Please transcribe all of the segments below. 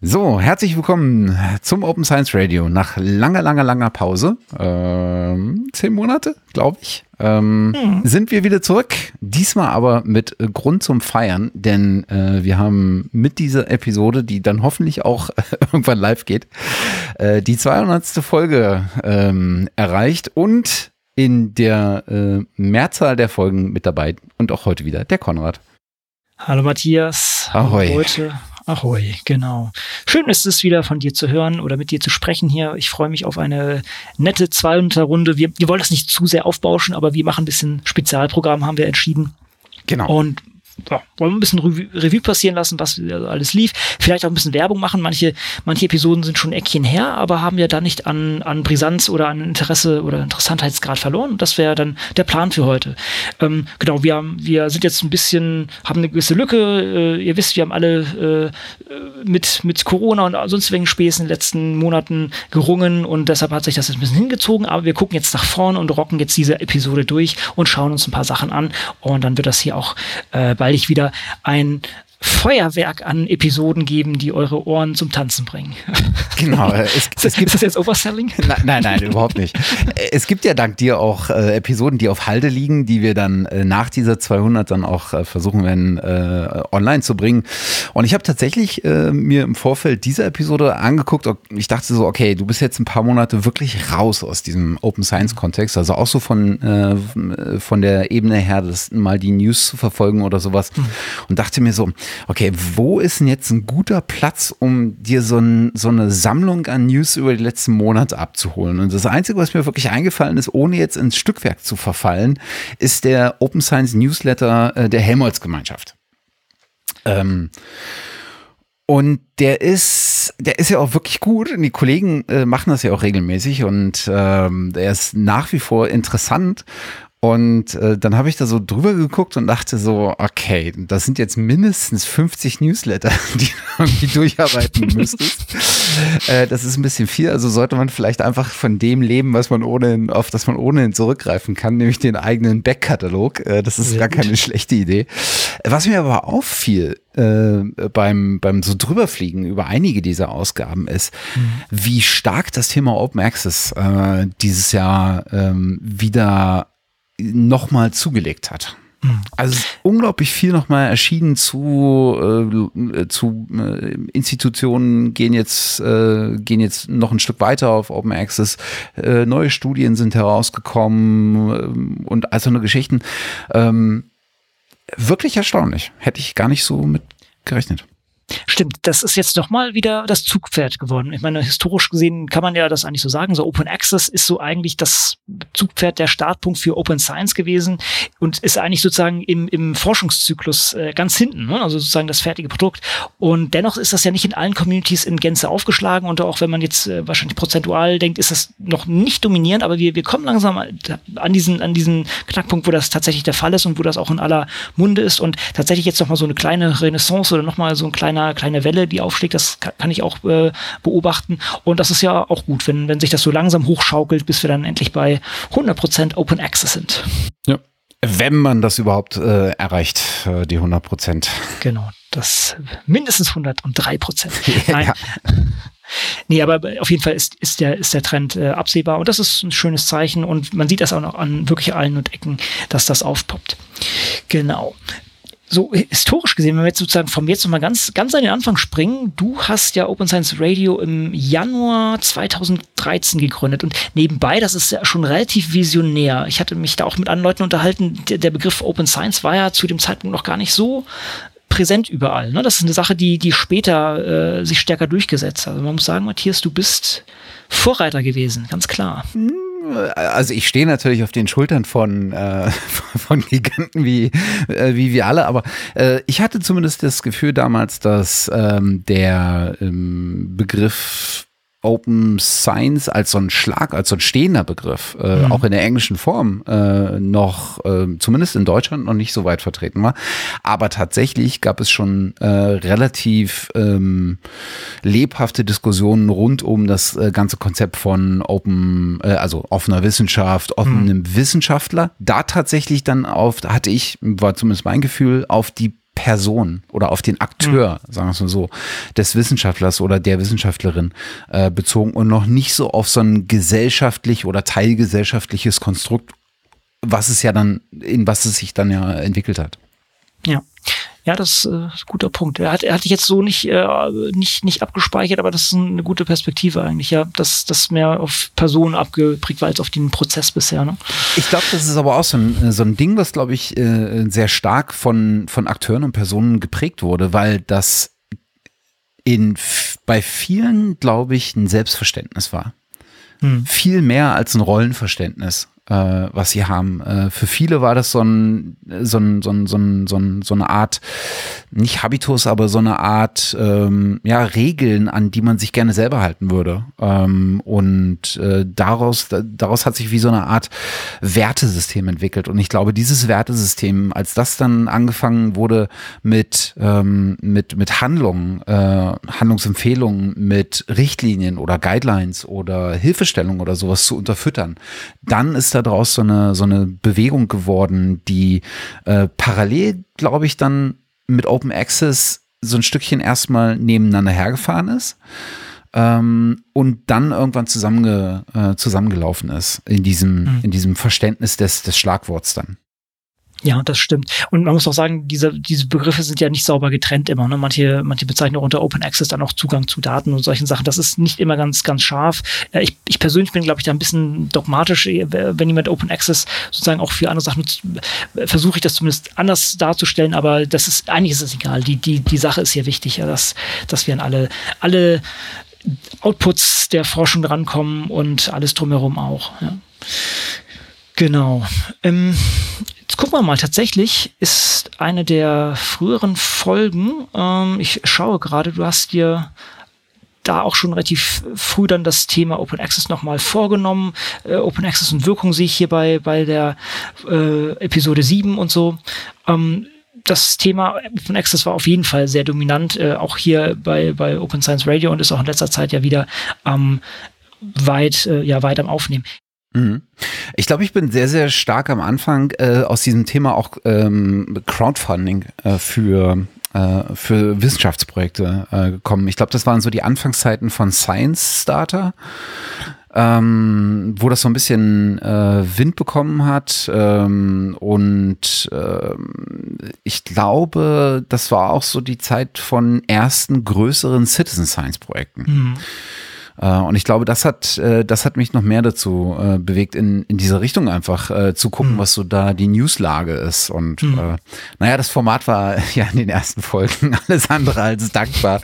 So, herzlich willkommen zum Open Science Radio. Nach langer, langer, langer Pause, ähm, zehn Monate, glaube ich, ähm, mhm. sind wir wieder zurück. Diesmal aber mit Grund zum Feiern, denn äh, wir haben mit dieser Episode, die dann hoffentlich auch irgendwann live geht, äh, die 200. Folge ähm, erreicht und in der äh, Mehrzahl der Folgen mit dabei und auch heute wieder der Konrad. Hallo Matthias. Ahoi. Heute Ahoi, genau. Schön ist es wieder von dir zu hören oder mit dir zu sprechen hier. Ich freue mich auf eine nette 200 Runde. Wir, wir wollen das nicht zu sehr aufbauschen, aber wir machen ein bisschen Spezialprogramm, haben wir entschieden. Genau. Und ja, wollen wir ein bisschen Revue, passieren lassen, was alles lief. Vielleicht auch ein bisschen Werbung machen. Manche, manche Episoden sind schon Eckchen her, aber haben ja da nicht an, an Brisanz oder an Interesse oder Interessantheitsgrad verloren. Das wäre dann der Plan für heute. Ähm, genau, wir, haben, wir sind jetzt ein bisschen, haben eine gewisse Lücke. Äh, ihr wisst, wir haben alle äh, mit, mit Corona und sonst wegen Späßen in den letzten Monaten gerungen und deshalb hat sich das jetzt ein bisschen hingezogen. Aber wir gucken jetzt nach vorne und rocken jetzt diese Episode durch und schauen uns ein paar Sachen an. Und dann wird das hier auch äh, bei baldig wieder ein Feuerwerk an Episoden geben, die eure Ohren zum Tanzen bringen. Genau. Es, es gibt, ist das jetzt Overselling? Nein, nein, nein, überhaupt nicht. Es gibt ja dank dir auch äh, Episoden, die auf Halde liegen, die wir dann äh, nach dieser 200 dann auch äh, versuchen werden, äh, online zu bringen. Und ich habe tatsächlich äh, mir im Vorfeld dieser Episode angeguckt, ich dachte so, okay, du bist jetzt ein paar Monate wirklich raus aus diesem Open Science Kontext, also auch so von, äh, von der Ebene her, das mal die News zu verfolgen oder sowas. Hm. Und dachte mir so, okay, wo ist denn jetzt ein guter Platz, um dir so, ein, so eine Sammlung an News über die letzten Monate abzuholen? Und das Einzige, was mir wirklich eingefallen ist, ohne jetzt ins Stückwerk zu verfallen, ist der Open Science Newsletter äh, der Helmholtz-Gemeinschaft. Ähm, und der ist, der ist ja auch wirklich gut. Und die Kollegen äh, machen das ja auch regelmäßig und ähm, der ist nach wie vor interessant. Und äh, dann habe ich da so drüber geguckt und dachte so, okay, das sind jetzt mindestens 50 Newsletter, die du irgendwie durcharbeiten müsstest. äh, das ist ein bisschen viel, also sollte man vielleicht einfach von dem leben, was man ohnehin, auf das man ohnehin zurückgreifen kann, nämlich den eigenen Backkatalog. Äh, das ist Sehr gar gut. keine schlechte Idee. Was mir aber auffiel äh, beim, beim so drüberfliegen über einige dieser Ausgaben ist, mhm. wie stark das Thema Open Access äh, dieses Jahr ähm, wieder nochmal zugelegt hat. Mhm. Also unglaublich viel nochmal erschienen zu, äh, zu äh, Institutionen gehen jetzt, äh, gehen jetzt noch ein Stück weiter auf Open Access. Äh, neue Studien sind herausgekommen äh, und all so eine Geschichten. Ähm, wirklich erstaunlich. Hätte ich gar nicht so mit gerechnet. Stimmt, das ist jetzt nochmal wieder das Zugpferd geworden. Ich meine, historisch gesehen kann man ja das eigentlich so sagen. So Open Access ist so eigentlich das Zugpferd, der Startpunkt für Open Science gewesen und ist eigentlich sozusagen im, im Forschungszyklus äh, ganz hinten, ne? also sozusagen das fertige Produkt. Und dennoch ist das ja nicht in allen Communities in Gänze aufgeschlagen und auch wenn man jetzt äh, wahrscheinlich prozentual denkt, ist das noch nicht dominierend, aber wir, wir kommen langsam an diesen, an diesen Knackpunkt, wo das tatsächlich der Fall ist und wo das auch in aller Munde ist und tatsächlich jetzt nochmal so eine kleine Renaissance oder nochmal so ein kleiner kleiner, kleine Welle, die aufschlägt. Das kann, kann ich auch äh, beobachten. Und das ist ja auch gut, wenn, wenn sich das so langsam hochschaukelt, bis wir dann endlich bei 100% Open Access sind. Ja. Wenn man das überhaupt äh, erreicht, äh, die 100 Prozent. Genau, das mindestens 103 Prozent. Nein. ja. Nee, aber auf jeden Fall ist, ist, der, ist der Trend äh, absehbar und das ist ein schönes Zeichen und man sieht das auch noch an wirklich allen und Ecken, dass das aufpoppt. Genau so historisch gesehen, wenn wir jetzt sozusagen vom jetzt nochmal ganz, ganz an den Anfang springen, du hast ja Open Science Radio im Januar 2013 gegründet und nebenbei, das ist ja schon relativ visionär. Ich hatte mich da auch mit anderen Leuten unterhalten, der, Begriff Open Science war ja zu dem Zeitpunkt noch gar nicht so präsent überall. Ne? Das ist eine Sache, die, die später äh, sich stärker durchgesetzt hat. Also man muss sagen, Matthias, du bist Vorreiter gewesen, ganz klar. Hm also ich stehe natürlich auf den Schultern von, äh, von Giganten wie, äh, wie wir alle, aber äh, ich hatte zumindest das Gefühl damals, dass ähm, der ähm, Begriff Open Science als so ein Schlag, als so ein stehender Begriff, äh, mhm. auch in der englischen Form äh, noch, äh, zumindest in Deutschland, noch nicht so weit vertreten war. Aber tatsächlich gab es schon äh, relativ ähm, lebhafte Diskussionen rund um das äh, ganze Konzept von Open, äh, also offener Wissenschaft, offenem mhm. Wissenschaftler. Da tatsächlich dann auf, hatte ich, war zumindest mein Gefühl, auf die Person oder auf den Akteur, mhm. sagen wir es mal so, des Wissenschaftlers oder der Wissenschaftlerin äh, bezogen und noch nicht so auf so ein gesellschaftlich oder teilgesellschaftliches Konstrukt, was es ja dann, in was es sich dann ja entwickelt hat. Ja. Ja, das äh, ist ein guter Punkt. Er hat, er hat jetzt so nicht, äh, nicht, nicht abgespeichert, aber das ist eine gute Perspektive eigentlich, ja. Das, das mehr auf Personen abgeprägt war als auf den Prozess bisher. Ne? Ich glaube, das ist aber auch so ein, so ein Ding, was, glaube ich, äh, sehr stark von, von Akteuren und Personen geprägt wurde, weil das in, bei vielen, glaube ich, ein Selbstverständnis war. Hm. Viel mehr als ein Rollenverständnis äh, was sie haben. Äh, für viele war das so, ein, so, ein, so, ein, so, ein, so, ein, so eine Art, nicht Habitus, aber so eine Art ähm, ja, Regeln, an die man sich gerne selber halten würde. Ähm, und äh, daraus, daraus hat sich wie so eine Art Wertesystem entwickelt. Und ich glaube, dieses Wertesystem, als das dann angefangen wurde mit, ähm, mit, mit Handlungen, äh, Handlungsempfehlungen, mit Richtlinien oder Guidelines oder Hilfestellungen oder sowas zu unterfüttern, dann ist daraus so eine, so eine Bewegung geworden, die äh, parallel, glaube ich, dann mit Open Access so ein Stückchen erstmal nebeneinander hergefahren ist ähm, und dann irgendwann zusammenge, äh, zusammengelaufen ist in diesem, mhm. in diesem Verständnis des, des Schlagworts dann. Ja, das stimmt. Und man muss auch sagen, diese, diese Begriffe sind ja nicht sauber getrennt immer. Ne? Manche, manche bezeichnen auch unter Open Access dann auch Zugang zu Daten und solchen Sachen. Das ist nicht immer ganz, ganz scharf. Äh, ich, ich persönlich bin, glaube ich, da ein bisschen dogmatisch. Äh, wenn jemand Open Access sozusagen auch für andere Sachen nutzt, äh, versuche ich das zumindest anders darzustellen. Aber das ist, eigentlich ist es egal. Die, die, die Sache ist hier wichtig, dass, dass wir an alle, alle Outputs der Forschung rankommen und alles drumherum auch. Ja. Genau. Ähm, Jetzt gucken wir mal, tatsächlich ist eine der früheren Folgen, ähm, ich schaue gerade, du hast dir da auch schon relativ früh dann das Thema Open Access nochmal vorgenommen. Äh, Open Access und Wirkung sehe ich hier bei, bei der äh, Episode 7 und so. Ähm, das Thema Open Access war auf jeden Fall sehr dominant, äh, auch hier bei, bei Open Science Radio und ist auch in letzter Zeit ja wieder ähm, weit, äh, ja, weit am Aufnehmen. Mhm. Ich glaube, ich bin sehr, sehr stark am Anfang äh, aus diesem Thema auch ähm, Crowdfunding äh, für äh, für Wissenschaftsprojekte äh, gekommen. Ich glaube, das waren so die Anfangszeiten von Science Starter. Ähm, wo das so ein bisschen äh, Wind bekommen hat. Ähm, und ähm, ich glaube, das war auch so die Zeit von ersten größeren Citizen Science Projekten. Mhm. Äh, und ich glaube, das hat, äh, das hat mich noch mehr dazu äh, bewegt, in, in diese Richtung einfach zu gucken, mhm. was so da die Newslage ist. Und mhm. äh, naja, das Format war ja in den ersten Folgen alles andere als dankbar.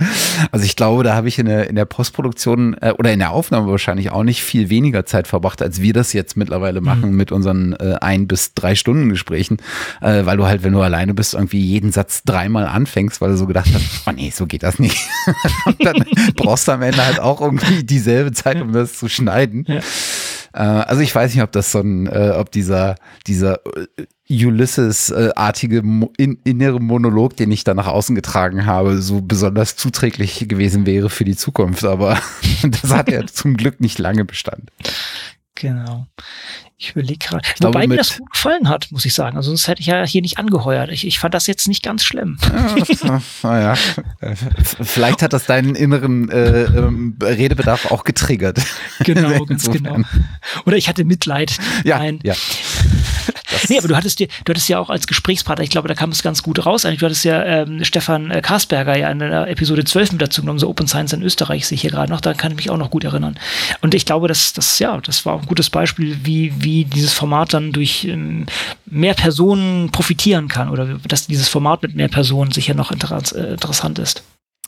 Also ich glaube, da habe ich in der, in der Postproduktion äh, oder in der Aufnahme wahrscheinlich auch nicht viel weniger Zeit verbracht, als wir das jetzt mittlerweile mhm. machen mhm. mit unseren äh, ein bis drei Stunden Gesprächen, äh, weil du halt, wenn du alleine bist, irgendwie jeden Satz dreimal anfängst, weil du so gedacht hast, oh nee, so geht das nicht. Und dann brauchst du am Ende halt auch irgendwie dieselbe Zeit, um das zu schneiden. Ja. Äh, also ich weiß nicht, ob das so ein, äh, ob dieser, dieser äh, Ulysses-artige in, innere Monolog, den ich da nach außen getragen habe, so besonders zuträglich gewesen wäre für die Zukunft. Aber das hat ja zum Glück nicht lange Bestand. Genau. Ich überlege gerade. Wobei glaube, mir das gut gefallen hat, muss ich sagen. Also sonst hätte ich ja hier nicht angeheuert. Ich, ich fand das jetzt nicht ganz schlimm. Ja, naja. Vielleicht hat das deinen inneren äh, ähm, Redebedarf auch getriggert. Genau, ganz genau. Oder ich hatte Mitleid. Ja, Nein. ja. Nee, aber du hattest dir, du hattest ja auch als Gesprächspartner, ich glaube, da kam es ganz gut raus. Eigentlich, du hattest ja ähm, Stefan äh, Karsberger ja in der Episode 12 mit dazu genommen, so Open Science in Österreich, sehe ich hier gerade noch, da kann ich mich auch noch gut erinnern. Und ich glaube, das, das, ja, das war auch ein gutes Beispiel, wie, wie dieses Format dann durch ähm, mehr Personen profitieren kann oder dass dieses Format mit mehr Personen sicher noch inter äh, interessant ist.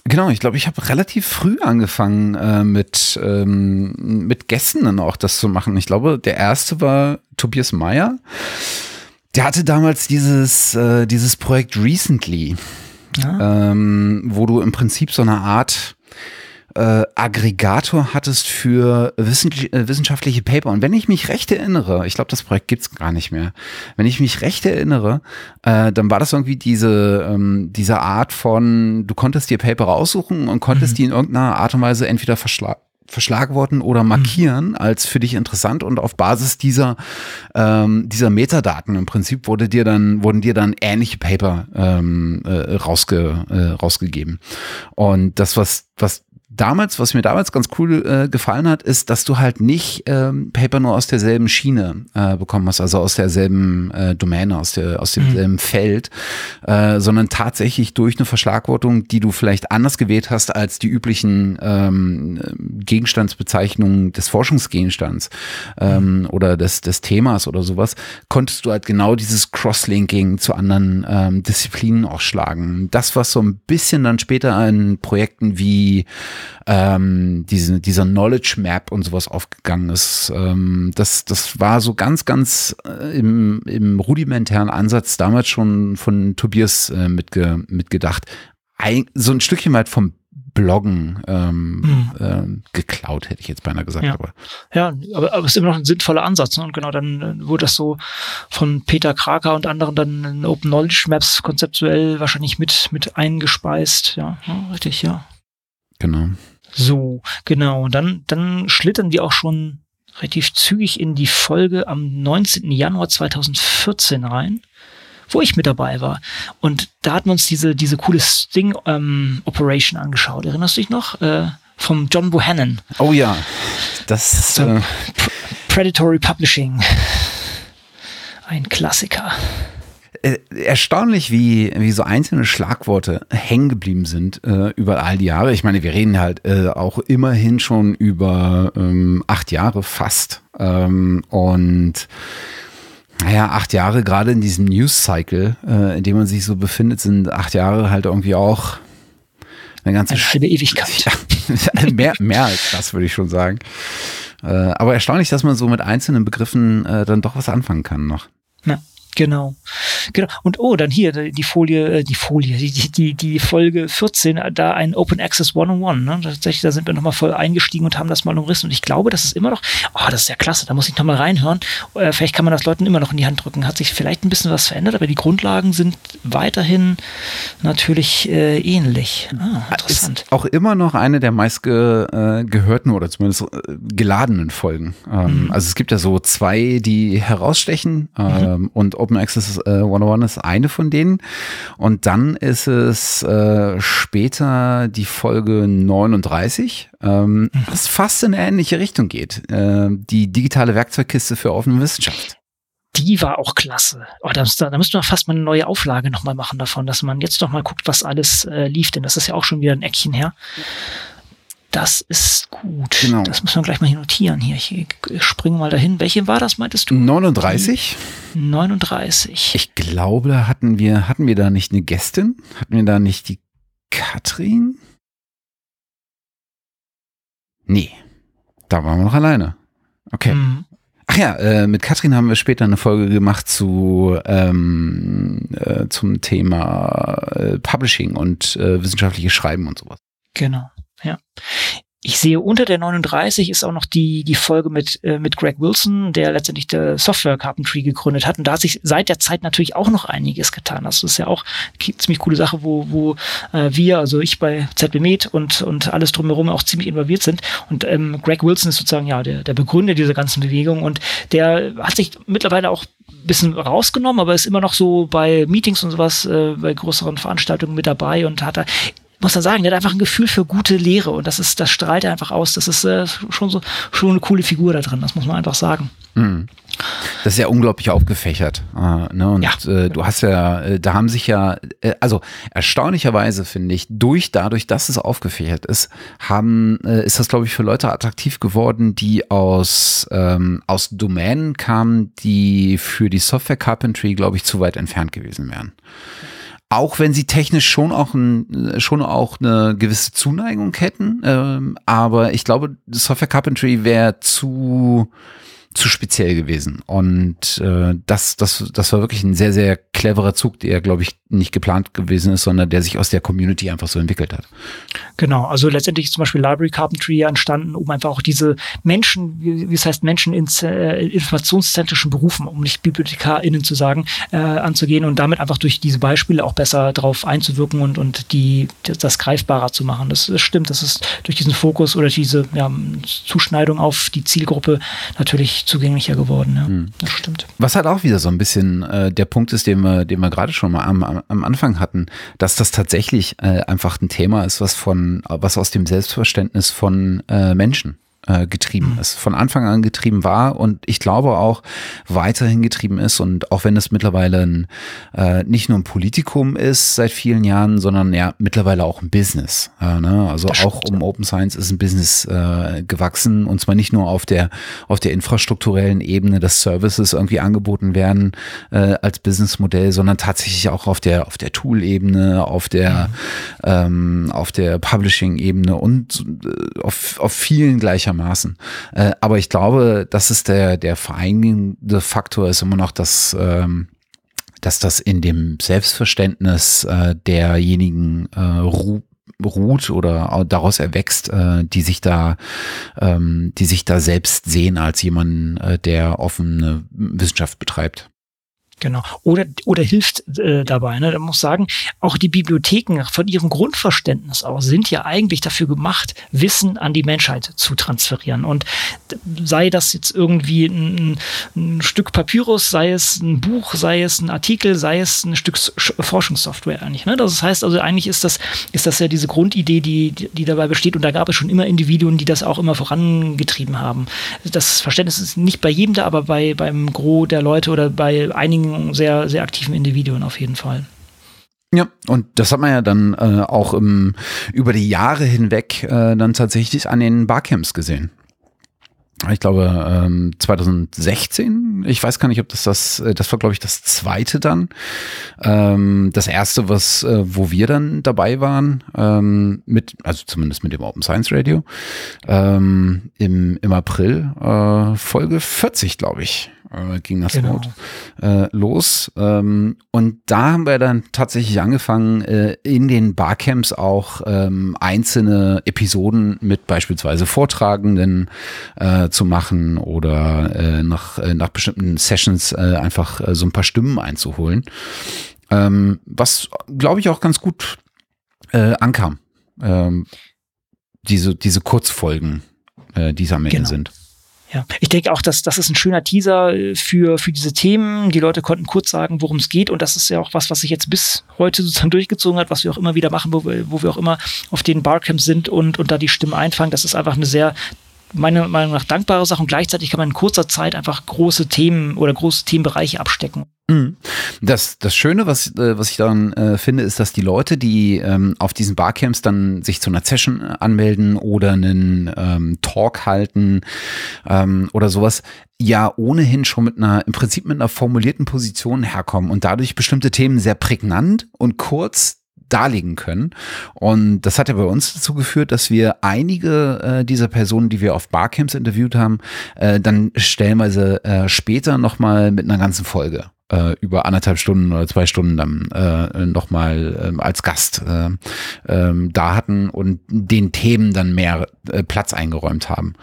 Genau, ich glaube, ich habe relativ früh angefangen äh, mit, ähm, mit Gästen dann auch das zu machen. Ich glaube, der erste war Tobias Meyer. Der hatte damals dieses, äh, dieses Projekt Recently, ja. ähm, wo du im Prinzip so eine Art äh, Aggregator hattest für äh, wissenschaftliche Paper. Und wenn ich mich recht erinnere, ich glaube, das Projekt gibt's gar nicht mehr. Wenn ich mich recht erinnere, äh, dann war das irgendwie diese, ähm, diese Art von, du konntest dir Paper raussuchen und konntest mhm. die in irgendeiner Art und Weise entweder verschlagen verschlagworten oder mhm. markieren mhm. als für dich interessant und auf Basis dieser ähm, dieser Metadaten im Prinzip wurde dir dann wurden dir dann ähnliche Paper ähm, äh, rausge, äh, rausgegeben und das was was damals, was mir damals ganz cool äh, gefallen hat, ist, dass du halt nicht ähm, Paper nur aus derselben Schiene äh, bekommen hast, also aus derselben äh, Domäne, aus, der, aus demselben mhm. Feld, äh, sondern tatsächlich durch eine Verschlagwortung, die du vielleicht anders gewählt hast als die üblichen ähm, Gegenstandsbezeichnungen des Forschungsgegenstands ähm, mhm. oder des, des Themas oder sowas, konntest du halt genau dieses Crosslinking zu anderen ähm, Disziplinen auch schlagen. Das, was so ein bisschen dann später in Projekten wie ähm, diese, dieser Knowledge Map und sowas aufgegangen ist. Ähm, das, das war so ganz, ganz äh, im, im rudimentären Ansatz damals schon von Tobias äh, mitge, mitgedacht. Ein, so ein Stückchen weit vom Bloggen ähm, mhm. ähm, geklaut, hätte ich jetzt beinahe gesagt. Ja, aber, ja aber, aber es ist immer noch ein sinnvoller Ansatz. Ne? Und genau, dann äh, wurde das so von Peter Kraker und anderen dann in Open Knowledge Maps konzeptuell wahrscheinlich mit, mit eingespeist. Ja, ja richtig, ja. Genau. So, genau. Und dann, dann schlittern wir auch schon relativ zügig in die Folge am 19. Januar 2014 rein, wo ich mit dabei war. Und da hatten wir uns diese, diese coole Sting ähm, Operation angeschaut. Erinnerst du dich noch? Äh, vom John Bohannon. Oh ja. Das so, äh Predatory Publishing. Ein Klassiker. Äh, erstaunlich, wie, wie so einzelne Schlagworte hängen geblieben sind äh, über all die Jahre. Ich meine, wir reden halt äh, auch immerhin schon über ähm, acht Jahre fast. Ähm, und naja, acht Jahre gerade in diesem News-Cycle, äh, in dem man sich so befindet, sind acht Jahre halt irgendwie auch eine ganze eine halbe Ewigkeit. Ja, mehr, mehr als das, würde ich schon sagen. Äh, aber erstaunlich, dass man so mit einzelnen Begriffen äh, dann doch was anfangen kann noch. Ja. Genau. Genau. Und oh, dann hier die Folie, äh, die Folie, die, die, die Folge 14, da ein Open Access 101. Ne? Tatsächlich, da sind wir nochmal voll eingestiegen und haben das mal umrissen. Und ich glaube, das ist immer noch, oh, das ist ja klasse, da muss ich nochmal reinhören. Äh, vielleicht kann man das Leuten immer noch in die Hand drücken. Hat sich vielleicht ein bisschen was verändert, aber die Grundlagen sind weiterhin natürlich äh, ähnlich. Ah, interessant. Ist auch immer noch eine der meist ge, äh, gehörten oder zumindest äh, geladenen Folgen. Ähm, mhm. Also es gibt ja so zwei, die herausstechen ähm, mhm. und Open Access äh, 101 ist eine von denen. Und dann ist es äh, später die Folge 39, ähm, mhm. was fast in eine ähnliche Richtung geht. Äh, die digitale Werkzeugkiste für offene Wissenschaft die war auch klasse. Oh, da, da müsste man fast mal eine neue Auflage nochmal machen davon, dass man jetzt noch mal guckt, was alles äh, lief, denn das ist ja auch schon wieder ein Eckchen her. Das ist gut. Genau. Das müssen wir gleich mal hier notieren. Hier, ich springe mal dahin. Welche war das, meintest du? 39. 39. Ich glaube, da hatten wir, hatten wir da nicht eine Gästin? Hatten wir da nicht die Katrin? Nee. Da waren wir noch alleine. Okay. Mhm. Ach ja, äh, mit Katrin haben wir später eine Folge gemacht zu ähm, äh, zum Thema äh, Publishing und äh, wissenschaftliches Schreiben und sowas. Genau. Ja. Ich sehe unter der 39 ist auch noch die, die Folge mit, äh, mit Greg Wilson, der letztendlich der Software Carpentry gegründet hat. Und da hat sich seit der Zeit natürlich auch noch einiges getan. Das ist ja auch eine ziemlich coole Sache, wo, wo äh, wir, also ich bei ZB Med und, und alles drumherum auch ziemlich involviert sind. Und ähm, Greg Wilson ist sozusagen ja der, der Begründer dieser ganzen Bewegung und der hat sich mittlerweile auch bisschen rausgenommen, aber ist immer noch so bei Meetings und sowas, äh, bei größeren Veranstaltungen mit dabei und hat da muss man sagen, der hat einfach ein Gefühl für gute Lehre und das ist, das strahlt er einfach aus. Das ist äh, schon so schon eine coole Figur da drin, das muss man einfach sagen. Mhm. Das ist ja unglaublich aufgefächert. Äh, ne? Und ja. äh, du hast ja, äh, da haben sich ja, äh, also erstaunlicherweise finde ich, durch dadurch, dass es aufgefächert ist, haben, äh, ist das, glaube ich, für Leute attraktiv geworden, die aus, ähm, aus Domänen kamen, die für die Software Carpentry, glaube ich, zu weit entfernt gewesen wären. Auch wenn sie technisch schon auch, ein, schon auch eine gewisse Zuneigung hätten. Ähm, aber ich glaube, Software Carpentry wäre zu, zu speziell gewesen. Und äh, das, das, das war wirklich ein sehr, sehr cleverer Zug, der, glaube ich, nicht geplant gewesen ist, sondern der sich aus der Community einfach so entwickelt hat. Genau, also letztendlich ist zum Beispiel Library Carpentry entstanden, um einfach auch diese Menschen, wie, es heißt, Menschen in äh, informationszentrischen Berufen, um nicht BibliothekarInnen zu sagen, äh, anzugehen und damit einfach durch diese Beispiele auch besser darauf einzuwirken und, und die, das greifbarer zu machen. Das, das stimmt, das ist durch diesen Fokus oder diese ja, Zuschneidung auf die Zielgruppe natürlich zugänglicher geworden. Ja. Hm. Das stimmt. Was halt auch wieder so ein bisschen äh, der Punkt ist, den wir, den wir gerade schon mal am, am Anfang hatten, dass das tatsächlich äh, einfach ein Thema ist, was von, was aus dem Selbstverständnis von äh, Menschen äh, getrieben mhm. ist, von Anfang an getrieben war und ich glaube auch weiterhin getrieben ist und auch wenn es mittlerweile ein, äh, nicht nur ein Politikum ist seit vielen Jahren, sondern ja mittlerweile auch ein Business. Äh, ne? Also auch um Open Science ist ein Business äh, gewachsen und zwar nicht nur auf der auf der infrastrukturellen Ebene, dass Services irgendwie angeboten werden äh, als Businessmodell, sondern tatsächlich auch auf der auf der Tool-Ebene, auf der mhm. ähm, auf der Publishing-Ebene und äh, auf, auf vielen gleicher gleichermaßen. Äh, aber ich glaube, das ist der, der vereinigende Faktor ist immer noch, dass, ähm, dass das in dem Selbstverständnis äh, derjenigen äh, ruht ruht oder daraus erwächst, äh, die sich da, ähm, die sich da selbst sehen als jemand, äh, der offene Wissenschaft betreibt. Genau. Oder, oder hilft äh, dabei. Ne? Da muss sagen, auch die Bibliotheken von ihrem Grundverständnis aus sind ja eigentlich dafür gemacht, Wissen an die Menschheit zu transferieren. Und sei das jetzt irgendwie ein, ein Stück Papyrus, sei es ein Buch, sei es ein Artikel, sei es ein Stück Forschungssoftware eigentlich. Ne? Das heißt also, eigentlich ist das, ist das ja diese Grundidee, die, die dabei besteht. Und da gab es schon immer Individuen, die das auch immer vorangetrieben haben. Das Verständnis ist nicht bei jedem da, aber bei, beim Gros der Leute oder bei einigen sehr, sehr aktiven Individuen auf jeden Fall. Ja, und das hat man ja dann äh, auch im, über die Jahre hinweg äh, dann tatsächlich an den Barcamps gesehen ich glaube, ähm, 2016, ich weiß gar nicht, ob das das, äh, das war, glaube ich, das zweite dann. Ähm, das erste, was, äh, wo wir dann dabei waren, ähm, mit, also zumindest mit dem Open Science Radio, ähm, im, im April, äh, Folge 40, glaube ich ging das genau. äh, los. Ähm, und da haben wir dann tatsächlich angefangen, in den Barcamps auch ähm, einzelne Episoden mit beispielsweise Vortragenden äh, zu machen oder äh, nach, äh, nach bestimmten Sessions äh, einfach äh, so ein paar Stimmen einzuholen. Ähm, was, glaube ich, auch ganz gut äh, ankam. Ähm, diese, diese Kurzfolgen, äh, die am Ende genau. sind. Ja, ich denke auch, dass das ist ein schöner Teaser für, für diese Themen. Die Leute konnten kurz sagen, worum es geht. Und das ist ja auch was, was sich jetzt bis heute sozusagen durchgezogen hat, was wir auch immer wieder machen, wo wir, wo wir auch immer auf den Barcamps sind und, und da die Stimmen einfangen. Das ist einfach eine sehr meiner Meinung nach dankbare Sache und gleichzeitig kann man in kurzer Zeit einfach große Themen oder große Themenbereiche abstecken. Mhm. Das, das Schöne, was, äh, was ich daran äh, finde, ist, dass die Leute, die ähm, auf diesen Barcamps dann sich zu einer Session anmelden oder einen ähm, Talk halten ähm, oder sowas, ja ohnehin schon mit einer, im Prinzip mit einer formulierten Position herkommen und dadurch bestimmte Themen sehr prägnant und kurz darlegen können. Und das hat ja bei uns dazu geführt, dass wir einige äh, dieser Personen, die wir auf Barcamps interviewt haben, äh, dann stellenweise äh, später nochmal mit einer ganzen Folge äh, über anderthalb Stunden oder zwei Stunden dann äh, nochmal äh, als Gast äh, äh, da hatten und den Themen dann mehr äh, Platz eingeräumt haben.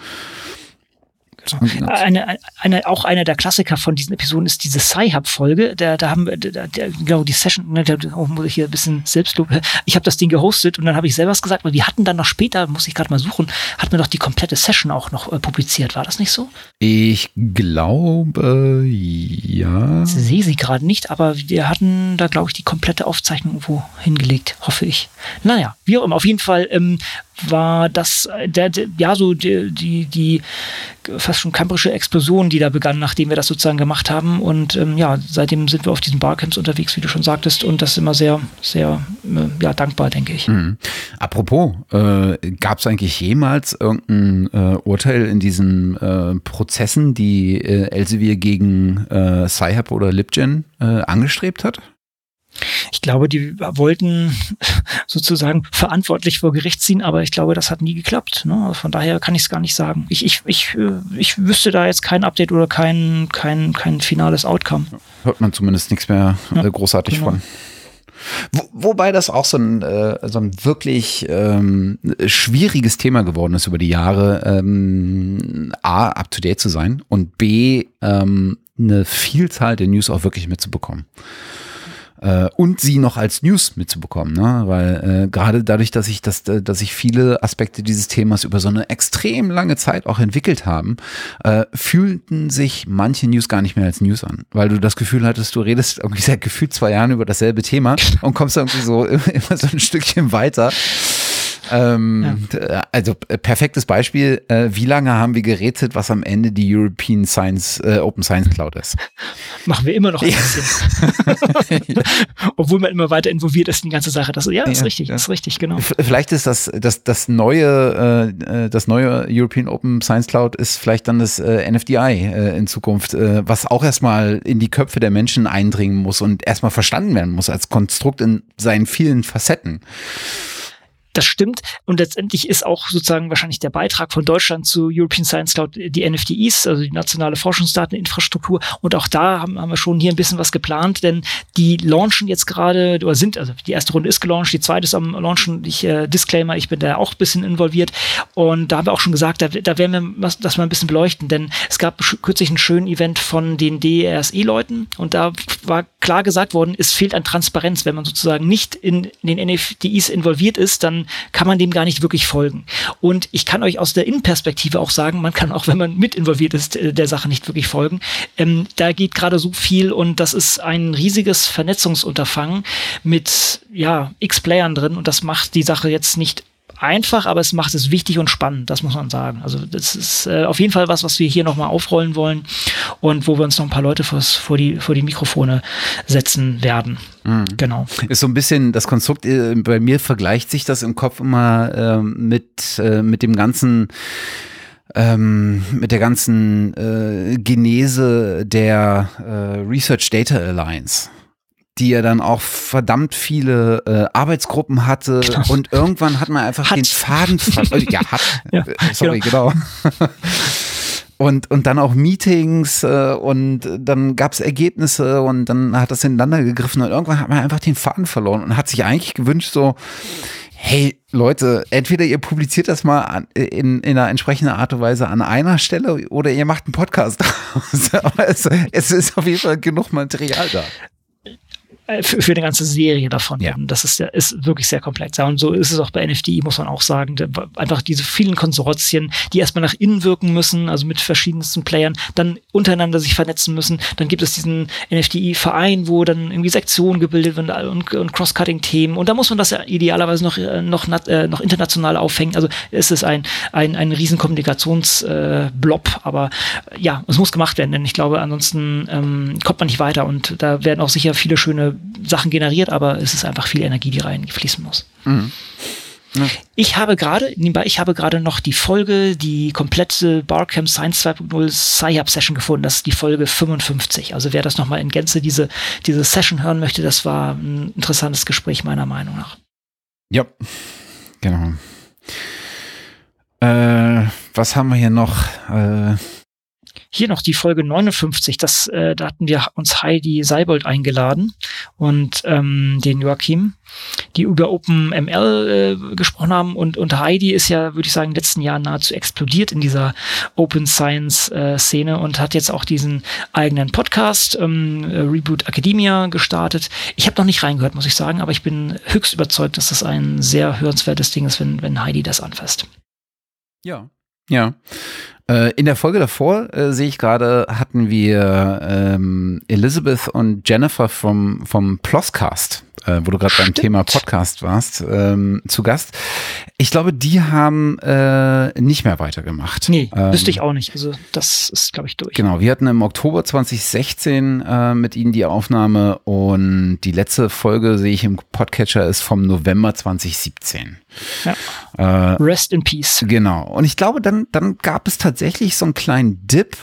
Eine, eine, auch einer der Klassiker von diesen Episoden ist diese Sci-Hub-Folge. Da, da haben wir, da, der, genau, die Session, ne, da oh, muss ich hier ein bisschen Selbstlob. Ich habe das Ding gehostet und dann habe ich selber was gesagt, weil wir hatten dann noch später, muss ich gerade mal suchen, hatten wir doch die komplette Session auch noch äh, publiziert. War das nicht so? Ich glaube, ja. Ich sehe sie gerade nicht, aber wir hatten da, glaube ich, die komplette Aufzeichnung irgendwo hingelegt, hoffe ich. Naja, wie auch immer. Auf jeden Fall ähm, war das äh, der, der ja so die, die, die fast schon kamprische Explosion, die da begann, nachdem wir das sozusagen gemacht haben. Und ähm, ja, seitdem sind wir auf diesen Barcamps unterwegs, wie du schon sagtest, und das ist immer sehr, sehr äh, ja, dankbar, denke ich. Mhm. Apropos, äh, gab es eigentlich jemals irgendein äh, Urteil in diesen äh, Prozessen, die äh, Elsevier gegen äh, Sci-Hub oder LibGen angestrebt hat? Ich glaube, die wollten sozusagen verantwortlich vor Gericht ziehen, aber ich glaube, das hat nie geklappt. Ne? Von daher kann ich es gar nicht sagen. Ich, ich, ich, äh, ich wüsste da jetzt kein Update oder kein, kein, kein finales Outcome. Hört man zumindest nichts mehr ja, äh, großartig genau. von. Wo, wobei das auch so ein, äh, so ein wirklich ähm, schwieriges Thema geworden ist über die Jahre, ähm, A, up-to-date zu sein und B, ähm, eine Vielzahl der News auch wirklich mitzubekommen äh, und sie noch als News mitzubekommen, ne? weil äh, gerade dadurch, dass ich das, äh, dass sich viele Aspekte dieses Themas über so eine extrem lange Zeit auch entwickelt haben, äh, fühlten sich manche News gar nicht mehr als News an, weil du das Gefühl hattest, du redest irgendwie seit gefühlt zwei Jahren über dasselbe Thema und kommst irgendwie so immer so ein Stückchen weiter. Ähm, ja. Also äh, perfektes Beispiel. Äh, wie lange haben wir gerätselt, was am Ende die European Science äh, Open Science Cloud ist? Machen wir immer noch ein bisschen. Obwohl man immer weiter involviert ist in die ganze Sache. Das, ja, ist ja, richtig, ist richtig, genau. Vielleicht ist das, das, das neue, äh, das neue European Open Science Cloud ist vielleicht dann das äh, NFDI äh, in Zukunft, äh, was auch erstmal in die Köpfe der Menschen eindringen muss und erstmal verstanden werden muss als Konstrukt in seinen vielen Facetten. Das stimmt. Und letztendlich ist auch sozusagen wahrscheinlich der Beitrag von Deutschland zu European Science Cloud die NFTIs, also die nationale Forschungsdateninfrastruktur. Und auch da haben, haben wir schon hier ein bisschen was geplant, denn die launchen jetzt gerade, oder sind, also die erste Runde ist gelauncht, die zweite ist am Launchen. Ich, äh, Disclaimer, ich bin da auch ein bisschen involviert. Und da haben wir auch schon gesagt, da, da werden wir das mal ein bisschen beleuchten, denn es gab kürzlich ein schönes Event von den DRSE-Leuten und da war klar gesagt worden, es fehlt an Transparenz. Wenn man sozusagen nicht in, den NFTIs involviert ist, dann kann man dem gar nicht wirklich folgen. Und ich kann euch aus der Innenperspektive auch sagen, man kann auch, wenn man mit involviert ist, äh, der Sache nicht wirklich folgen. Ähm, da geht gerade so viel und das ist ein riesiges Vernetzungsunterfangen mit ja x Playern drin und das macht die Sache jetzt nicht einfach, aber es macht es wichtig und spannend, das muss man sagen. Also das ist äh, auf jeden Fall was, was wir hier nochmal aufrollen wollen und wo wir uns noch ein paar Leute vors, vor, die, vor die Mikrofone setzen werden. Mhm. Genau. Ist so ein bisschen das Konstrukt, äh, bei mir vergleicht sich das im Kopf immer äh, mit, äh, mit dem ganzen ähm, mit der ganzen äh, Genese der äh, Research Data Alliance die ja dann auch verdammt viele äh, Arbeitsgruppen hatte genau. und irgendwann hat man einfach hat. den Faden verloren. ja, hat. Ja, äh, Sorry, genau. genau. und, und dann auch Meetings äh, und dann gab es Ergebnisse und dann hat das ineinander gegriffen und irgendwann hat man einfach den Faden verloren und hat sich eigentlich gewünscht, so, hey Leute, entweder ihr publiziert das mal an, in, in einer entsprechenden Art und Weise an einer Stelle oder ihr macht einen Podcast. Aber es, es ist auf jeden Fall genug Material da. Äh, für, für eine ganze Serie davon. Ja. Das ist, ist wirklich sehr komplex. Ja, und so ist es auch bei NFDI, muss man auch sagen. Einfach diese vielen Konsortien, die erstmal nach innen wirken müssen, also mit verschiedensten Playern, dann untereinander sich vernetzen müssen. Dann gibt es diesen NFDI-Verein, wo dann irgendwie Sektionen gebildet werden und, und Cross-Cutting-Themen. Und da muss man das ja idealerweise noch, äh, noch, äh, noch international aufhängen. Also es ist ein, ein, ein riesen Kommunikationsblob. Aber ja, es muss gemacht werden, denn ich glaube, ansonsten ähm, kommt man nicht weiter. Und da werden auch sicher viele schöne Sachen generiert, aber es ist einfach viel Energie, die reinfließen muss. Mhm. Ja. Ich habe gerade, nebenbei, ich habe gerade noch die Folge, die komplette Barcamp Science 2.0 Sci-Hub Session gefunden. Das ist die Folge 55. Also wer das nochmal in Gänze diese, diese Session hören möchte, das war ein interessantes Gespräch meiner Meinung nach. Ja, genau. Äh, was haben wir hier noch? Äh hier noch die Folge 59, das, äh, da hatten wir uns Heidi Seibold eingeladen und ähm, den Joachim, die über OpenML äh, gesprochen haben und, und Heidi ist ja, würde ich sagen, in den letzten Jahren nahezu explodiert in dieser Open Science äh, und hat jetzt auch diesen eigenen Podcast, ähm, Reboot Academia, gestartet. Ich habe noch nicht reingehört, muss ich sagen, aber ich bin höchst überzeugt, dass das ein sehr hörenswertes Ding ist, wenn, wenn Heidi das anfasst. Ja, ja. Äh, in der Folge davor äh, sehe ich gerade, hatten wir ähm, Elizabeth und Jennifer vom, vom Plosscast, äh, wo du gerade beim Thema Podcast warst, ähm, zu Gast. Ich glaube, die haben äh, nicht mehr weitergemacht. Nee, ähm, wüsste ich auch nicht. Also das ist, glaube ich, durch. Genau, wir hatten im Oktober 2016 äh, mit ihnen die Aufnahme und die letzte Folge, sehe ich im Podcatcher, ist vom November 2017. Ja. Äh, Rest in Peace. Genau. Und ich glaube, dann, dann gab es tatsächlich so einen kleinen Dip,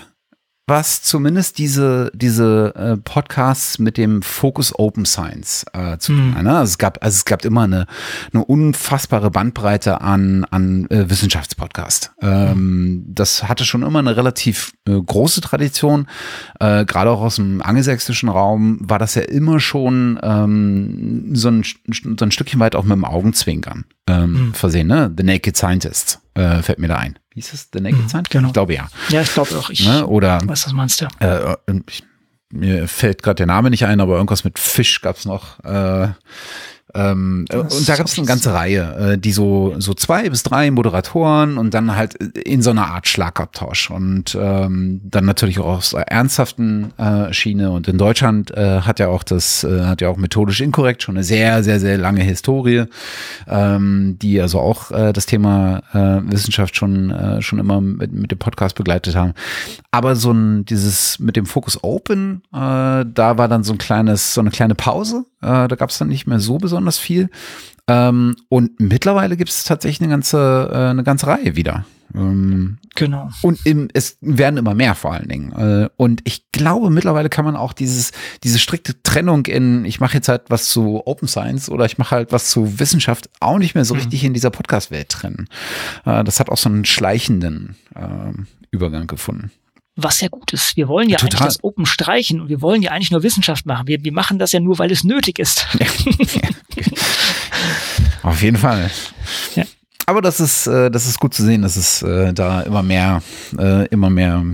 was zumindest diese, diese äh, Podcasts mit dem Fokus Open Science äh, zu tun. Mhm. Ne? Also es gab, also es gab immer eine, eine unfassbare Bandbreite an, an äh, Wissenschaftspodcast. Ähm, das hatte schon immer eine relativ äh, große Tradition. Äh, Gerade auch aus dem angelsächsischen Raum war das ja immer schon ähm, so, ein, so ein Stückchen weit auch mit dem Augenzwinkern ähm, mhm. versehen. Ne? The Naked Scientists äh, fällt mir da ein. Ist es? The Naked mhm, Scientist? Genau. Ich glaube ja. Ja, ich glaube auch. Ich ne? Oder, weiß, was meinst du? Äh, ich, mir fällt gerade der Name nicht ein, aber irgendwas mit Fisch gab es noch. Äh, ähm, und da gab es eine ganze Reihe, äh, die so, so zwei bis drei Moderatoren und dann halt in so einer Art Schlagabtausch und ähm, dann natürlich auch aus ernsthaften äh, Schiene und in Deutschland äh, hat ja auch das, äh, hat ja auch methodisch inkorrekt schon eine sehr, sehr, sehr lange Historie, ähm, die also auch äh, das Thema äh, Wissenschaft schon, äh, schon immer mit, mit dem Podcast begleitet haben. Aber so ein, dieses mit dem Fokus Open, äh, da war dann so ein kleines, so eine kleine Pause. Äh, da gab es dann nicht mehr so besonders viel. Ähm, und mittlerweile gibt es tatsächlich eine ganze, äh, eine ganze Reihe wieder. Ähm, genau. Und im, es werden immer mehr vor allen Dingen. Äh, und ich glaube, mittlerweile kann man auch dieses, diese strikte Trennung in, ich mache jetzt halt was zu Open Science oder ich mache halt was zu Wissenschaft auch nicht mehr so mhm. richtig in dieser Podcast-Welt trennen. Äh, das hat auch so einen schleichenden äh, Übergang gefunden was ja gut ist. Wir wollen ja Total. eigentlich das Open streichen und wir wollen ja eigentlich nur Wissenschaft machen. Wir, wir machen das ja nur, weil es nötig ist. Ja. Auf jeden Fall. Ja. Aber das ist, äh, das ist gut zu sehen, dass es äh, da immer mehr, äh, immer mehr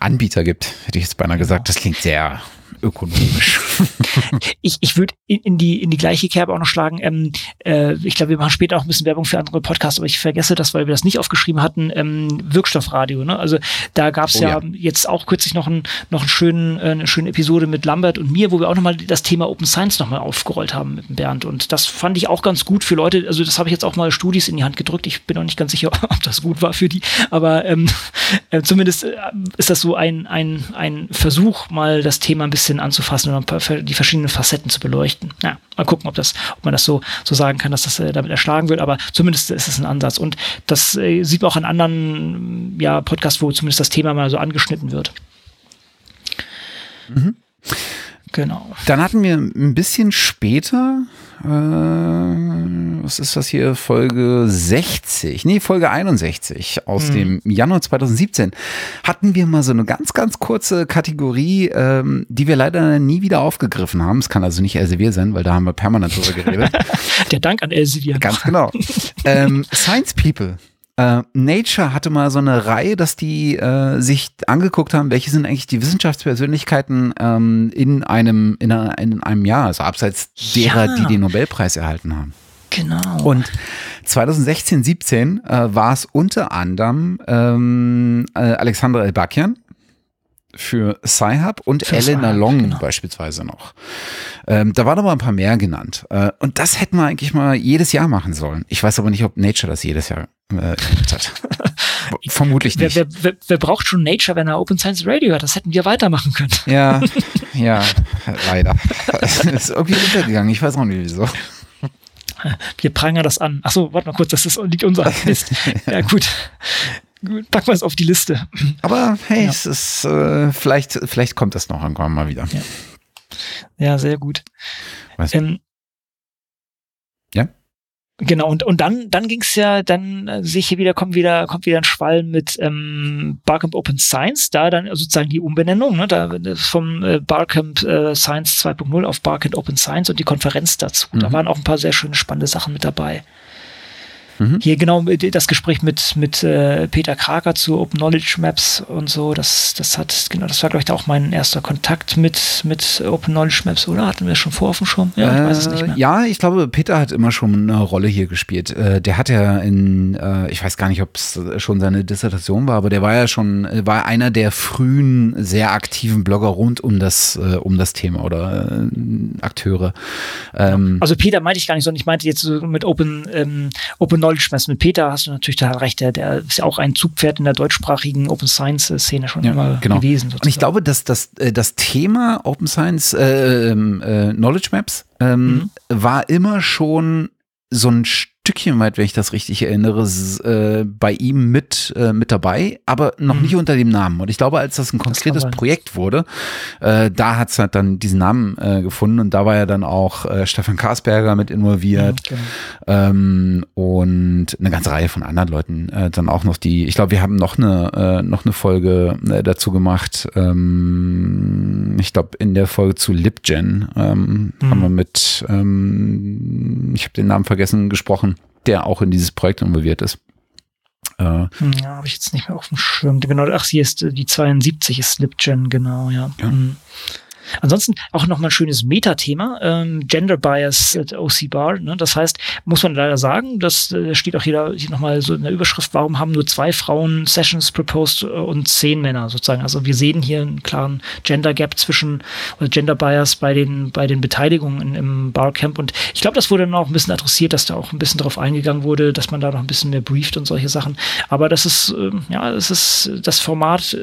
Anbieter gibt, hätte ich jetzt beinahe gesagt. Das klingt sehr ökonomisch. ich ich würde in, in, die, in die gleiche Kerbe auch noch schlagen. Ähm, äh, ich glaube, wir machen später auch ein bisschen Werbung für andere Podcasts, aber ich vergesse das, weil wir das nicht aufgeschrieben hatten. Ähm, Wirkstoffradio. Ne? Also da gab es oh, ja, ja, jetzt auch kürzlich noch, ein, noch einen schönen, äh, eine schöne Episode mit Lambert und mir, wo wir auch nochmal das Thema Open Science nochmal aufgerollt haben mit Bernd. Und das fand ich auch ganz gut für Leute. Also das habe ich jetzt auch mal Studis in die Hand gedrückt. Ich bin auch nicht ganz sicher, ob das gut war für die. Aber ähm, äh, zumindest äh, ist das so ein, ein, ein Versuch, mal das Thema ein bisschen bisschen anzufassen und die verschiedenen Facetten zu beleuchten. Ja, mal gucken, ob das, ob man das so, so sagen kann, dass das äh, damit erschlagen wird, aber zumindest ist es ein Ansatz. Und das äh, sieht man auch an anderen ja, Podcasts, wo zumindest das Thema mal so angeschnitten wird. Mhm. Genau. Dann hatten wir ein bisschen später äh, was ist das hier? Folge 60, nee, Folge 61 aus hm. dem Januar 2017 hatten wir mal so eine ganz, ganz kurze Kategorie, ähm, die wir leider nie wieder aufgegriffen haben. Es kann also nicht Elsevier sein, weil da haben wir permanent drüber geredet. Der Dank an Elsevier. Ganz genau. ähm, Science People. Äh, Nature hatte mal so eine Reihe, dass die äh, sich angeguckt haben, welche sind eigentlich die Wissenschaftspersönlichkeiten ähm, in einem in, einer, in, einem Jahr, also abseits derer, ja. die den Nobelpreis erhalten haben. Genau. Und 2016, 17 äh, war es unter anderem ähm, äh, Alexandra Elbakian, für Sci-Hub und für Elena Long genau. beispielsweise noch. Ähm, da waren aber ein paar mehr genannt. Äh, und das hätten wir eigentlich mal jedes Jahr machen sollen. Ich weiß aber nicht, ob Nature das jedes Jahr äh, hat. Vermutlich nicht. Wer, wer, wer, wer, braucht schon Nature, wenn er Open Science Radio hat? Das hätten wir weitermachen können. Ja, ja, leider. Das ist irgendwie untergegangen. Ich weiß auch nicht wieso. Wir prangern das an. Achso, warte mal kurz, das ist, liegt unser Mist. Ja, gut. Packen wir es auf die Liste. Aber hey, ja. es ist, äh, vielleicht, vielleicht kommt das noch irgendwann mal wieder. Ja, ja sehr gut. Ähm, ja? Genau, und, und dann, dann ging es ja, dann äh, sehe ich hier wieder, kommt wieder, kommt wieder ein Schwall mit ähm, Barcamp Open Science, da dann sozusagen die Umbenennung, ne, da vom äh, Barcamp äh, Science 2.0 auf Barcamp Open Science und die Konferenz dazu. Mhm. Da waren auch ein paar sehr schöne, spannende Sachen mit dabei. Mhm. Hier genau das Gespräch mit, mit äh, Peter Kraker zu Open Knowledge Maps und so, das, das hat, genau, das war, glaube ich, auch mein erster Kontakt mit, mit Open Knowledge Maps, oder? Hatten wir schon vor auf dem Schirm? Ja, ich weiß es nicht mehr. Ja, ich glaube, Peter hat immer schon eine Rolle hier gespielt. Äh, der hat ja in, äh, ich weiß gar nicht, ob es schon seine Dissertation war, aber der war ja schon, war einer der frühen, sehr aktiven Blogger rund um das, äh, um das Thema oder äh, Akteure. Ähm, also Peter meinte ich gar nicht, sondern ich meinte jetzt so mit Open, ähm, Open Knowledge Maps mit Peter hast du natürlich da recht, der, der ist ja auch ein Zugpferd in der deutschsprachigen Open Science Szene schon ja, immer genau. gewesen. Sozusagen. Und ich glaube, dass das, äh, das Thema Open Science äh, ähm, äh, Knowledge Maps ähm, mhm. war immer schon so ein Stückchen weit, wenn ich das richtig erinnere, äh, bei ihm mit, äh, mit dabei, aber noch mhm. nicht unter dem Namen. Und ich glaube, als das ein konkretes das Projekt wurde, äh, da hat es halt dann diesen Namen äh, gefunden und da war ja dann auch äh, Stefan Karsberger mit involviert mhm, genau. ähm, und eine ganze Reihe von anderen Leuten äh, dann auch noch die, ich glaube, wir haben noch eine, noch eine Folge dazu gemacht, ähm, ich glaube, in der Folge zu LibGen ähm, mhm. haben wir mit, ähm, ich habe den Namen vergessen, gesprochen der auch in dieses Projekt involviert ist. Äh, ja, habe ich jetzt nicht mehr auf dem Schirm. Genau, ach, sie ist die 72 ist Slipgen, genau, ja. ja. Mhm. Ansonsten auch nochmal ein schönes Metathema, ähm, Gender Bias at OC Bar. Ne? Das heißt, muss man leider sagen, das äh, steht auch hier, hier nochmal so in der Überschrift, warum haben nur zwei Frauen Sessions proposed äh, und zehn Männer sozusagen. Also wir sehen hier einen klaren Gender Gap zwischen oder Gender Bias bei den, bei den Beteiligungen im Barcamp. Und ich glaube, das wurde dann auch ein bisschen adressiert, dass da auch ein bisschen drauf eingegangen wurde, dass man da noch ein bisschen mehr brieft und solche Sachen. Aber das ist, äh, ja, es ist das Format,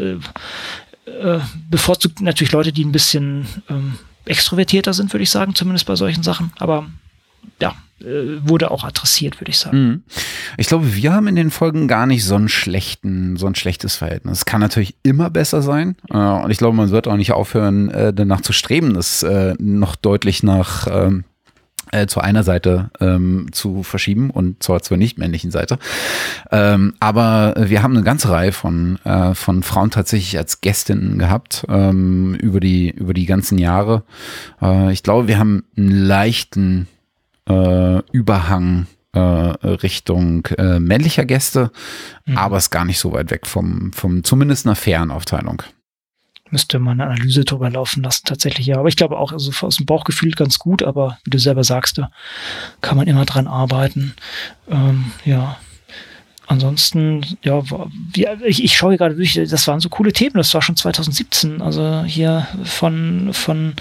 äh, bevorzugt natürlich Leute, die ein bisschen ähm, extrovertierter sind, würde ich sagen, zumindest bei solchen Sachen. Aber ja, äh, wurde auch adressiert, würde ich sagen. Mhm. Ich glaube, wir haben in den Folgen gar nicht so einen schlechten, so ein schlechtes Verhältnis. Es kann natürlich immer besser sein. Äh, und ich glaube, man wird auch nicht aufhören, danach zu streben, das noch deutlich nach ähm, äh, zu einer Seite ähm, zu verschieben und zwar zur nicht männlichen Seite. Ähm, aber wir haben eine ganze Reihe von, äh, von Frauen tatsächlich als Gästinnen gehabt ähm, über, die, über die ganzen Jahre. Äh, ich glaube, wir haben einen leichten äh, Überhang äh, Richtung äh, männlicher Gäste, mhm. aber ist gar nicht so weit weg vom, vom zumindest einer fairen Aufteilung müsste man eine Analyse drüber laufen lassen, tatsächlich ja. Aber ich glaube auch, also aus dem Bauchgefühl ganz gut, aber wie du selber sagst, da kann man immer dran arbeiten. Ähm, ja. Ansonsten, ja, ich, ich schaue gerade durch, das waren so coole Themen, das war schon 2017, also hier von, von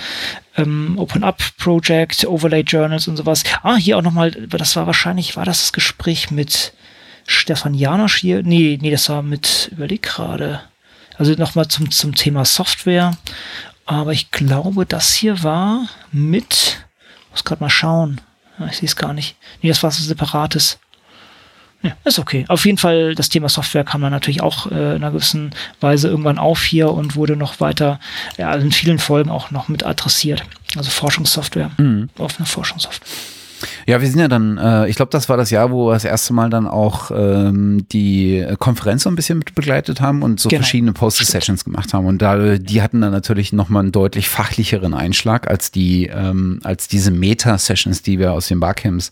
ähm, Open Up Project, Overlay Journals und sowas. Ah, hier auch nochmal, das war wahrscheinlich, war das das Gespräch mit Stefan Janosch hier? Nee, nee, das war mit, überleg gerade. Also nochmal zum, zum Thema Software. Aber ich glaube, das hier war mit, muss gerade mal schauen. Ich sehe es gar nicht. Nee, das war so separates. Ja, ist okay. Auf jeden Fall, das Thema Software kam dann natürlich auch äh, in einer gewissen Weise irgendwann auf hier und wurde noch weiter, ja, in vielen Folgen auch noch mit adressiert. Also Forschungssoftware, mhm. offene Forschungssoftware. Ja, wir sind ja dann, äh, ich glaube, das war das Jahr, wo wir das erste Mal dann auch ähm, die Konferenz so ein bisschen mit begleitet haben und so genau. verschiedene Poster-Sessions gemacht haben. Und da, die hatten dann natürlich nochmal einen deutlich fachlicheren Einschlag als die, ähm, als diese Meta-Sessions, die wir aus den Barcamps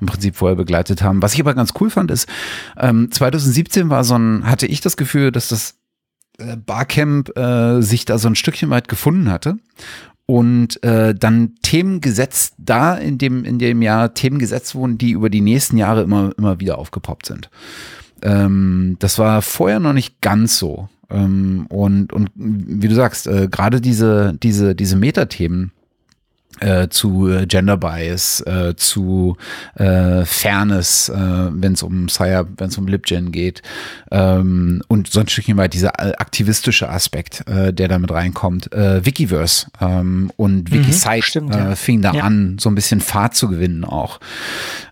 im Prinzip vorher begleitet haben. Was ich aber ganz cool fand, ist, ähm, 2017 war so ein, hatte ich das Gefühl, dass das äh, Barcamp äh, sich da so ein Stückchen weit gefunden hatte und äh, dann Themen gesetzt, da in dem, in dem Jahr Themen gesetzt wurden, die über die nächsten Jahre immer, immer wieder aufgepoppt sind. Ähm, das war vorher noch nicht ganz so. Ähm, und, und wie du sagst, äh, gerade diese, diese, diese Metathemen, äh, zu äh, Gender Bias, äh, zu äh, Fairness, äh, wenn es um Sire, wenn es um LibGen geht ähm, und so ein Stückchen weit dieser äh, aktivistische Aspekt, äh, der da mit reinkommt. Äh, Wikiverse ähm, und mhm, Wikisite mhm, ja. fing da ja. an, so ein bisschen Fahrt zu gewinnen auch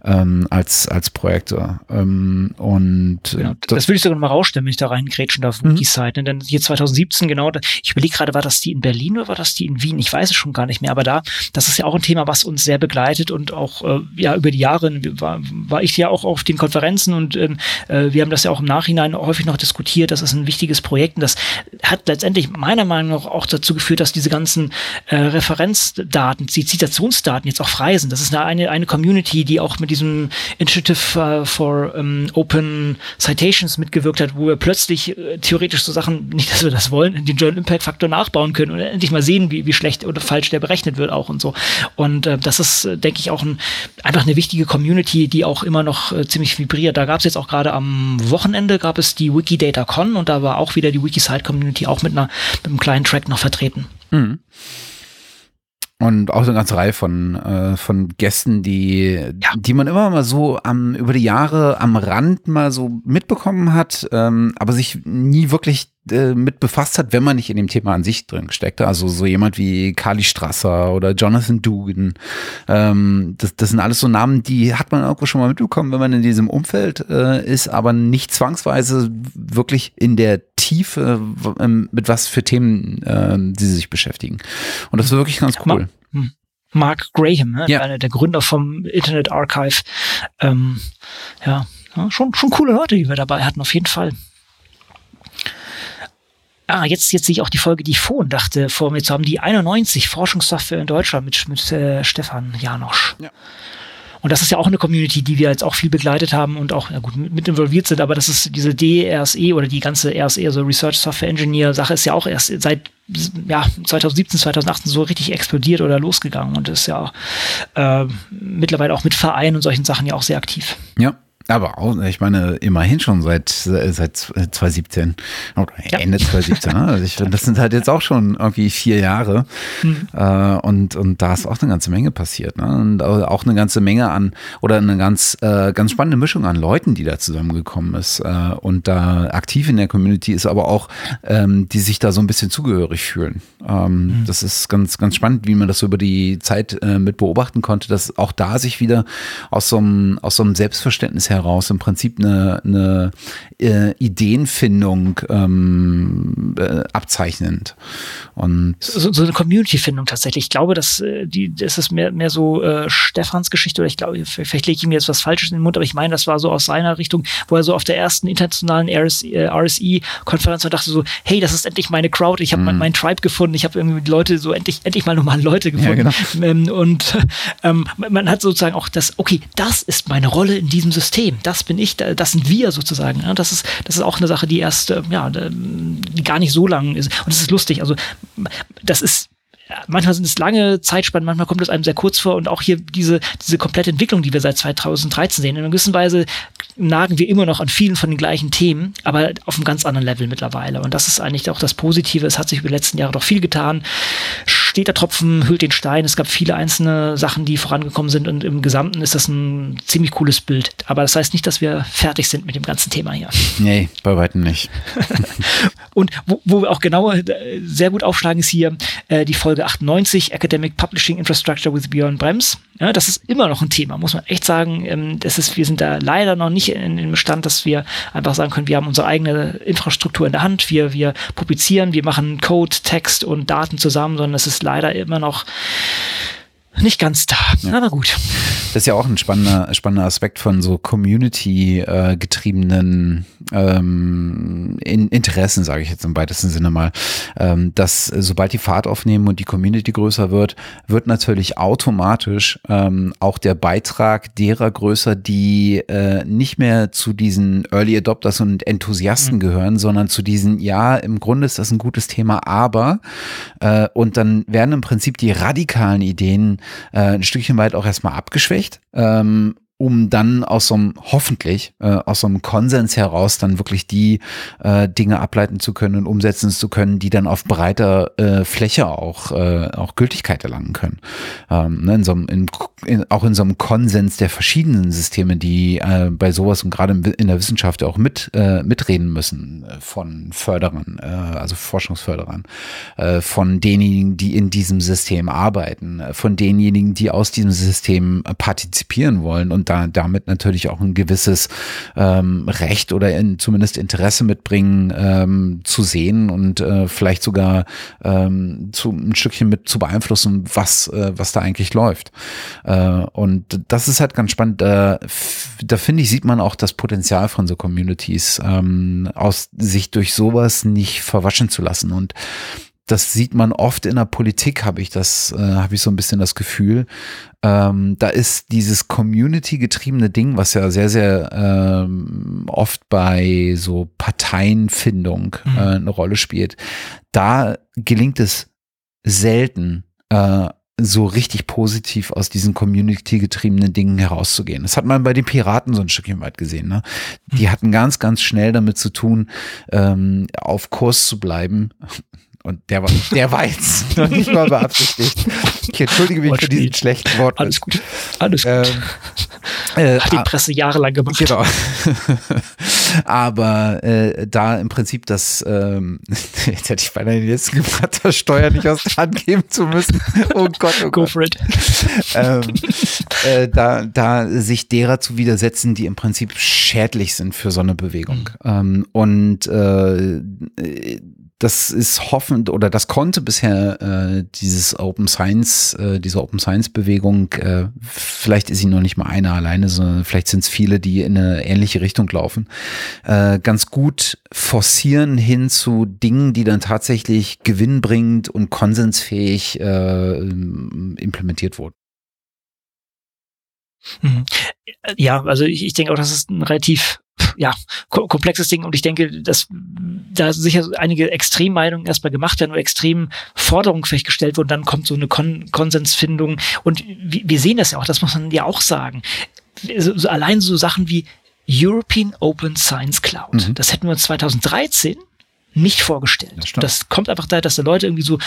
ähm, als als Projekte ähm, und genau. das, das würde ich sogar mal rausstellen, wenn ich da reingrätschen darf, mhm. Wikisite, ne? denn hier 2017 genau, ich überlege gerade, war das die in Berlin oder war das die in Wien? Ich weiß es schon gar nicht mehr, aber da das ist ja auch ein Thema, was uns sehr begleitet und auch äh, ja über die Jahre war, war ich ja auch auf den Konferenzen und ähm, äh, wir haben das ja auch im Nachhinein häufig noch diskutiert. Das ist ein wichtiges Projekt und das hat letztendlich meiner Meinung nach auch dazu geführt, dass diese ganzen äh, Referenzdaten, die Zitationsdaten jetzt auch frei sind. Das ist eine, eine, Community, die auch mit diesem Initiative uh, for um, Open Citations mitgewirkt hat, wo wir plötzlich äh, theoretisch so Sachen, nicht, dass wir das wollen, den Journal Impact Faktor nachbauen können und endlich mal sehen, wie, wie schlecht oder falsch der berechnet wird auch und so. Und äh, das ist, äh, denke ich, auch ein, einfach eine wichtige Community, die auch immer noch äh, ziemlich vibriert. Da gab es jetzt auch gerade am Wochenende gab es die Wikidata-Con und da war auch wieder die Wikisite-Community auch mit, einer, mit einem kleinen Track noch vertreten. Mhm. Und auch eine ganze Reihe von, äh, von Gästen, die, ja. die man immer mal so am, über die Jahre am Rand mal so mitbekommen hat, ähm, aber sich nie wirklich äh, mit befasst hat, wenn man nicht in dem Thema an sich drin steckte. Also so jemand wie Kali Strasser oder Jonathan Dugan. Ähm, das, das sind alles so Namen, die hat man irgendwo schon mal mitbekommen, wenn man in diesem Umfeld äh, ist, aber nicht zwangsweise wirklich in der Tiefe, ähm, mit was für Themen äh, sie sich beschäftigen. Und das war wirklich ganz cool. Hm. Mark Graham, ne? Ja. einer der Gründer vom Internet Archive. Ähm, ja, ja, schon, schon coole Leute, die wir dabei hatten, auf jeden Fall. Ah, jetzt, jetzt sehe ich auch die Folge, die ich vorhin dachte, vor mir zu haben, die 91 Forschungssoftware in Deutschland mit, mit äh, Stefan Janosch. Ja. Und das ist ja auch eine Community, die wir jetzt auch viel begleitet haben und auch ja gut, mit involviert sind, aber das ist diese DRSE oder die ganze RSE, also Research Software Engineer Sache ist ja auch erst seit ja, 2017, 2018 so richtig explodiert oder losgegangen und ist ja äh, mittlerweile auch mit Vereinen und solchen Sachen ja auch sehr aktiv. Ja. Aber auch, ich meine, immerhin schon seit, seit 2017 oder Ja. Ende 2017. Ne? Also ich das sind halt jetzt auch schon irgendwie vier Jahre. Mhm. Äh, und, und da ist auch eine ganze Menge passiert. Ne? Und auch eine ganze Menge an oder eine ganz, äh, ganz spannende Mischung an Leuten, die da zusammengekommen ist äh, und da aktiv in der Community ist, aber auch, ähm, die sich da so ein bisschen zugehörig fühlen. Ähm, Das ist ganz, ganz spannend, wie man das über die Zeit äh, mit beobachten konnte, dass auch da sich wieder aus so einem, aus so einem Selbstverständnis heraus im Prinzip eine, eine äh, Ideenfindung ähm, äh, abzeichnend. Und so, so eine Community-Findung tatsächlich. Ich glaube, dass äh, die, das ist mehr, mehr so äh, Stefans Geschichte oder ich glaube, vielleicht lege ich mir jetzt was Falsches in den Mund, aber ich meine, das war so aus seiner Richtung, wo er so auf der ersten internationalen RS, äh, RSI-Konferenz dachte so, hey, das ist endlich meine Crowd, ich habe mein, mein Tribe gefunden, ich habe irgendwie Leute so endlich, endlich mal normale Leute gefunden. genau. ähm, und ähm, man hat sozusagen auch das, okay, das ist meine Rolle in diesem System, das bin ich, das sind wir sozusagen. Das ist, das ist auch eine Sache, die erst, äh, ja, die gar nicht so lang ist. Und es ist lustig, also das ist manchmal sind es lange Zeitspannen, manchmal kommt es einem sehr kurz vor und auch hier diese, diese komplette Entwicklung, die wir seit 2013 sehen. In einer gewissen Weise nagen wir immer noch an vielen von den gleichen Themen, aber auf einem ganz anderen Level mittlerweile. Und das ist eigentlich auch das Positive. Es hat sich über die letzten Jahre doch viel getan. Steter Tropfen hüllt den Stein. Es gab viele einzelne Sachen, die vorangekommen sind und im Gesamten ist das ein ziemlich cooles Bild. Aber das heißt nicht, dass wir fertig sind mit dem ganzen Thema hier. nee, bei weitem nicht. Und wo, wo wir auch genauer äh, sehr gut aufschlagen, ist hier äh, die Folge 98, Academic Publishing Infrastructure with Björn Brems. Ja, das ist immer noch ein Thema, muss man echt sagen. Ähm, das ist, wir sind da leider noch nicht in, in dem Stand, dass wir einfach sagen können, wir haben unsere eigene Infrastruktur in der Hand, wir, wir publizieren, wir machen Code, Text und Daten zusammen, sondern es ist leider immer noch nicht ganz da. Ja. Aber gut. Das ist ja auch ein spannender, spannender Aspekt von so Community-getriebenen ähm, in Interessen, sage ich jetzt im weitesten Sinne mal, ähm, dass äh, sobald die Fahrt aufnehmen und die Community größer wird, wird natürlich automatisch ähm, auch der Beitrag derer größer, die äh, nicht mehr zu diesen Early Adopters und Enthusiasten Mhm. gehören, sondern zu diesen, ja, im Grunde ist das ein gutes Thema, aber äh, und dann werden im Prinzip die radikalen Ideen äh, ein Stückchen weit auch erstmal abgeschwächt. Ähm, um dann aus so einem, hoffentlich, äh, aus so einem Konsens heraus dann wirklich die äh, Dinge ableiten zu können und umsetzen zu können, die dann auf breiter äh, Fläche auch, äh, auch Gültigkeit erlangen können. Ähm, ne, in so einem, in, in, auch in so einem Konsens der verschiedenen Systeme, die äh, bei sowas und gerade in, der Wissenschaft auch mit, äh, mitreden müssen, äh, von Förderern, äh, also Forschungsförderern, äh, von denjenigen, die in diesem System arbeiten, äh, von denjenigen, die aus diesem System äh, partizipieren wollen und da, damit natürlich auch ein gewisses ähm, Recht oder in, zumindest Interesse mitbringen, ähm, zu sehen und äh, vielleicht sogar ähm, zu, ein Stückchen mit zu beeinflussen, was, äh, was da eigentlich läuft. Äh, und das ist halt ganz spannend. Da, finde ich, sieht man auch das Potenzial von so Communities, ähm, aus sich durch sowas nicht verwaschen zu lassen. Und das sieht man oft in der Politik, habe ich das, äh, habe ich so ein bisschen das Gefühl. Ähm, da ist dieses Community-getriebene Ding, was ja sehr, sehr ähm, oft bei so Parteienfindung Mhm. äh, eine Rolle spielt. Da gelingt es selten, äh, so richtig positiv aus diesen community-getriebenen Dingen herauszugehen. Das hat man bei den Piraten so ein Stückchen weit gesehen. Ne? Die hatten ganz, ganz schnell damit zu tun, ähm, auf Kurs zu bleiben. Und der war, der war jetzt noch nicht mal beabsichtigt. Ich entschuldige mich für Wortspiel. diesen schlechten Wort. Alles gut. Alles gut. Ähm, äh, Hat die ah, Presse jahrelang gemacht. Genau. Aber äh, da im Prinzip das, ähm, jetzt hätte ich beinahe den letzten gebracht, das Steuer nicht aus der Hand geben zu müssen. Oh Gott, oh Gott. Go for it. Ähm, äh, da, da sich derer zu widersetzen, die im Prinzip schädlich sind für so eine Bewegung. Mhm. Ähm, und äh, das ist hoffend oder das konnte bisher äh, dieses Open Science, äh, diese Open Science Bewegung, äh, vielleicht ist sie noch nicht mal eine alleine, sondern vielleicht sind es viele, die in eine ähnliche Richtung laufen, äh, ganz gut forcieren hin zu Dingen, die dann tatsächlich gewinnbringend und konsensfähig äh, implementiert wurden. Mhm. Ja, also ich, ich denke auch, das ist ein relativ ja, komplexes Ding und ich denke, dass da sicher einige Extremmeinungen erstmal gemacht werden oder extrem Forderungen vielleicht gestellt wurden, dann kommt so eine Kon Konsensfindung und wir, sehen das ja auch, das muss man ja auch sagen. So, so allein so Sachen wie European Open Science Cloud, mhm. das hätten wir uns 2013 nicht vorgestellt. Das, das, kommt einfach da, dass die Leute irgendwie so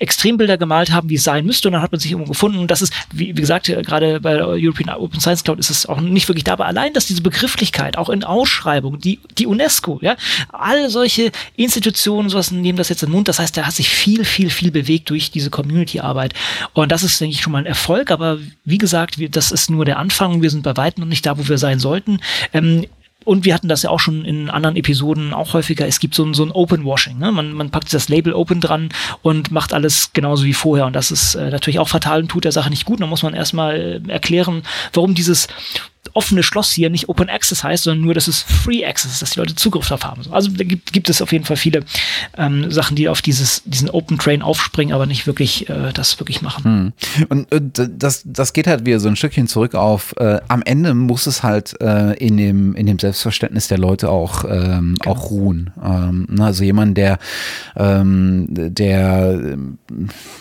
Extrembilder gemalt haben, wie es sein müsste. Und dann hat man sich irgendwo gefunden. Und das ist, wie, wie gesagt, gerade bei European Open Science Cloud ist es auch nicht wirklich da. Aber allein, dass diese Begrifflichkeit auch in Ausschreibungen, die, die UNESCO, ja, all solche Institutionen, sowas nehmen das jetzt in den Mund. Das heißt, da hat sich viel, viel, viel bewegt durch diese Community-Arbeit. Und das ist, denke ich, schon mal ein Erfolg. Aber wie gesagt, wir, das ist nur der Anfang. Wir sind bei weitem noch nicht da, wo wir sein sollten. Ähm, und wir hatten das ja auch schon in anderen Episoden auch häufiger. Es gibt so ein, so ein Open Washing. Ne? Man, man packt das Label Open dran und macht alles genauso wie vorher. Und das ist äh, natürlich auch fatal und tut der Sache nicht gut. Da muss man erstmal äh, erklären, warum dieses offene Schloss hier nicht Open Access heißt, sondern nur, dass es Free Access ist, dass die Leute Zugriff darauf haben. Also da gibt, gibt es auf jeden Fall viele ähm, Sachen, die auf dieses, diesen Open Train aufspringen, aber nicht wirklich äh, das wirklich machen. Hm. Und äh, das, das geht halt wieder so ein Stückchen zurück auf, äh, am Ende muss es halt äh, in, dem, in dem Selbstverständnis der Leute auch, ähm, genau. auch ruhen. Ähm, also jemand, der, ähm, der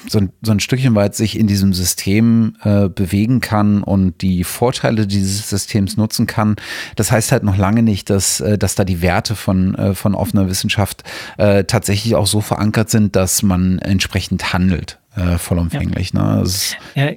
so, ein, so ein Stückchen weit sich in diesem System äh, bewegen kann und die Vorteile dieses Systems nutzen kann. Das heißt halt noch lange nicht, dass, äh, dass da die Werte von, äh, von offener Wissenschaft äh, tatsächlich auch so verankert sind, dass man entsprechend handelt, äh, vollumfänglich. Ja. Ne? ja,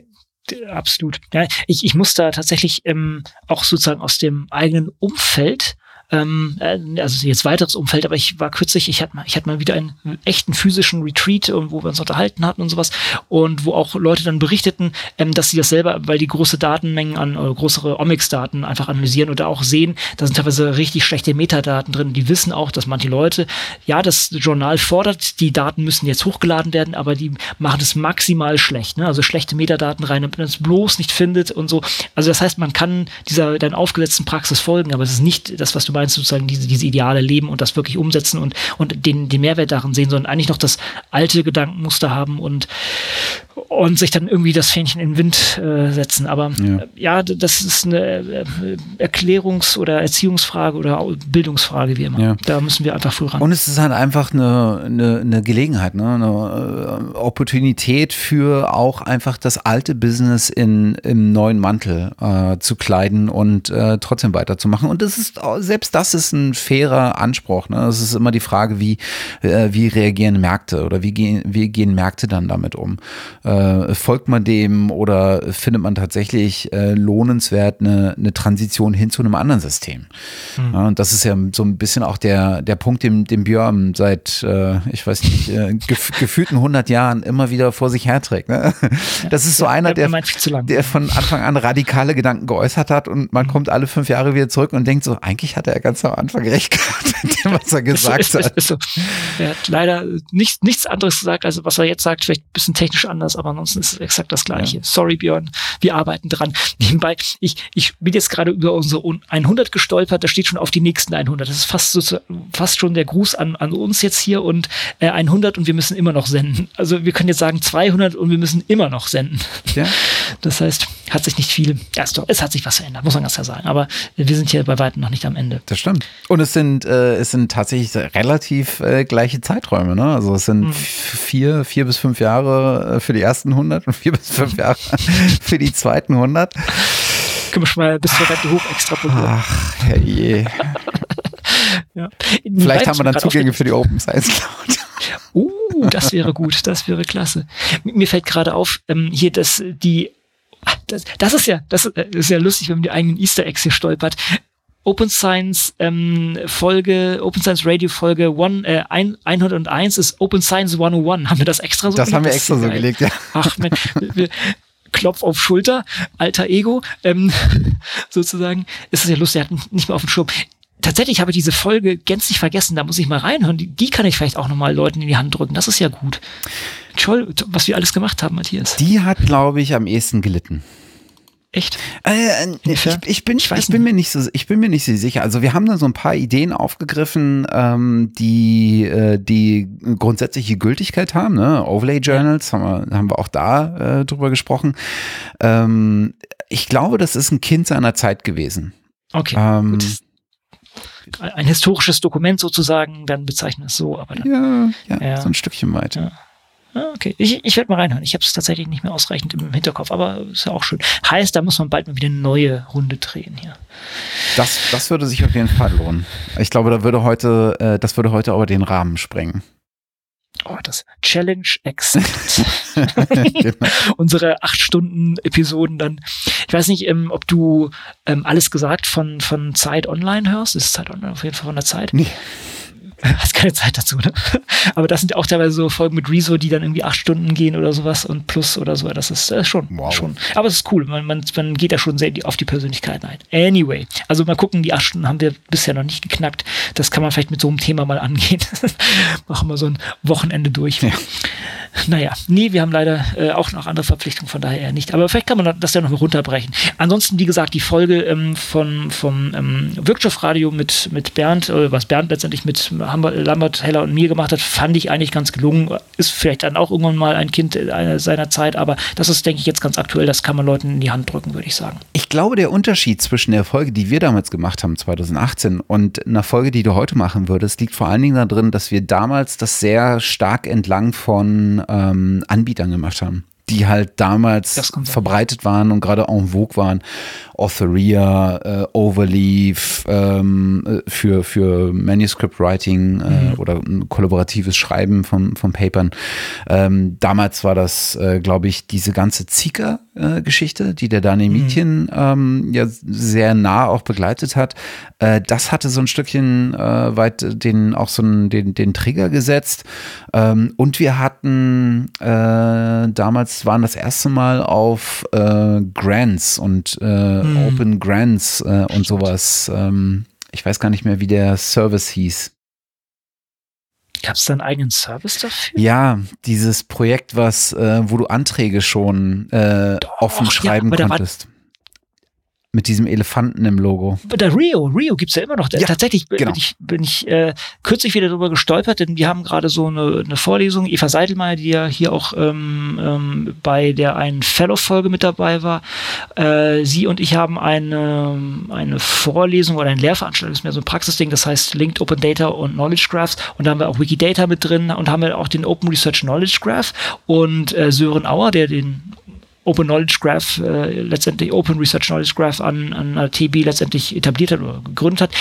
absolut. Ja, ich, ich muss da tatsächlich ähm, auch sozusagen aus dem eigenen Umfeld ähm, äh, also jetzt weiteres Umfeld, aber ich war kürzlich, ich hatte mal, ich hatte mal wieder einen echten physischen Retreat, wo wir uns unterhalten hatten und sowas und wo auch Leute dann berichteten, ähm, dass sie das selber, weil die große Datenmengen an äh, größere Omics-Daten einfach analysieren oder auch sehen, da sind teilweise richtig schlechte Metadaten drin. Die wissen auch, dass manche Leute, ja, das Journal fordert, die Daten müssen jetzt hochgeladen werden, aber die machen es maximal schlecht. Ne? Also schlechte Metadaten rein, damit man es bloß nicht findet und so. Also das heißt, man kann dieser deiner aufgesetzten Praxis folgen, aber es ist nicht das, was du meinst, sozusagen diese, diese Ideale leben und das wirklich umsetzen und, und den, den Mehrwert darin sehen, sondern eigentlich noch das alte Gedankenmuster haben und, und sich dann irgendwie das Fähnchen in den Wind äh, setzen. Aber ja. ja. das ist eine äh, Erklärungs- oder Erziehungsfrage oder Bildungsfrage, wie immer. Ja. Da müssen wir einfach früh ran. Und es ist halt einfach eine, eine, eine Gelegenheit, ne? eine äh, Opportunität für auch einfach das alte Business in, im neuen Mantel äh, zu kleiden und äh, trotzdem weiterzumachen. Und das ist selbst das ist ein fairer Anspruch. Ne? Es ist immer die Frage, wie, äh, wie reagieren Märkte oder wie gehen, wie gehen Märkte dann damit um? Äh, folgt man dem oder findet man tatsächlich äh, lohnenswert eine, eine Transition hin zu einem anderen System? Mhm. Ja, und das ist ja so ein bisschen auch der, der Punkt, den, den Björn seit, äh, ich weiß nicht, äh, gef gefühlten 100 Jahren immer wieder vor sich herträgt. Ne? Das ist so einer, der, der von Anfang an radikale Gedanken geäußert hat und man mhm. kommt alle fünf Jahre wieder zurück und denkt so, eigentlich hat er ganz am Anfang recht gehabt mit dem, was er gesagt hat. Er hat leider nicht, nichts anderes gesagt, als was er jetzt sagt, vielleicht ein bisschen technisch anders, aber ansonsten ist es exakt das Gleiche. Ja. Sorry, Björn, wir arbeiten dran. Nebenbei, ich, ich bin jetzt gerade über unsere 100 gestolpert, da steht schon auf die nächsten 100. Das ist fast, so, fast schon der Gruß an, an uns jetzt hier und äh, 100 und wir müssen immer noch senden. Also wir können jetzt sagen 200 und wir müssen immer noch senden. Ja. Das heißt, hat sich nicht viel, ja, es hat sich was verändert, muss man ganz klar sagen. Aber wir sind hier bei weitem noch nicht am Ende. Das stimmt. Und es sind, äh, es sind tatsächlich relativ äh, gleiche Zeiträume. Ne? Also es sind mhm. vier, vier bis fünf Jahre äh, für die ersten 100 und vier bis fünf Jahre für die zweiten 100. Können wir schon mal bis zur Rente hoch extrapolieren. Ach, herrje. ja. Vielleicht haben wir dann Zugänge für die Open Science Cloud. Uh, das wäre gut, das wäre klasse. Mir fällt gerade auf, ähm, hier, dass die das, das ist ja, das ist ja lustig, wenn man die eigenen Easter Eggs hier stolpert. Open Science ähm, Folge, Open Science Radio Folge one, äh, 101 ist Open Science 101. Haben wir das extra so Das gelegt? haben wir extra so gelegt, ja. Ach, man, wir, Klopf auf Schulter, alter Ego, ähm, sozusagen. Ist es ja lustig, er hat nicht mehr auf dem Schirm tatsächlich habe ich diese Folge gänzlich vergessen. Da muss ich mal reinhören. Die, die kann ich vielleicht auch nochmal Leuten in die Hand drücken. Das ist ja gut. Toll, was wir alles gemacht haben, Matthias. Die hat, glaube ich, am ehesten gelitten. Echt? Äh, äh ich, ich, bin, ich, ich bin mir nicht so, ich bin mir nicht so sicher. Also wir haben da so ein paar Ideen aufgegriffen, ähm, die, äh, die grundsätzliche Gültigkeit haben. Ne? Overlay Journals ja. haben, wir, haben wir auch da äh, drüber gesprochen. Ähm, ich glaube, das ist ein Kind seiner Zeit gewesen. Okay. Ähm, ein historisches Dokument sozusagen, dann bezeichnen wir es so. Aber dann, ja, ja, ja, so ein Stückchen weiter. Ja. Ah, okay, ich, ich werde mal reinhören. Ich habe es tatsächlich nicht mehr ausreichend im Hinterkopf, aber ist ja auch schön. Heißt, da muss man bald mal wieder eine neue Runde drehen hier. Das, das würde sich auf jeden Fall lohnen. Ich glaube, da würde heute, äh, das würde heute aber den Rahmen sprengen. Oh, das Challenge Accept. genau. Unsere acht Stunden Episoden dann. Ich weiß nicht, ähm, ob du ähm, alles gesagt von, von Zeit Online hörst. Ist Zeit Online auf jeden Fall von der Zeit? Nee. hast keine Zeit dazu, ne? Aber das sind auch teilweise so Folgen mit Rezo, die dann irgendwie acht Stunden gehen oder sowas und plus oder so. Das ist äh, schon, wow. schon. Aber es ist cool. Man, man, man geht da schon sehr auf die Persönlichkeit ein. Anyway. Also mal gucken, die acht Stunden haben wir bisher noch nicht geknackt. Das kann man vielleicht mit so einem Thema mal angehen. Machen wir so ein Wochenende durch. Ja. Naja, nee, wir haben leider äh, auch noch andere Verpflichtungen, von daher eher nicht. Aber vielleicht kann man das ja noch mal runterbrechen. Ansonsten, wie gesagt, die Folge ähm, von, vom ähm, Wirkstoffradio mit, mit Bernd, äh, was Bernd letztendlich mit Lambert, Heller und mir gemacht hat, fand ich eigentlich ganz gelungen. Ist vielleicht dann auch irgendwann mal ein Kind seiner Zeit, aber das ist, denke ich, jetzt ganz aktuell. Das kann man Leuten in die Hand drücken, würde ich sagen. Ich glaube, der Unterschied zwischen der Folge, die wir damals gemacht haben, 2018, und einer Folge, die du heute machen würdest, liegt vor allen Dingen darin, dass wir damals das sehr stark entlang von ähm, Anbietern gemacht haben die halt damals verbreitet waren und gerade en vogue waren. Authoria, äh, Overleaf ähm, äh, für, für Manuscript Writing äh, mhm. oder ein kollaboratives Schreiben von, von Papern. Ähm, damals war das, äh, glaube ich, diese ganze Zika-Geschichte, die der Daniel mhm. Mietchen ähm, ja sehr nah auch begleitet hat. Äh, das hatte so ein Stückchen äh, weit den auch so einen, den, den Trigger gesetzt. Ähm, und wir hatten äh, waren das erste Mal auf äh, Grants und äh, hm. Open Grants äh, und sowas. Ähm, ich weiß gar nicht mehr, wie der Service hieß. Gab es da einen eigenen Service dafür? Ja, dieses Projekt, was, äh, wo du Anträge schon äh, Doch, offen schreiben ja, konntest mit diesem Elefanten im Logo. Der Rio, Rio gibt's ja immer noch. Ja, Tatsächlich genau. bin ich, bin ich äh, kürzlich wieder darüber gestolpert, denn wir haben gerade so eine, eine Vorlesung, Eva Seidelmeier, die ja hier auch ähm, ähm, bei der einen Fellow-Folge mit dabei war. Äh, sie und ich haben eine, eine Vorlesung oder eine Lehrveranstaltung, das ist mehr so ein Praxisding, das heißt Linked Open Data und Knowledge Graphs und da haben wir auch Wikidata mit drin und haben wir auch den Open Research Knowledge Graph und äh, Sören Auer, der den Open Knowledge Graph, äh, letztendlich Open Research Knowledge Graph an, an TB letztendlich etabliert hat oder gegründet hat,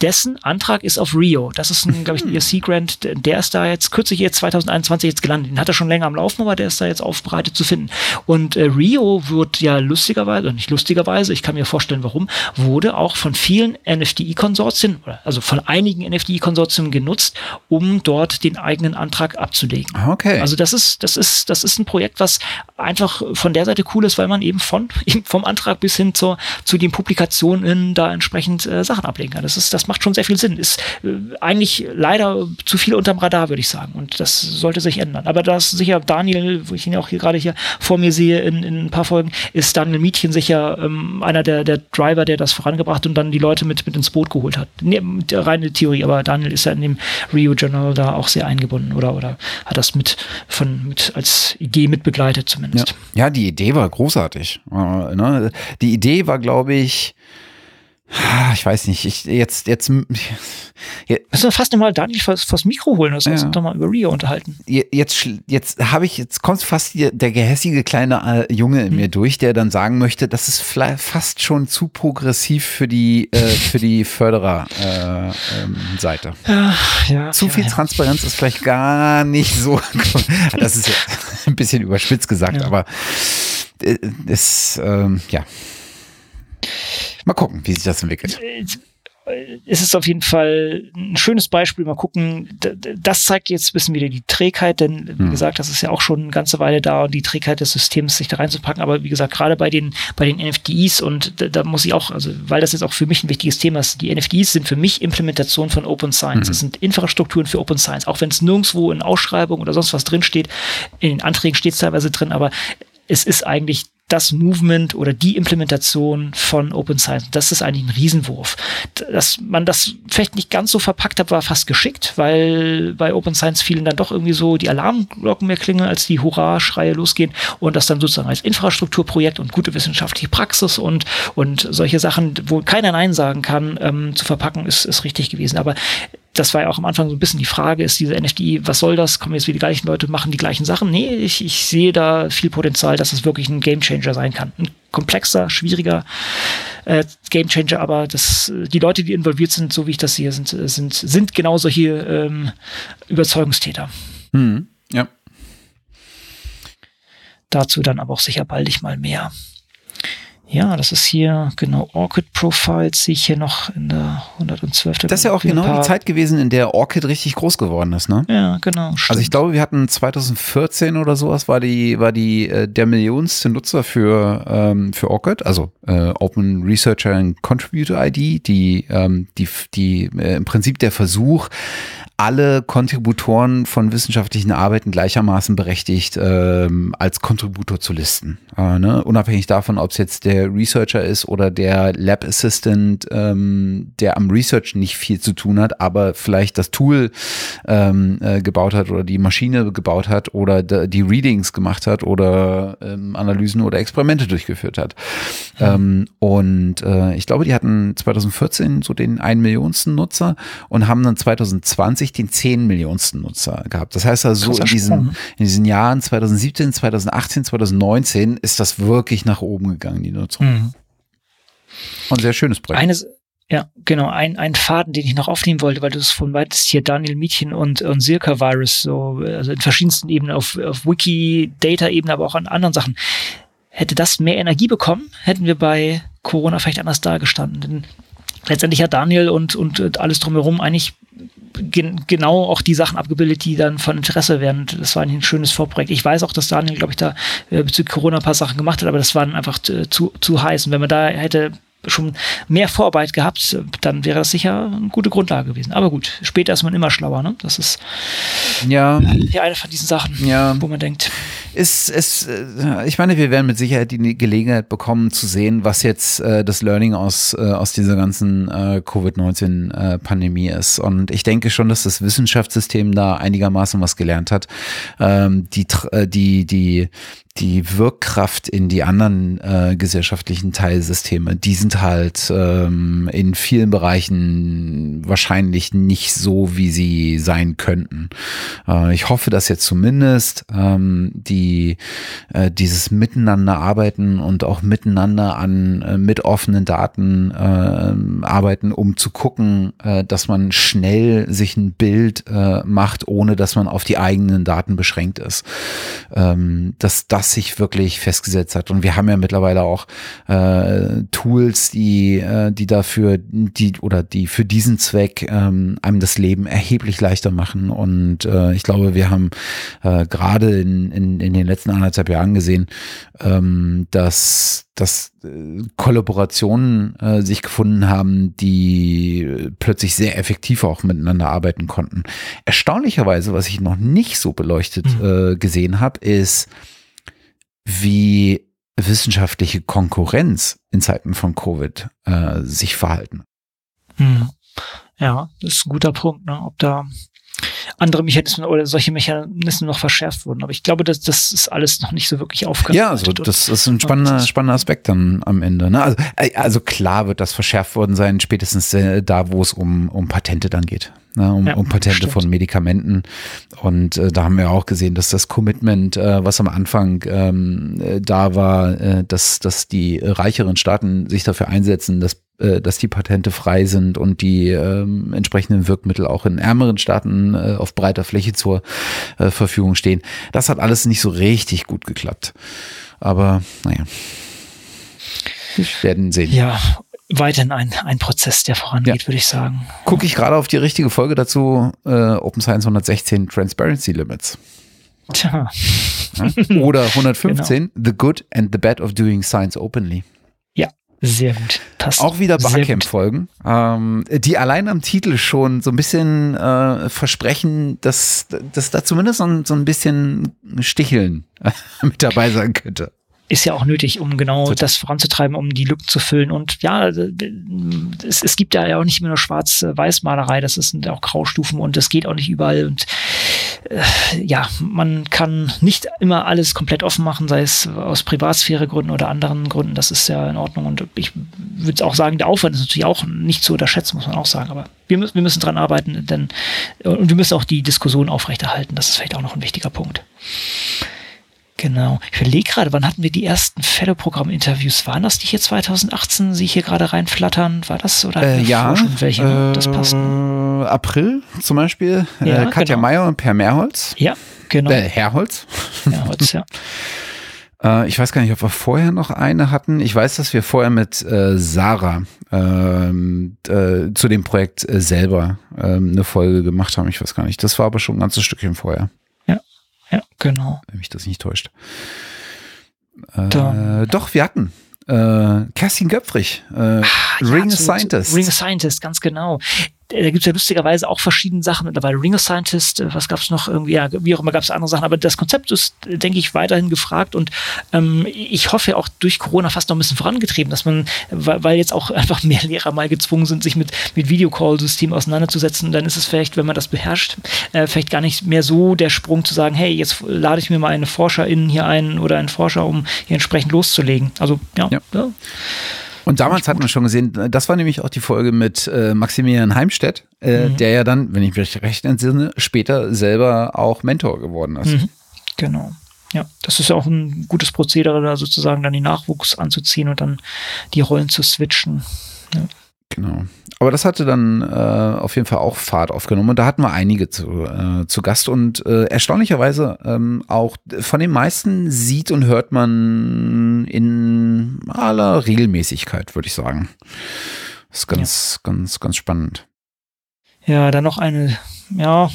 dessen Antrag ist auf Rio. Das ist ein, glaube ich, ein ESC-Grant, der ist da jetzt kürzlich jetzt 2021 jetzt gelandet. Den hat er schon länger am Laufen, aber der ist da jetzt aufbereitet zu finden. Und äh, Rio wird ja lustigerweise, nicht lustigerweise, ich kann mir vorstellen, warum, wurde auch von vielen NFDI-Konsortien, also von einigen NFDI-Konsortien genutzt, um dort den eigenen Antrag abzulegen. Okay. Also das ist, das ist, das ist ein Projekt, was einfach von der Seite cool ist, weil man eben von, vom Antrag bis hin zur, zu den Publikationen da entsprechend äh, Sachen ablegen kann. Das ist, das macht schon sehr viel Sinn. Ist äh, eigentlich leider zu viel unterm Radar, würde ich sagen. Und das sollte sich ändern. Aber das sicher Daniel, wo ich ihn auch hier gerade hier vor mir sehe in, in ein paar Folgen, ist Daniel Mietchen sicher ähm, einer der, der Driver, der das vorangebracht und dann die Leute mit, mit ins Boot geholt hat. Ne, reine Theorie, aber Daniel ist ja in dem Rio Journal da auch sehr eingebunden oder, oder hat das mit von mit als Idee mitbegleitet zumindest. Ja, ja die Idee war großartig. Äh, ne? Die Idee war, glaube ich, ich weiß nicht, ich jetzt, jetzt. jetzt Müssen wir fast mal Daniel vors, vors Mikro holen, dass wir uns doch mal über Rio unterhalten. Jetzt, jetzt habe ich, jetzt kommt fast der, der gehässige kleine äh, Junge in hm. mir durch, der dann sagen möchte, das ist fast schon zu progressiv für die, äh, für die Förderer-Seite. Äh, ähm, ja, ja, zu viel ja, Transparenz ist vielleicht gar nicht so. das ist jetzt ein bisschen überspitzt gesagt, aber es, ähm, ja. Mal gucken, wie sich das entwickelt. ist es auf jeden Fall ein schönes Beispiel. Mal gucken, das zeigt jetzt ein bisschen wieder die Trägheit, denn wie mhm. gesagt, das ist ja auch schon eine ganze Weile da und die Trägheit des Systems, sich da reinzupacken. Aber wie gesagt, gerade bei den, bei den NFTs und da, da, muss ich auch, also weil das jetzt auch für mich ein wichtiges Thema ist, die NFTs sind für mich Implementation von Open Science. Mhm. Es sind Infrastrukturen für Open Science, auch wenn es nirgendwo in Ausschreibung oder sonst was drinsteht. In den Anträgen steht es teilweise drin, aber es ist eigentlich das Movement oder die Implementation von Open Science. Das ist eigentlich ein Riesenwurf. Dass man das vielleicht nicht ganz so verpackt hat, war fast geschickt, weil bei Open Science vielen dann doch irgendwie so die Alarmglocken mehr klingen, als die Hurra-Schreie losgehen und das dann sozusagen als Infrastrukturprojekt und gute wissenschaftliche Praxis und, und solche Sachen, wo keiner Nein sagen kann, ähm, zu verpacken, ist, ist richtig gewesen. Aber das war ja auch am Anfang so ein bisschen die Frage, ist diese NFT, was soll das? Kommen jetzt wieder die gleichen Leute, machen die gleichen Sachen? Nee, ich, ich sehe da viel Potenzial, dass es wirklich ein Gamechanger sein kann. Ein komplexer, schwieriger äh, Gamechanger, aber das, die Leute, die involviert sind, so wie ich das sehe, sind, sind, sind genau solche ähm, Überzeugungstäter. Hm, ja. Dazu dann aber auch sicher baldig mal mehr. Ja, das ist hier genau Orchid Profiles, sehe ich hier noch in der 112. Das ist ja auch genau die Zeit gewesen, in der Orchid richtig groß geworden ist, ne? Ja, genau. Stimmt. Also ich glaube, wir hatten 2014 oder sowas war die war die äh, der millionste Nutzer für ähm, für Orchid, also äh, Open Researcher and Contributor ID, die ähm, die die äh, im Prinzip der Versuch alle Kontributoren von wissenschaftlichen Arbeiten gleichermaßen berechtigt, ähm, als Kontributor zu listen. Äh, ne? Unabhängig davon, ob es jetzt der Researcher ist oder der Lab Assistant, ähm, der am Research nicht viel zu tun hat, aber vielleicht das Tool ähm, äh, gebaut hat oder die Maschine gebaut hat oder die Readings gemacht hat oder ähm, Analysen oder Experimente durchgeführt hat. Mhm. und äh, ich glaube, die hatten 2014 so den ein Millionsten Nutzer und haben dann 2020 nicht den 10 Millionsten Nutzer gehabt. Das heißt also, so in diesen, in diesen Jahren 2017, 2018, 2019 ist das wirklich nach oben gegangen, die Nutzung. Mhm. Und sehr schönes Projekt. Eines, ja, genau. Ein, ein Faden, den ich noch aufnehmen wollte, weil du es von weitest hier Daniel Mietchen und, und Silka Virus, so, also in verschiedensten Ebenen, auf, auf Wiki, Data-Ebene, aber auch an anderen Sachen. Hätte das mehr Energie bekommen, hätten wir bei Corona vielleicht anders dargestanden. Denn letztendlich hat Daniel und, und alles drumherum eigentlich gen genau auch die Sachen abgebildet, die dann von Interesse wären. Das war ein schönes Vorprojekt. Ich weiß auch, dass Daniel, glaube ich, da äh, bezüglich Corona ein paar Sachen gemacht hat, aber das war dann einfach zu, zu heiß. Und wenn man da hätte schon mehr Vorarbeit gehabt, dann wäre das sicher eine gute Grundlage gewesen. Aber gut, später ist man immer schlauer, ne? Das ist ja, eine von diesen Sachen, ja. wo man denkt. Ist, ist, äh, ich meine, wir werden mit Sicherheit die Gelegenheit bekommen zu sehen, was jetzt äh, das Learning aus, äh, aus dieser ganzen äh, Covid-19-Pandemie äh, ist. Und ich denke schon, dass das Wissenschaftssystem da einigermaßen was gelernt hat. Ähm, die, äh, die, die, die Wirkkraft in die anderen äh, gesellschaftlichen Teilsysteme, die sind halt ähm, in vielen Bereichen wahrscheinlich nicht so, wie sie sein könnten. Äh, ich hoffe, dass jetzt zumindest ähm, die äh, dieses Miteinander arbeiten und auch miteinander an äh, mit offenen Daten äh, arbeiten, um zu gucken, äh, dass man schnell sich ein Bild macht, ohne dass man auf die eigenen Daten beschränkt ist. Ähm, dass das sich wirklich festgesetzt hat. Und wir haben ja mittlerweile auch äh, Tools, die, äh, die dafür, die oder die für diesen Zweck ähm, einem das Leben erheblich leichter machen. Und äh, ich glaube, wir haben äh, gerade in, in, in den letzten anderthalb Jahren gesehen, ähm, dass dass äh, Kollaborationen äh, sich gefunden haben, die plötzlich sehr effektiv auch miteinander arbeiten konnten. Erstaunlicherweise, was ich noch nicht so beleuchtet mhm. äh, gesehen habe, ist wie wissenschaftliche Konkurrenz in Zeiten von Covid äh, sich verhalten. Hm. Ja, das ist ein guter Punkt, ne? ob da andere Mechanismen oder solche Mechanismen noch verschärft wurden. Aber ich glaube, dass das ist alles noch nicht so wirklich aufgearbeitet. Ja, also das ist ein spannender, spannender Aspekt dann am Ende. Ne? Also, äh, also klar wird das verschärft worden sein, spätestens äh, da, wo es um, um Patente dann geht ne, um, ja, um Patente stimmt. von Medikamenten. Und äh, da haben wir auch gesehen, dass das Commitment, äh, was am Anfang ähm, äh, da war, äh, dass, dass die reicheren Staaten sich dafür einsetzen, dass dass die Patente frei sind und die ähm, entsprechenden Wirkmittel auch in ärmeren Staaten äh, auf breiter Fläche zur äh, Verfügung stehen. Das hat alles nicht so richtig gut geklappt. Aber naja, wir werden sehen. Ja, weiterhin ein, ein Prozess, der vorangeht, Ja. würde ich sagen. Gucke ich gerade auf die richtige Folge dazu, äh, Open Science 116 Transparency Limits. Tja, Ja? Oder 115 Genau. The Good and the Bad of Doing Science Openly. Sehr gut. Passt. Auch wieder. Barcamp-Folgen, ähm, die allein am Titel schon so ein bisschen äh, versprechen, dass, dass da zumindest so ein, so ein bisschen Sticheln mit dabei sein könnte. ist ja auch nötig, um genau Total. das voranzutreiben, um die Lücken zu füllen. Und ja, also, es, es gibt ja auch nicht mehr nur Schwarz-Weiß-Malerei, das sind auch Graustufen und das geht auch nicht überall. Und äh, ja, man kann nicht immer alles komplett offen machen, sei es aus Privatsphäregründen oder anderen Gründen. Das ist ja in Ordnung. Und ich würde auch sagen, der Aufwand ist natürlich auch nicht zu unterschätzen, muss man auch sagen. Aber wir müssen, wir müssen dran arbeiten, denn und wir müssen auch die Diskussion aufrechterhalten. Das ist vielleicht auch noch ein wichtiger Punkt. Genau. Ich überlege gerade, wann hatten wir die ersten Fellow-Programm-Interviews? Waren das die hier 2018, Sie hier gerade reinflattern? War das oder Äh, ja, schon welche? ne? das passt. Äh, April zum Beispiel. Ja, äh, Katja genau. Mayer und Per Mehrholz. Ja, genau. Äh, Herrholz. ja, Holz, ja. Äh, ich weiß gar nicht, ob wir vorher noch eine hatten. Ich weiß, dass wir vorher mit äh, Sarah ähm, äh, zu dem Projekt äh, selber ähm, eine Folge gemacht haben. Ich weiß gar nicht. Das war aber schon ein ganzes Stückchen vorher, ja, genau. wenn mich das nicht täuscht. Äh, doch, wir hatten äh, Kerstin Göpfrich, äh, Ring ja, zu- Scientist. Ring Scientist, ganz genau. Da gibt es ja lustigerweise auch verschiedene Sachen mittlerweile. Ring a Scientist, äh, was gab es noch irgendwie, ja, wie auch immer gab es andere Sachen, aber das Konzept ist, äh, denke ich, weiterhin gefragt und ähm, ich hoffe auch durch Corona fast noch ein bisschen vorangetrieben, dass man, weil, jetzt auch einfach mehr Lehrer mal gezwungen sind, sich mit, mit Videocall-Systemen auseinanderzusetzen, dann ist es vielleicht, wenn man das beherrscht, äh, vielleicht gar nicht mehr so der Sprung zu sagen, hey, jetzt lade ich mir mal eine ForscherInnen hier ein oder einen Forscher, um hier entsprechend loszulegen. Also, ja, Ja. ja. Und damals hatten wir schon gesehen, das war nämlich auch die Folge mit äh, Maximilian Heimstedt, äh, Mhm. der ja dann, wenn ich mich recht entsinne, später selber auch Mentor geworden ist. Mhm. Genau. Ja, das ist ja auch ein gutes Prozedere, da sozusagen dann den Nachwuchs anzuziehen und dann die Rollen zu switchen. Genau. Aber das hatte dann äh, auf jeden Fall auch Fahrt aufgenommen und da hatten wir einige zu, äh, zu Gast und äh, erstaunlicherweise ähm, auch von den meisten sieht und hört man in aller Regelmäßigkeit, würde ich sagen. Das ist ganz, ganz, ganz spannend. Ja, dann noch eine, ja,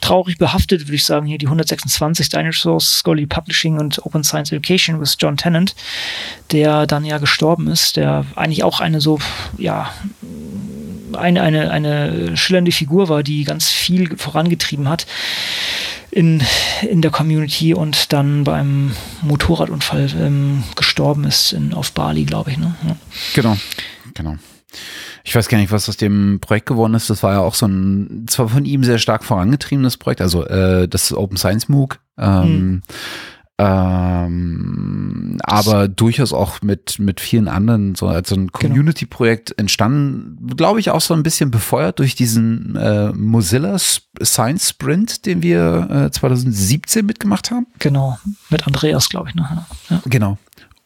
traurig behaftet, würde ich sagen, hier die 126 Dinosaur Scholarly Publishing und Open Science Education with John Tennant, der dann ja gestorben ist, der eigentlich auch eine so, ja, eine, eine, eine schillernde Figur war, die ganz viel vorangetrieben hat in, in der Community und dann beim Motorradunfall ähm, gestorben ist in, auf Bali, glaube ich. Ne? Ja. Genau, genau. Ich weiß gar nicht, was aus dem Projekt geworden ist. Das war ja auch so ein, zwar von ihm sehr stark vorangetriebenes Projekt, also äh, das Open Science MOOC. Ähm, ähm, aber durchaus auch mit, mit vielen anderen, so als so ein Community-Projekt entstanden, glaube ich, auch so ein bisschen befeuert durch diesen äh, Mozilla Science Sprint, den wir äh, 2017 mitgemacht haben. Genau, mit Andreas, glaube ich. Ne? Ja. Genau.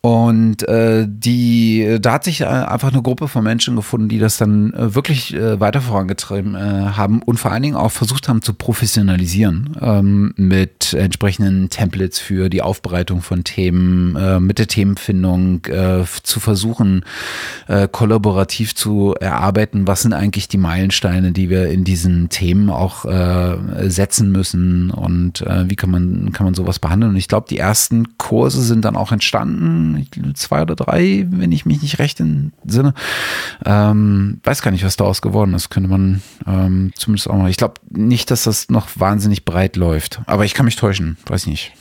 Und äh, die, da hat sich äh, einfach eine Gruppe von Menschen gefunden, die das dann äh, wirklich äh, weiter vorangetrieben äh, haben und vor allen Dingen auch versucht haben zu professionalisieren ähm, mit entsprechenden Templates für die Aufbereitung von Themen, äh, mit der Themenfindung äh, zu versuchen, äh, kollaborativ zu erarbeiten, was sind eigentlich die Meilensteine, die wir in diesen Themen auch äh, setzen müssen und äh, wie kann man, kann man sowas behandeln. Und ich glaube, die ersten Kurse sind dann auch entstanden, zwei oder drei, wenn ich mich nicht recht entsinne. Ähm, weiß gar nicht, was daraus geworden ist. Könnte man ähm, zumindest auch mal. Ich glaube nicht, dass das noch wahnsinnig breit läuft. Aber ich kann mich täuschen, weiß nicht.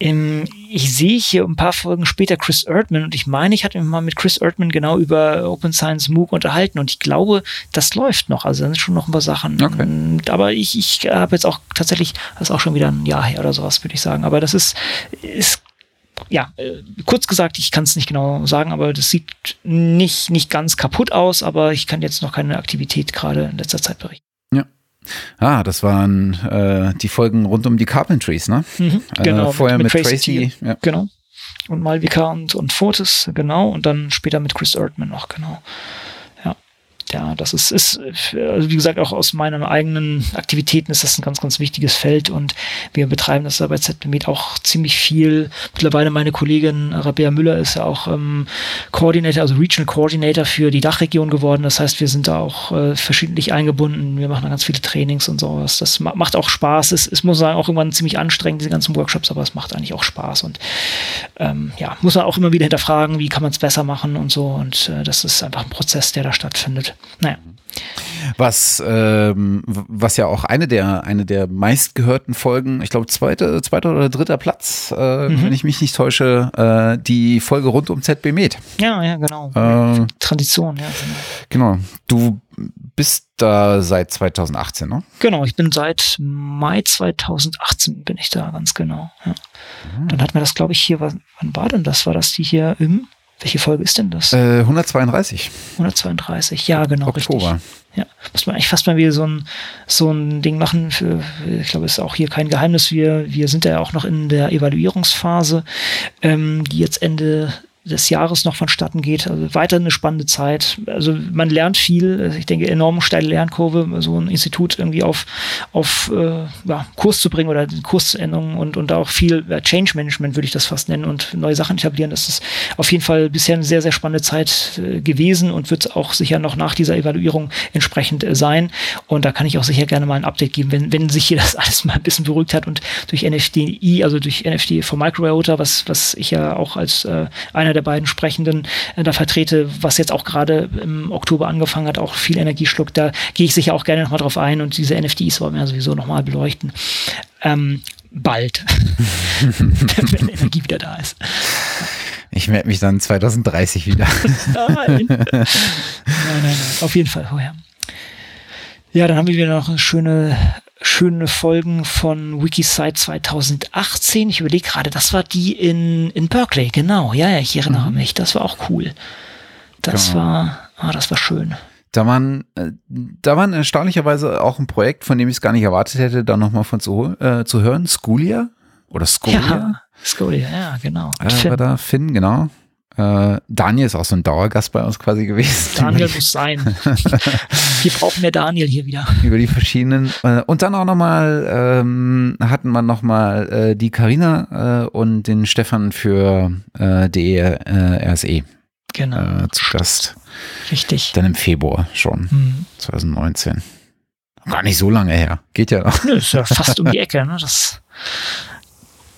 Ähm, ich sehe hier ein paar Folgen später Chris Erdman und ich meine, ich hatte mich mal mit Chris Erdman genau über Open Science MOOC unterhalten und ich glaube, das läuft noch. Also da sind schon noch ein paar Sachen. Okay. Aber ich, ich habe jetzt auch tatsächlich, das ist auch schon wieder ein Jahr her oder sowas, würde ich sagen. Aber das ist, ist ja, äh, kurz gesagt, ich kann es nicht genau sagen, aber das sieht nicht, nicht ganz kaputt aus, aber ich kann jetzt noch keine Aktivität gerade in letzter Zeit berichten. Ah, das waren äh, die Folgen rund um die Carpentries, ne? Mhm, genau. Äh, vorher mit, Tracy. Thiel. ja. Genau. Und Malvika und, und Fortis, genau. Und dann später mit Chris Erdman noch, genau. Ja. das ist, ist, also wie gesagt, auch aus meinen eigenen Aktivitäten ist das ein ganz, ganz wichtiges Feld und wir betreiben das da bei ZBMed auch ziemlich viel. Mittlerweile meine Kollegin Rabea Müller ist ja auch ähm, Coordinator, also Regional Coordinator für die Dachregion geworden. Das heißt, wir sind da auch äh, verschiedentlich eingebunden. Wir machen da ganz viele Trainings und sowas. Das ma macht auch Spaß. Es, es muss sagen, auch irgendwann ziemlich anstrengend, diese ganzen Workshops, aber es macht eigentlich auch Spaß und ähm, ja, muss man auch immer wieder hinterfragen, wie kann man es besser machen und so. Und äh, das ist einfach ein Prozess, der da stattfindet. Naja. Was, ähm, was ja auch eine der, eine der meistgehörten Folgen, ich glaube, zweite, zweiter oder dritter Platz, äh, mhm. wenn ich mich nicht täusche, äh, die Folge rund um ZB Med. Ja, ja, genau. Äh, Tradition, ja. Genau. genau. Du bist da seit 2018, ne? Genau, ich bin seit Mai 2018 bin ich da, ganz genau. Ja. Mhm. Dann hatten wir das, glaube ich, hier, wann war denn das? War das die hier im welche Folge ist denn das? Äh, 132. 132, ja, genau. Oktober. Richtig. Ja, muss man eigentlich fast mal wieder so ein, so ein Ding machen. Für, ich glaube, es ist auch hier kein Geheimnis. Wir, wir sind ja auch noch in der Evaluierungsphase, ähm, die jetzt Ende des Jahres noch vonstatten geht. Also weiter eine spannende Zeit. Also man lernt viel. Ich denke, enorm steile Lernkurve, so ein Institut irgendwie auf, auf äh, ja, Kurs zu bringen oder Kursänderungen und, und auch viel ja, Change Management würde ich das fast nennen und neue Sachen etablieren. Das ist auf jeden Fall bisher eine sehr, sehr spannende Zeit äh, gewesen und wird auch sicher noch nach dieser Evaluierung entsprechend äh, sein. Und da kann ich auch sicher gerne mal ein Update geben, wenn, wenn sich hier das alles mal ein bisschen beruhigt hat und durch NFDI, also durch NFT for Microrouter, was, was ich ja auch als äh, einer der beiden Sprechenden äh, da vertrete, was jetzt auch gerade im Oktober angefangen hat, auch viel Energie schluckt. Da gehe ich sicher auch gerne nochmal drauf ein und diese NFTs wollen wir sowieso nochmal beleuchten. Ähm, bald, wenn Energie wieder da ist. Ich melde mich dann 2030 wieder. nein. nein, nein, nein, auf jeden Fall vorher. Ja, dann haben wir wieder noch eine schöne schöne Folgen von Wikisite 2018. Ich überlege gerade, das war die in, in Berkeley, genau. Ja, ja, ich erinnere mhm. mich. Das war auch cool. Das genau. war, ah, das war schön. Da waren, äh, da waren erstaunlicherweise auch ein Projekt, von dem ich es gar nicht erwartet hätte, da nochmal von zu, äh, zu hören. Schoolia oder Scholia? Ja, Scholia, ja, genau. Äh, war da Finn, genau. Äh, Daniel ist auch so ein Dauergast bei uns quasi gewesen. Daniel muss sein. wir brauchen mehr Daniel hier wieder. Über die verschiedenen. Äh, und dann auch nochmal ähm, hatten wir nochmal äh, die Karina äh, und den Stefan für äh, die äh, RSE. Genau. Äh, zu Gast. Richtig. Dann im Februar schon. Mhm. 2019. Gar nicht so lange her. Geht ja noch. Nö, ist ja fast um die Ecke, ne? Das.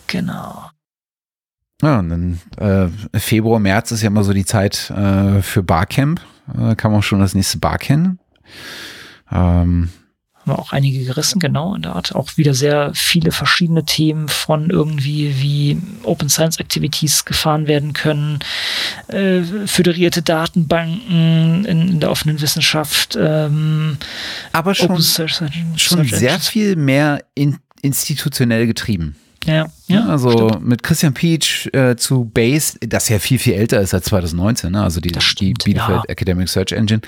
Genau. Ja, und dann äh, Februar, März ist ja immer so die Zeit äh, für Barcamp. Äh, kann man schon das nächste Bar kennen. Ähm, haben wir auch einige gerissen, genau, in der Art. Auch wieder sehr viele verschiedene Themen von irgendwie, wie Open Science Activities gefahren werden können, äh, föderierte Datenbanken in, in, der offenen Wissenschaft. Ähm, Aber schon, schon sehr viel mehr in, institutionell getrieben. Ja, ja. Also stimmt. mit Christian Peach äh, zu Base, das ja viel, viel älter ist als 2019, ne? also die, die Bielefeld ja. Academic Search Engine.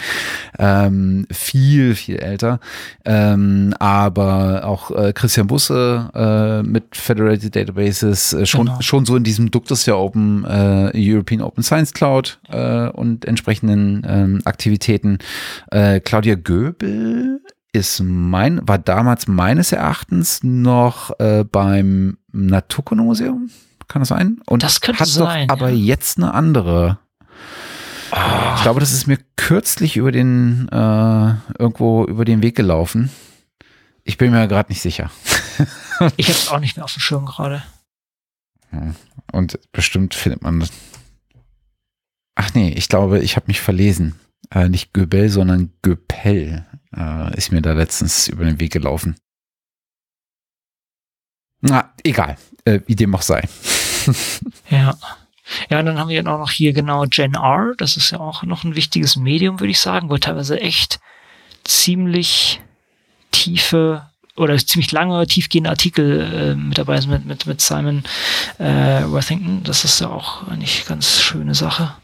Ähm, viel, viel älter. Ähm, aber auch äh, Christian Busse äh, mit Federated Databases, äh, schon, genau. schon so in diesem Duktus der Open äh, European Open Science Cloud äh, und entsprechenden ähm, Aktivitäten. Äh, Claudia Göbel ist mein, war damals meines Erachtens noch äh, beim Naturkundemuseum. Kann das sein? Und das könnte hat sein, doch aber jetzt eine andere. Oh. Ich glaube, das ist mir kürzlich über den äh, irgendwo über den Weg gelaufen. Ich bin mir gerade nicht sicher. ich habe es auch nicht mehr auf dem Schirm gerade. Und bestimmt findet man. Ach nee, ich glaube, ich habe mich verlesen. Äh, nicht Göbel, sondern Göpel äh, ist mir da letztens über den Weg gelaufen. Na, egal, äh, wie dem auch sei. ja. Ja, dann haben wir auch noch hier genau Gen R. Das ist ja auch noch ein wichtiges Medium, würde ich sagen, wo teilweise echt ziemlich tiefe oder ziemlich lange, tiefgehende Artikel äh, mit dabei sind mit, mit, mit Simon äh, Worthington. Das ist ja auch eine ganz schöne Sache.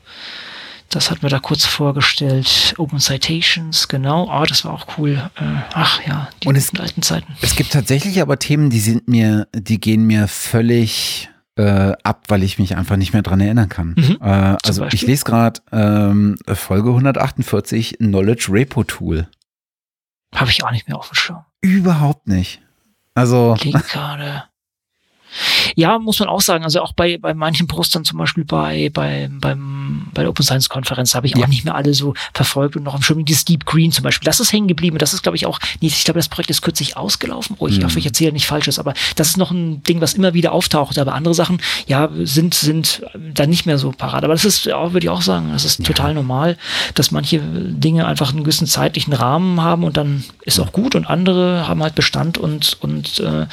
Das hatten wir da kurz vorgestellt. Open Citations, genau. Ah, das war auch cool. Äh, ach ja, die Und es, alten Zeiten. Es gibt tatsächlich aber Themen, die sind mir, die gehen mir völlig äh, ab, weil ich mich einfach nicht mehr dran erinnern kann. Mhm. Äh, also ich lese gerade ähm, Folge 148 Knowledge Repo Tool. Habe ich auch nicht mehr auf dem Schirm. Überhaupt nicht. Also. Klingt gerade. Ja, muss man auch sagen. Also auch bei, bei manchen Postern, zum Beispiel bei, bei, beim, bei der Open Science Konferenz, habe ich ja. auch nicht mehr alle so verfolgt und noch im Schwimmen dieses Deep Green zum Beispiel. Das ist hängen geblieben. Das ist, glaube ich, auch nicht, ich glaube, das Projekt ist kürzlich ausgelaufen. Oh, ich mhm. hoffe, ich erzähle nicht Falsches, aber das ist noch ein Ding, was immer wieder auftaucht. Aber andere Sachen, ja, sind, sind dann nicht mehr so parat. Aber das ist auch, würde ich auch sagen, das ist ja. total normal, dass manche Dinge einfach einen gewissen zeitlichen Rahmen haben und dann ist auch gut und andere haben halt Bestand und, und äh,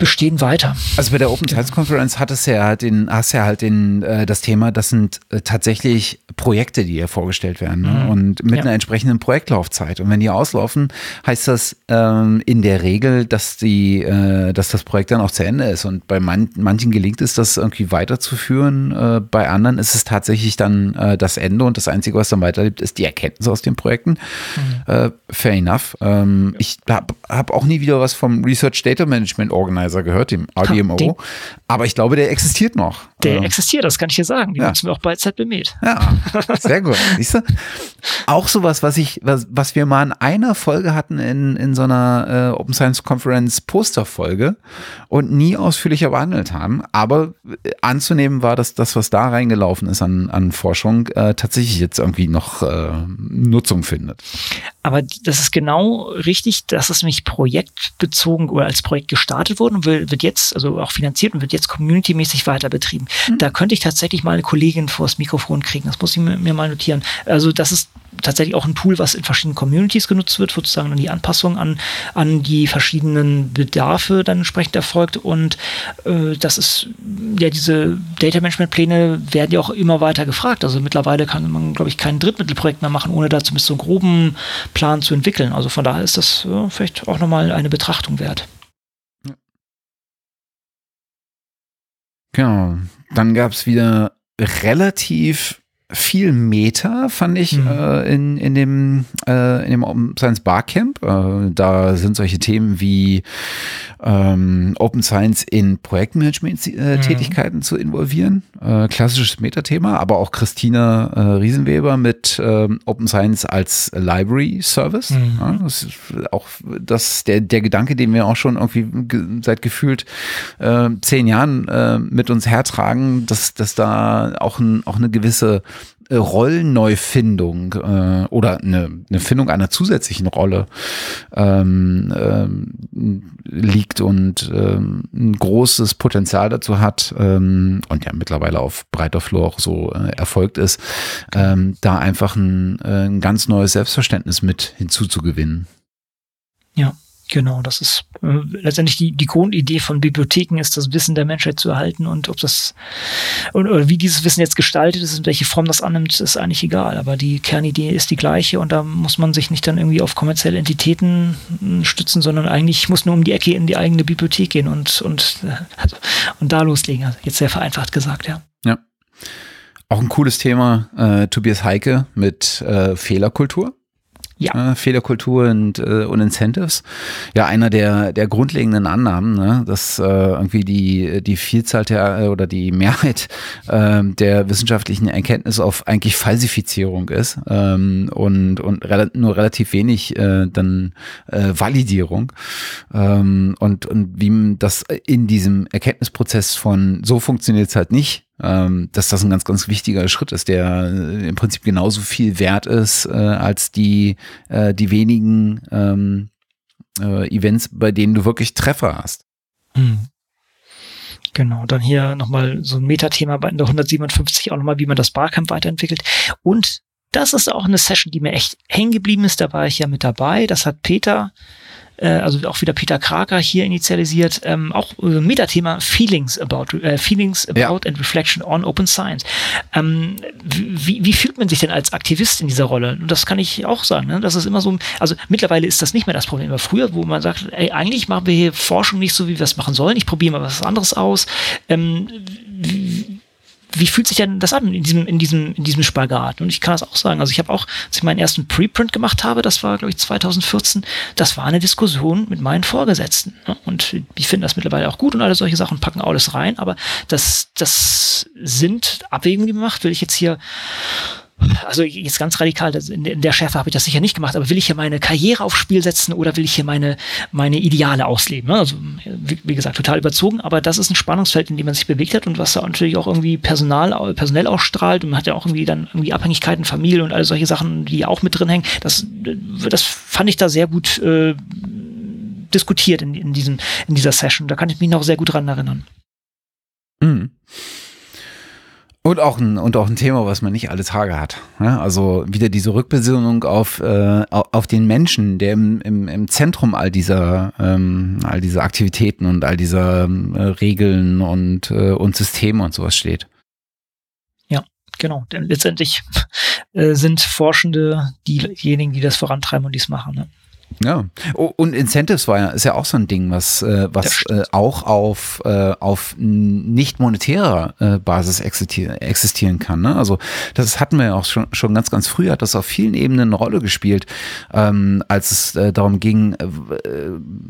bestehen weiter. Also bei der Open Science Conference hat es ja halt den, hast ja halt den, äh, das Thema, das sind äh, tatsächlich Projekte, die hier vorgestellt werden ne? mhm. und mit ja. einer entsprechenden Projektlaufzeit. Und wenn die auslaufen, heißt das ähm, in der Regel, dass die, äh, dass das Projekt dann auch zu Ende ist. Und bei man, manchen gelingt es, das irgendwie weiterzuführen. Äh, bei anderen ist es tatsächlich dann äh, das Ende und das Einzige, was dann weiterlebt, ist die Erkenntnis aus den Projekten. Mhm. Äh, fair enough. Ähm, ich habe hab auch nie wieder was vom Research Data Management Organizer Synthesizer gehört, dem RDMO. Den, aber ich glaube, der existiert noch. Der also. existiert, das kann ich dir sagen. Die ja. nutzen wir auch bei ZBMed. Ja, sehr gut. Siehst du? Auch sowas, was ich, was, was wir mal in einer Folge hatten in, in so einer äh, Open Science Conference Posterfolge und nie ausführlicher behandelt haben. Aber äh, anzunehmen war, dass das, was da reingelaufen ist an, an Forschung, äh, tatsächlich jetzt irgendwie noch äh, Nutzung findet. Aber das ist genau richtig, dass es nämlich projektbezogen oder als Projekt gestartet wurde und wird jetzt, also auch finanziert und wird jetzt communitymäßig weiter betrieben. Mhm. Da könnte ich tatsächlich mal eine Kollegin vors Mikrofon kriegen. Das muss ich mir, mir mal notieren. Also das ist tatsächlich auch ein Tool, was in verschiedenen Communities genutzt wird, sozusagen dann die Anpassung an, an die verschiedenen Bedarfe dann entsprechend erfolgt. Und äh, das ist, ja, diese Data Management Pläne werden ja auch immer weiter gefragt. Also mittlerweile kann man, glaube ich, kein Drittmittelprojekt mehr machen, ohne da zumindest so einen groben Plan zu entwickeln. Also von daher ist das ja, vielleicht auch nochmal eine Betrachtung wert. Genau. Dann gab es wieder relativ viel Meta, fand ich, mhm. äh, in, in dem, äh, in dem Science Barcamp. Äh, da sind solche Themen wie ähm, Open Science in Projektmanagement-Tätigkeiten mhm. zu involvieren. Äh, klassisches Metathema, aber auch Christina äh, Riesenweber mit ähm, Open Science als Library Service. Mhm. Ja, das ist auch das, der, der Gedanke, den wir auch schon irgendwie ge seit gefühlt äh, zehn Jahren äh, mit uns hertragen, dass, dass da auch, ein, auch eine gewisse äh, Rollenneufindung äh, oder eine, eine Findung einer zusätzlichen Rolle ähm, ähm, liegt und ähm, ein großes Potenzial dazu hat ähm, und ja mittlerweile auf breiter Flur auch so äh, erfolgt ist, ähm, da einfach ein, äh, ein ganz neues Selbstverständnis mit hinzuzugewinnen. Ja. Genau, das ist äh, letztendlich die, die Grundidee von Bibliotheken ist, das Wissen der Menschheit zu erhalten und ob das und, oder wie dieses Wissen jetzt gestaltet ist und welche Form das annimmt, ist eigentlich egal. Aber die Kernidee ist die gleiche und da muss man sich nicht dann irgendwie auf kommerzielle Entitäten hm, stützen, sondern eigentlich muss nur um die Ecke in die eigene Bibliothek gehen und und also, und da loslegen. Also jetzt sehr vereinfacht gesagt, ja. Ja. Auch ein cooles Thema, äh, Tobias Heike mit äh, Fehlerkultur ja. äh, Fehlerkultur und, äh, und Incentives. Ja, einer der, der grundlegenden Annahmen, ne, dass äh, irgendwie die, die Vielzahl der äh, oder die Mehrheit äh, der wissenschaftlichen Erkenntnis auf eigentlich Falsifizierung ist ähm, und, und rel nur relativ wenig äh, dann äh, Validierung. Ähm, und, und wie das in diesem Erkenntnisprozess von so funktioniert es halt nicht ähm, dass das ein ganz, ganz wichtiger Schritt ist, der äh, im Prinzip genauso viel wert ist äh, als die, äh, die wenigen ähm, äh, Events, bei denen du wirklich Treffer hast. Hm. Genau, dann hier nochmal so ein Metathema bei der 157 auch nochmal, wie man das Barcamp weiterentwickelt. Und das ist auch eine Session, die mir echt hängen geblieben ist. Da war ich ja mit dabei. Das hat Peter äh, also auch wieder Peter Kraker hier initialisiert, ähm, auch äh, Metathema Feelings about, äh, Feelings about ja. and Reflection on Open Science. Ähm, wie, wie fühlt man sich denn als Aktivist in dieser Rolle? Und das kann ich auch sagen, ne? das ist immer so, also mittlerweile ist das nicht mehr das Problem, aber früher, wo man sagt, ey, eigentlich machen wir hier Forschung nicht so, wie wir es machen sollen, ich probiere mal was anderes aus. Ähm, wie fühlt sich denn das an in diesem, in diesem, in diesem Spagat? Und ich kann das auch sagen. Also ich habe auch, als ich meinen ersten Preprint gemacht habe, das war, glaube ich, 2014, das war eine Diskussion mit meinen Vorgesetzten. Ne? Und die finden das mittlerweile auch gut und alle solche Sachen packen alles rein. Aber das, das sind Abwägungen, die man macht. Will ich jetzt hier also jetzt ganz radikal, in der Schärfe habe ich das sicher nicht gemacht, aber will ich hier meine Karriere aufs Spiel setzen oder will ich hier meine, meine Ideale ausleben? Ne? Also, wie, gesagt, total überzogen, aber das ist ein Spannungsfeld, in dem man sich bewegt hat und was da natürlich auch irgendwie Personal, personell ausstrahlt und man hat ja auch irgendwie dann irgendwie Abhängigkeiten, Familie und all solche Sachen, die auch mit drin hängen. Das, das fand ich da sehr gut äh, diskutiert in, in, diesem, in dieser Session. Da kann ich mich noch sehr gut dran erinnern. Mhm. Und auch ein, und auch ein Thema, was man nicht alle Tage hat. Ja, also wieder diese Rückbesinnung auf, äh, auf den Menschen, der im, im, im Zentrum all dieser, ähm, all dieser Aktivitäten und all dieser äh, Regeln und, äh, und Systeme und sowas steht. Ja, genau. Denn letztendlich äh, sind Forschende diejenigen, die das vorantreiben und dies machen. Ne? Ja, und Incentives war ja, ist ja auch so ein Ding, was, äh, was äh, auch auf, äh, auf nicht monetärer äh, Basis existieren, existieren kann. Ne? Also das hatten wir ja auch schon, schon ganz, ganz früh, hat das auf vielen Ebenen eine Rolle gespielt, ähm, als es äh, darum ging, äh,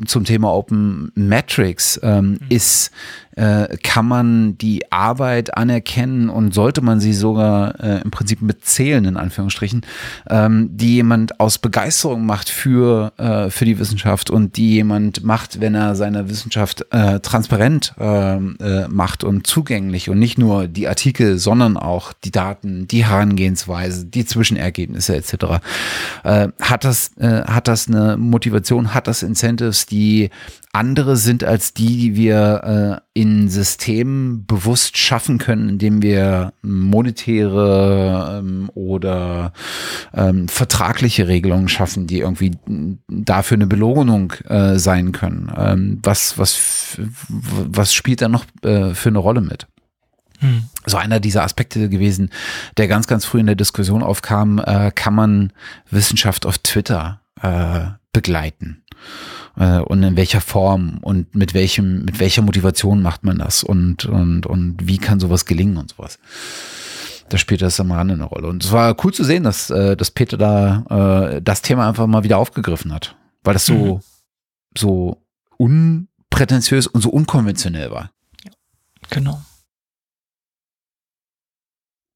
zum Thema Open Metrics, ähm, mhm. ist äh, kann man die Arbeit anerkennen und sollte man sie sogar äh, im Prinzip mitzählen, in Anführungsstrichen, ähm, die jemand aus Begeisterung macht für, äh, für die Wissenschaft und die jemand macht, wenn er seine Wissenschaft äh, transparent ähm, äh, macht und zugänglich und nicht nur die Artikel, sondern auch die Daten, die Herangehensweise, die Zwischenergebnisse etc. Äh, hat das hat das eine Motivation, hat das Incentives, die andere sind als die, die wir äh, in Systemen bewusst schaffen können, indem wir monetäre ähm, oder ähm, vertragliche Regelungen schaffen, die irgendwie dafür eine Belohnung äh, sein können. Ähm, was, was, was spielt da noch äh, für eine Rolle mit? Hm. So einer dieser Aspekte gewesen, der ganz, ganz früh in der Diskussion aufkam, äh, kann man Wissenschaft auf Twitter äh, begleiten? Äh, und in welcher Form und mit welchem, mit welcher Motivation macht man das und, und, und wie kann sowas gelingen und sowas. Da spielt das am Rande eine Rolle. Und es war cool zu sehen, dass, äh, dass Peter da äh, das Thema einfach mal wieder aufgegriffen hat. Weil das so, mhm. so unprätentiös und so unkonventionell war. Genau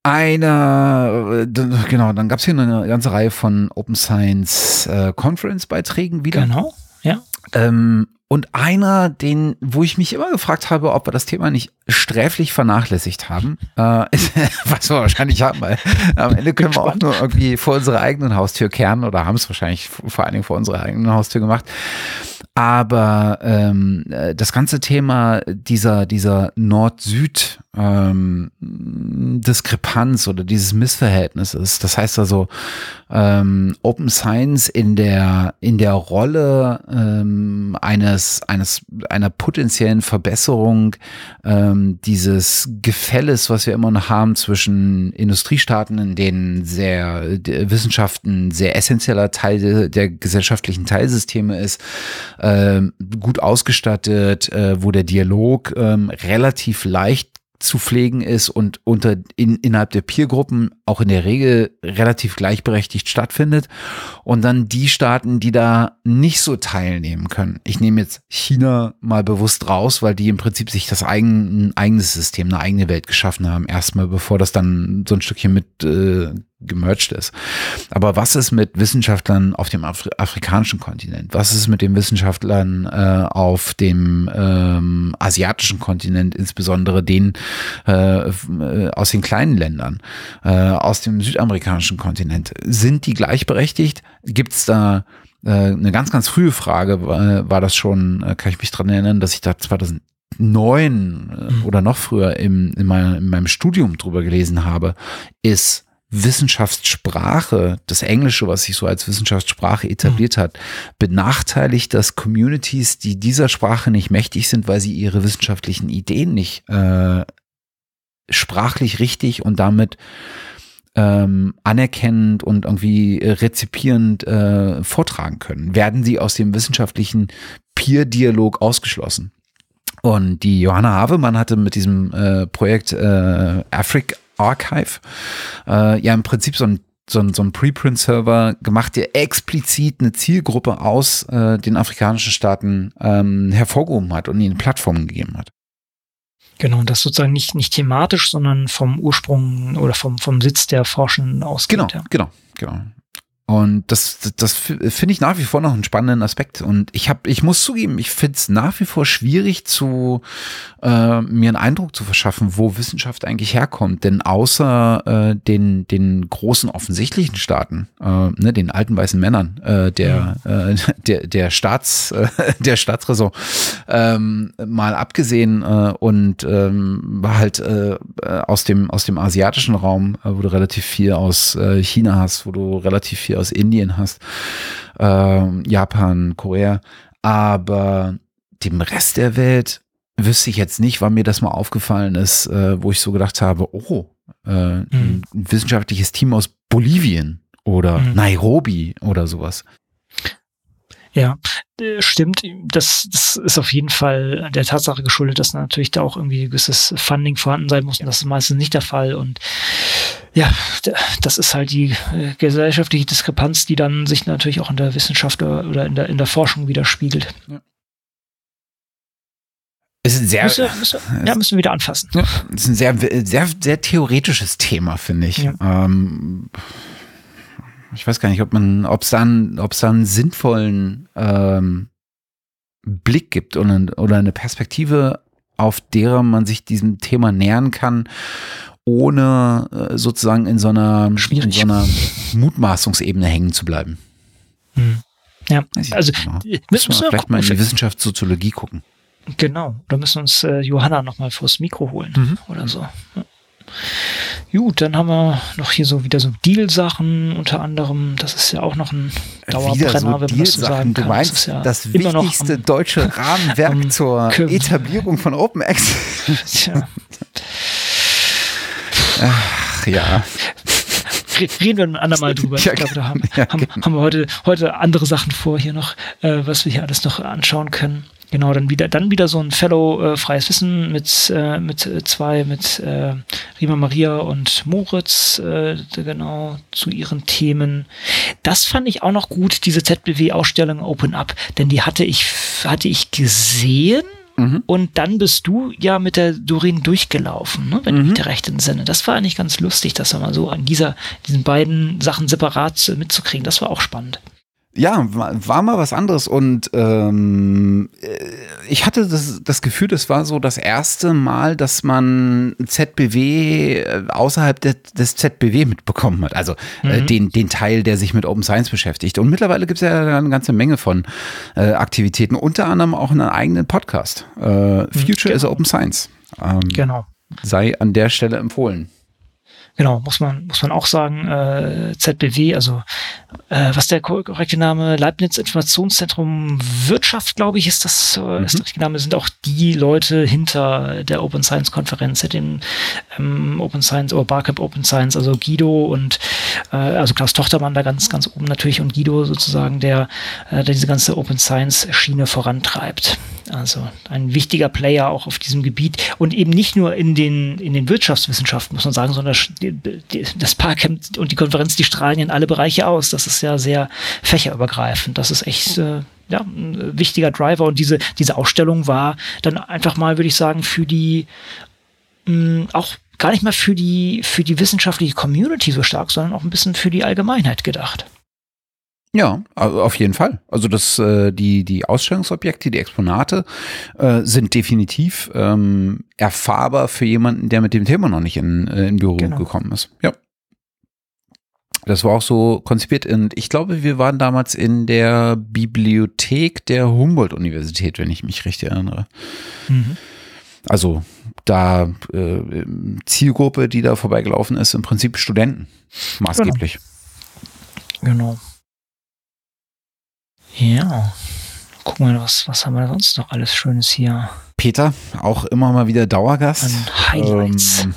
Einer, genau, dann gab es hier eine ganze Reihe von Open Science äh, Conference Beiträgen wieder. Genau. Ja. Ähm, und einer, den, wo ich mich immer gefragt habe, ob wir das Thema nicht sträflich vernachlässigt haben, äh, was wir wahrscheinlich haben, weil am Ende können wir auch nur irgendwie vor unserer eigenen Haustür kehren oder haben es wahrscheinlich vor allen Dingen vor unserer eigenen Haustür gemacht. Aber ähm, äh, das ganze Thema dieser, dieser Nord-Süd ähm, oder dieses Missverhältnis ist. Das heißt also, ähm, Open Science in der, in der Rolle ähm, eines, eines, einer potenziellen Verbesserung ähm, dieses Gefälles, was wir immer noch haben zwischen Industriestaaten, in denen sehr Wissenschaften sehr essentieller Teil der, gesellschaftlichen Teilsysteme ist, gut ausgestattet, äh, wo der Dialog ähm, relativ leicht zu pflegen ist und unter in, innerhalb der Peergruppen auch in der Regel relativ gleichberechtigt stattfindet und dann die Staaten, die da nicht so teilnehmen können. Ich nehme jetzt China mal bewusst raus, weil die im Prinzip sich das eigen, ein eigenes System, eine eigene Welt geschaffen haben, erstmal bevor das dann so ein Stückchen mit äh, gemerged ist. Aber was ist mit Wissenschaftlern auf dem Afri afrikanischen Kontinent? Was ist mit den Wissenschaftlern äh, auf dem ähm, asiatischen Kontinent, insbesondere den äh, äh, aus den kleinen Ländern, äh, aus dem südamerikanischen Kontinent? Sind die gleichberechtigt? Gibt es da äh, eine ganz, ganz frühe Frage, war, war das schon, äh, kann ich mich dran erinnern, dass ich da 2009 mhm. oder noch früher im, in, meinem, in meinem Studium drüber gelesen habe, ist Wissenschaftssprache, das Englische, was sich so als Wissenschaftssprache etabliert hat, benachteiligt das Communities, die dieser Sprache nicht mächtig sind, weil sie ihre wissenschaftlichen Ideen nicht äh, sprachlich richtig und damit ähm, anerkennend und irgendwie rezipierend äh, vortragen können. Werden sie aus dem wissenschaftlichen Peer-Dialog ausgeschlossen? Und die Johanna Havemann hatte mit diesem äh, Projekt äh, Afric Archive äh, ja im Prinzip so ein so ein, so ein Preprint-Server gemacht, der explizit eine Zielgruppe aus äh, den afrikanischen Staaten ähm, hervorgehoben hat und ihnen Plattformen gegeben hat. Genau, und das sozusagen nicht, nicht thematisch, sondern vom Ursprung oder vom, vom Sitz der Forschenden ausgeht. Genau, ja. genau, genau. Und das, das, das finde ich nach wie vor noch einen spannenden Aspekt. Und ich habe, ich muss zugeben, ich finde es nach wie vor schwierig, zu äh, mir einen Eindruck zu verschaffen, wo Wissenschaft eigentlich herkommt. Denn außer äh, den, den großen offensichtlichen Staaten, äh, ne, den alten weißen Männern, äh, der, ja. äh, der, der Staats, äh, der Staatsräson, ähm, mal abgesehen äh, und ähm, halt äh, aus dem aus dem asiatischen Raum, äh, wo du relativ viel aus äh, China hast, wo du relativ viel aus Indien hast, äh, Japan, Korea, aber dem Rest der Welt wüsste ich jetzt nicht, wann mir das mal aufgefallen ist, äh, wo ich so gedacht habe, oh, äh, mhm. ein wissenschaftliches Team aus Bolivien oder mhm. Nairobi oder sowas. Ja, stimmt. Das, das ist auf jeden Fall der Tatsache geschuldet, dass natürlich da auch irgendwie ein gewisses Funding vorhanden sein muss. Und das ist meistens nicht der Fall. Und ja, das ist halt die äh, gesellschaftliche Diskrepanz, die dann sich natürlich auch in der Wissenschaft oder in der, in der Forschung widerspiegelt. Ja. Es ist sehr, müssen, müssen, ja, müssen wir wieder anfassen. Ja, es ist ein sehr, sehr, sehr theoretisches Thema, finde ich. Ja. Ähm, ich weiß gar nicht, ob man, ob es dann, ob es dann einen sinnvollen ähm, Blick gibt oder, oder eine Perspektive, auf derer man sich diesem Thema nähern kann, ohne äh, sozusagen in so einer, in so einer Mutmaßungsebene hängen zu bleiben. Hm. Ja, also genau. müssen wir vielleicht mal in die Wissenschaftssoziologie gucken. Genau, da müssen wir uns äh, Johanna nochmal vors Mikro holen mhm. oder so. Ja. Gut, dann haben wir noch hier so wieder so Deal-Sachen unter anderem. Das ist ja auch noch ein Dauerbrenner, so wenn man das so sagen kann. Du meinst, das, ja das wichtigste am, deutsche Rahmenwerk zur Etablierung von Open Access. Tja. Ach ja reden wir ein andermal drüber. Ich glaube, da haben, ja, haben, genau. haben, wir heute, heute andere Sachen vor hier noch, äh, was wir hier alles noch anschauen können. Genau, dann wieder, dann wieder so ein Fellow äh, freies Wissen mit, äh, mit zwei, mit äh, Rima Maria und Moritz, äh, genau, zu ihren Themen. Das fand ich auch noch gut, diese ZBW-Ausstellung Open Up, denn die hatte ich, hatte ich gesehen. Mhm. Und dann bist du ja mit der Doreen durchgelaufen, ne, wenn mhm. ich mich recht entsinne. Das war eigentlich ganz lustig, das mal so an dieser, diesen beiden Sachen separat mitzukriegen. Das war auch spannend ja, war mal was anderes und ähm, äh, ich hatte das, das Gefühl, das war so das erste Mal, dass man ZBW äh, außerhalb des, des ZBW mitbekommen hat. Also äh, mhm. äh, den, den Teil, der sich mit Open Science beschäftigt. Und mittlerweile gibt es ja eine ganze Menge von äh, Aktivitäten, unter anderem auch einen eigenen Podcast. Äh, mhm, Future genau. is Open Science. Ähm, genau. Sei an der Stelle empfohlen. Genau, muss man, muss man auch sagen, äh, ZBW, also äh, was der korrekte Name, Leibniz Informationszentrum Wirtschaft, glaube ich, ist das, äh, mhm. ist der richtige Name, sind auch die Leute hinter der Open Science Konferenz, dem ähm, Open Science oder Barcamp Open Science, also Guido und äh, also Klaus Tochtermann da ganz, ganz oben natürlich und Guido sozusagen, der, äh, der diese ganze Open Science Schiene vorantreibt. Also ein wichtiger Player auch auf diesem Gebiet und eben nicht nur in den, in den Wirtschaftswissenschaften, muss man sagen, sondern das Parcamp und die Konferenz, die strahlen in alle Bereiche aus. Das ist ja sehr fächerübergreifend. Das ist echt äh, ja, ein wichtiger Driver. Und diese, diese Ausstellung war dann einfach mal, würde ich sagen, für die mh, auch gar nicht mal für die, für die wissenschaftliche Community so stark, sondern auch ein bisschen für die Allgemeinheit gedacht. Ja, auf jeden Fall. Also das, äh, die, die Ausstellungsobjekte, die Exponate äh, sind definitiv ähm, erfahrbar für jemanden, der mit dem Thema noch nicht in, äh, in Büro genau. gekommen ist. Ja. Das war auch so konzipiert und ich glaube, wir waren damals in der Bibliothek der Humboldt-Universität, wenn ich mich richtig erinnere. Mhm. Also da äh, Zielgruppe, die da vorbeigelaufen ist, im Prinzip Studenten maßgeblich. Genau. genau. Ja. Gucken wir, was, was haben wir sonst noch alles Schönes hier? Peter, auch immer mal wieder Dauergast. An Highlights. Ähm,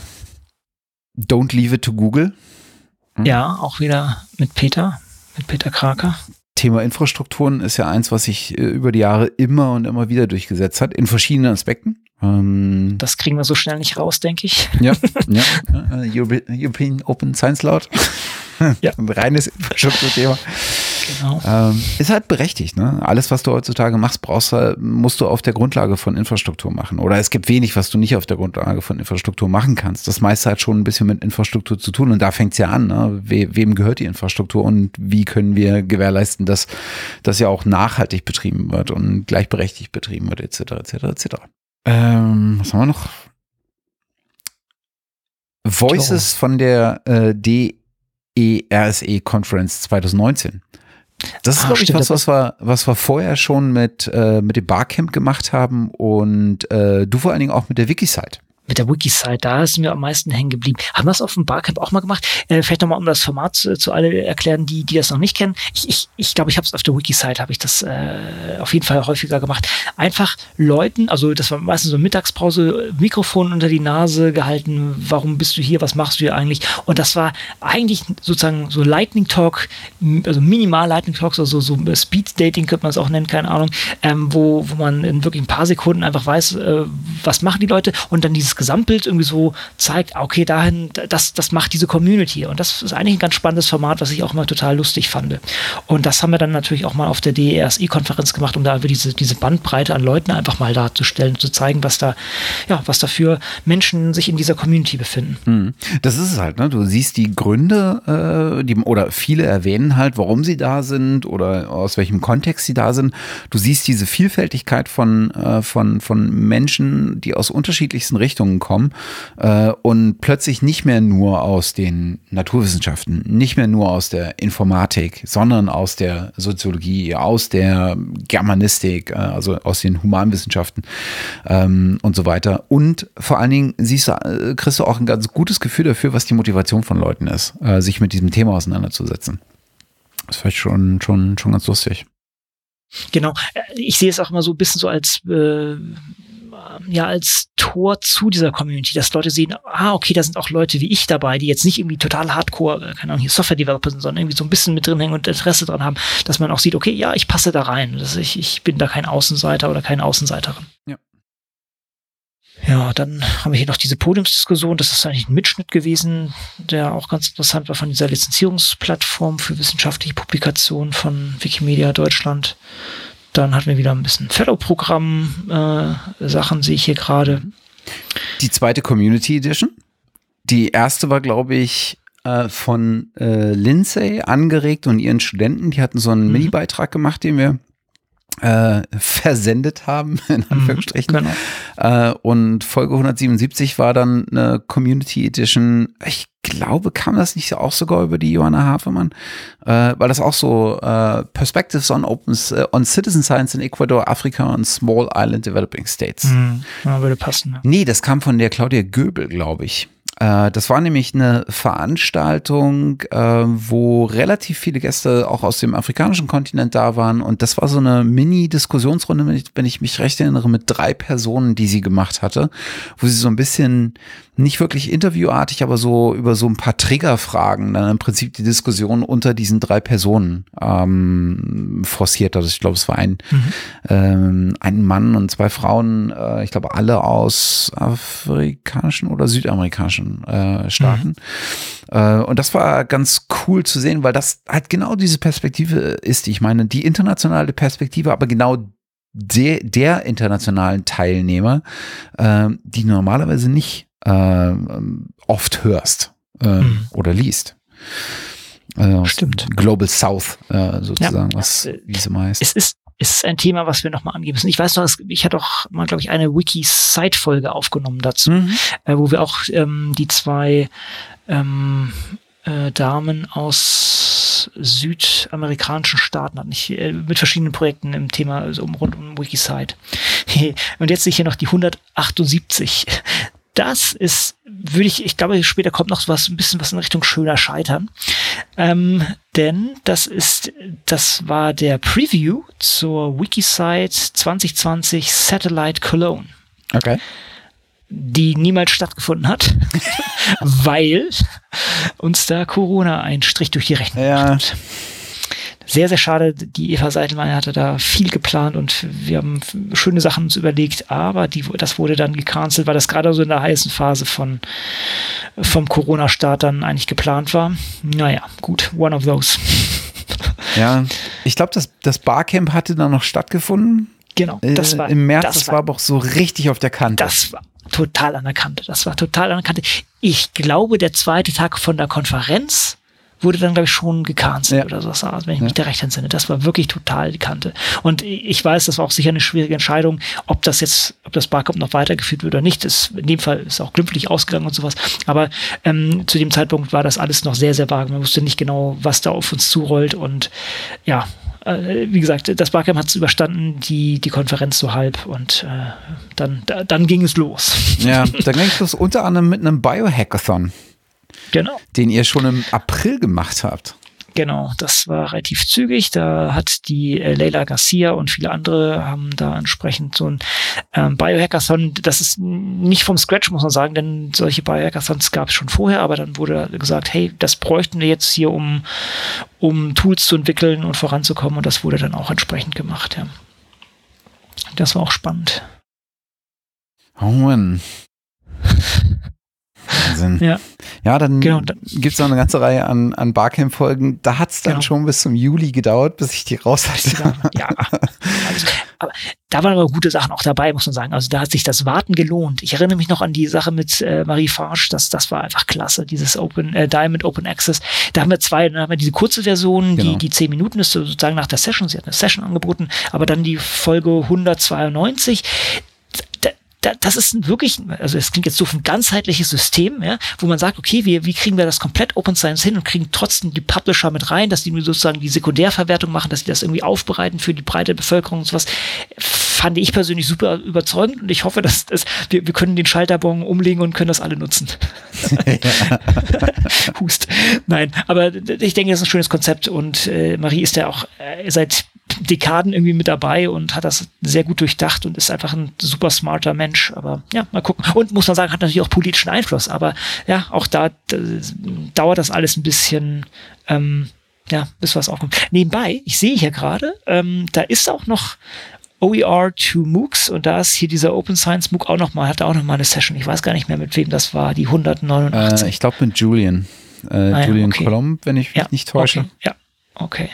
don't leave it to Google. Hm? Ja, auch wieder mit Peter, mit Peter Kraker. Thema Infrastrukturen ist ja eins, was sich äh, über die Jahre immer und immer wieder durchgesetzt hat, in verschiedenen Aspekten. Ähm, das kriegen wir so schnell nicht raus, denke ich. Ja, ja. European Open Science Laut. ja. Ein reines Infrastrukturthema. Genau. Ähm, ist halt berechtigt, ne? Alles, was du heutzutage machst, brauchst du, musst du auf der Grundlage von Infrastruktur machen. Oder es gibt wenig, was du nicht auf der Grundlage von Infrastruktur machen kannst. Das meiste hat schon ein bisschen mit Infrastruktur zu tun. Und da fängt es ja an, ne? We wem gehört die Infrastruktur und wie können wir gewährleisten, dass das ja auch nachhaltig betrieben wird und gleichberechtigt betrieben wird, etc., etc., etc. Ähm, was haben wir noch? Voices von der äh, DERSE Conference 2019. Das ist, ah, glaube ich, was, was wir, was wir vorher schon mit, äh, mit dem Barcamp gemacht haben und äh, du vor allen Dingen auch mit der Wikisite mit der Wikisite, da ist mir am meisten hängen geblieben. Haben wir das auf dem Barcamp auch mal gemacht? Äh, vielleicht nochmal, um das Format zu, zu alle erklären, die, die das noch nicht kennen. Ich ich, ich, glaube, ich habe es auf der Wikisite, habe ich das äh, auf jeden Fall häufiger gemacht. Einfach Leuten, also das war meistens so Mittagspause, Mikrofon unter die Nase gehalten, warum bist du hier, was machst du hier eigentlich? Und das war eigentlich sozusagen so Lightning Talk, also minimal Lightning Talk, also so Speed Dating könnte man es auch nennen, keine Ahnung, ähm, wo, wo man in wirklich ein paar Sekunden einfach weiß, äh, was machen die Leute und dann dieses Gesamtbild irgendwie so zeigt, ah, okay, dahin, das, das macht diese Community. Und das ist eigentlich ein ganz spannendes Format, was ich auch mal total lustig fand. Und das haben wir dann natürlich auch mal auf der DERSI-Konferenz gemacht, um da diese, diese Bandbreite an Leuten einfach mal darzustellen, zu zeigen, was da, ja, was da für Menschen sich in dieser Community befinden. Hm. Das ist es halt, ne? Du siehst die Gründe, äh, die, oder viele erwähnen halt, warum sie da sind oder aus welchem Kontext sie da sind. Du siehst diese Vielfältigkeit von, äh, von, von Menschen, die aus unterschiedlichsten Richtungen Richtungen kommen äh, und plötzlich nicht mehr nur aus den Naturwissenschaften, nicht mehr nur aus der Informatik, sondern aus der Soziologie, aus der Germanistik, äh, also aus den Humanwissenschaften ähm, und so weiter. Und vor allen Dingen siehst du, äh, kriegst du auch ein ganz gutes Gefühl dafür, was die Motivation von Leuten ist, äh, sich mit diesem Thema auseinanderzusetzen. Das ist vielleicht schon, schon, schon ganz lustig. Genau. Äh, ich sehe es auch immer so ein bisschen so als äh, ja als Tor zu dieser Community, dass Leute sehen, ah, okay, da sind auch Leute wie ich dabei, die jetzt nicht irgendwie total hardcore, äh, keine Ahnung, hier Software-Developer sind, sondern irgendwie so ein bisschen mit drin hängen und Interesse dran haben, dass man auch sieht, okay, ja, ich passe da rein. Dass ich, ich bin da kein Außenseiter oder keine Außenseiterin. Ja. Ja, dann haben wir hier noch diese Podiumsdiskussion. Das ist eigentlich ein Mitschnitt gewesen, der auch ganz interessant war von dieser Lizenzierungsplattform für wissenschaftliche Publikationen von Wikimedia Deutschland. Dann hatten wir wieder ein bisschen Fellow-Programm-Sachen, äh, sehe ich hier gerade. Die zweite Community Edition. Die erste war, glaube ich, äh, von äh, Lindsay angeregt und ihren Studenten. Die hatten so einen mhm. Mini-Beitrag gemacht, den wir äh, versendet haben, in mhm, Anführungsstrichen. Genau. Äh, und Folge 177 war dann eine Community Edition. Ich glaube, kam das nicht auch sogar über die Johanna Hafermann, äh, weil das auch so äh, Perspectives on Open uh, on Citizen Science in Ecuador, Afrika und Small Island Developing States. Mhm, würde passen. Ja. Nee, das kam von der Claudia Göbel, glaube ich. Äh, das war nämlich eine Veranstaltung, äh, wo relativ viele Gäste auch aus dem afrikanischen Kontinent da waren. Und das war so eine Mini-Diskussionsrunde, wenn ich mich recht erinnere, mit drei Personen, die sie gemacht hatte, wo sie so ein bisschen nicht wirklich interviewartig, aber so über so ein paar Triggerfragen dann im Prinzip die Diskussion unter diesen drei Personen ähm, forciert. Also ich glaube, es war ein, mhm. ähm, ein Mann und zwei Frauen, äh, ich glaube alle aus afrikanischen oder südamerikanischen äh, Staaten. Mhm. Äh, und das war ganz cool zu sehen, weil das halt genau diese Perspektive ist. Ich meine, die internationale Perspektive, aber genau der, der internationalen Teilnehmer, äh, die normalerweise nicht äh, oft hörst äh, mhm. oder liest. Also Stimmt. Global South äh, sozusagen, ja. was wie es immer heißt. Es ist ist ein Thema, was wir nochmal angeben müssen. Ich weiß noch, ich hatte auch mal, glaube ich, eine Wiki-Site-Folge aufgenommen dazu, mhm. äh, wo wir auch ähm, die zwei ähm, äh, Damen aus südamerikanischen Staaten hatten, ich, äh, mit verschiedenen Projekten im Thema also um, rund um Wikisite. Und jetzt sehe ich hier noch die 178 das ist, würde ich, ich glaube, später kommt noch was, ein bisschen was in Richtung schöner Scheitern. Ähm, denn das ist, das war der Preview zur Wikisite 2020 Satellite Cologne. Okay. Die niemals stattgefunden hat, weil uns da Corona einen Strich durch die Rechnung ja. macht. Sehr, sehr schade. Die Eva Seitelmeier hatte da viel geplant und wir haben schöne Sachen uns überlegt, aber die, das wurde dann gecancelt, weil das gerade so in der heißen Phase von, vom Corona-Start dann eigentlich geplant war. Naja, gut, one of those. Ja, ich glaube, das, das Barcamp hatte dann noch stattgefunden. Genau, das äh, war im März, das, das war, war aber auch so richtig auf der Kante. Das war total an der Kante. Das war total an der Kante. Ich glaube, der zweite Tag von der Konferenz wurde dann, glaube ich, schon gecancelt ja. oder so, also, wenn ich mich da recht entsinne. Das war wirklich total die Kante. Und ich weiß, das war auch sicher eine schwierige Entscheidung, ob das jetzt, ob das Barcamp noch weitergeführt wird oder nicht. Das, in dem Fall ist auch glimpflich ausgegangen und sowas. Aber ähm, zu dem Zeitpunkt war das alles noch sehr, sehr vage. Man wusste nicht genau, was da auf uns zurollt. Und ja, äh, wie gesagt, das Barcamp hat es überstanden, die, die Konferenz so halb und äh, dann, da, dann ging es los. Ja, dann ging es los unter anderem mit einem Biohackathon. Genau. Den ihr schon im April gemacht habt. Genau, das war relativ zügig. Da hat die äh, Leila Garcia und viele andere haben da entsprechend so ein ähm, Biohackathon. Das ist nicht vom Scratch, muss man sagen, denn solche Biohackathons gab es schon vorher, aber dann wurde gesagt, hey, das bräuchten wir jetzt hier, um, um Tools zu entwickeln und voranzukommen. Und das wurde dann auch entsprechend gemacht, ja. Das war auch spannend. Oh Mann. Wahnsinn. Ja, ja dann genau. gibt es noch eine ganze Reihe an, an Barcamp-Folgen. Da hat es dann genau. schon bis zum Juli gedauert, bis ich die raus hatte. Ja, also, aber da waren aber gute Sachen auch dabei, muss man sagen. Also da hat sich das Warten gelohnt. Ich erinnere mich noch an die Sache mit äh, Marie Farsch, das, das war einfach klasse, dieses Open äh, Diamond Open Access. Da haben wir zwei, da haben wir diese kurze Version, genau. die, die zehn Minuten ist sozusagen nach der Session, sie hat eine Session angeboten, aber dann die Folge 192 das ist wirklich, also es klingt jetzt so ein ganzheitliches System, ja, wo man sagt, okay, wie, wie kriegen wir das komplett Open Science hin und kriegen trotzdem die Publisher mit rein, dass die sozusagen die Sekundärverwertung machen, dass die das irgendwie aufbereiten für die breite Bevölkerung und sowas, fand ich persönlich super überzeugend und ich hoffe, dass, dass wir, wir können den Schalterbon umlegen und können das alle nutzen. Hust. Nein, aber ich denke, das ist ein schönes Konzept und äh, Marie ist ja auch äh, seit Dekaden irgendwie mit dabei und hat das sehr gut durchdacht und ist einfach ein super smarter Mensch. Aber ja, mal gucken. Und muss man sagen, hat natürlich auch politischen Einfluss. Aber ja, auch da dauert das alles ein bisschen. Ähm, ja, bis was auch kommt. Nebenbei, ich sehe hier gerade, ähm, da ist auch noch OER to MOOCs und da ist hier dieser Open Science MOOC auch nochmal, hat auch nochmal eine Session. Ich weiß gar nicht mehr, mit wem das war, die 189. Äh, ich glaube mit Julian. Äh, ah, ja, Julian okay. Colomb, wenn ich mich ja, nicht täusche. Okay. Ja, okay.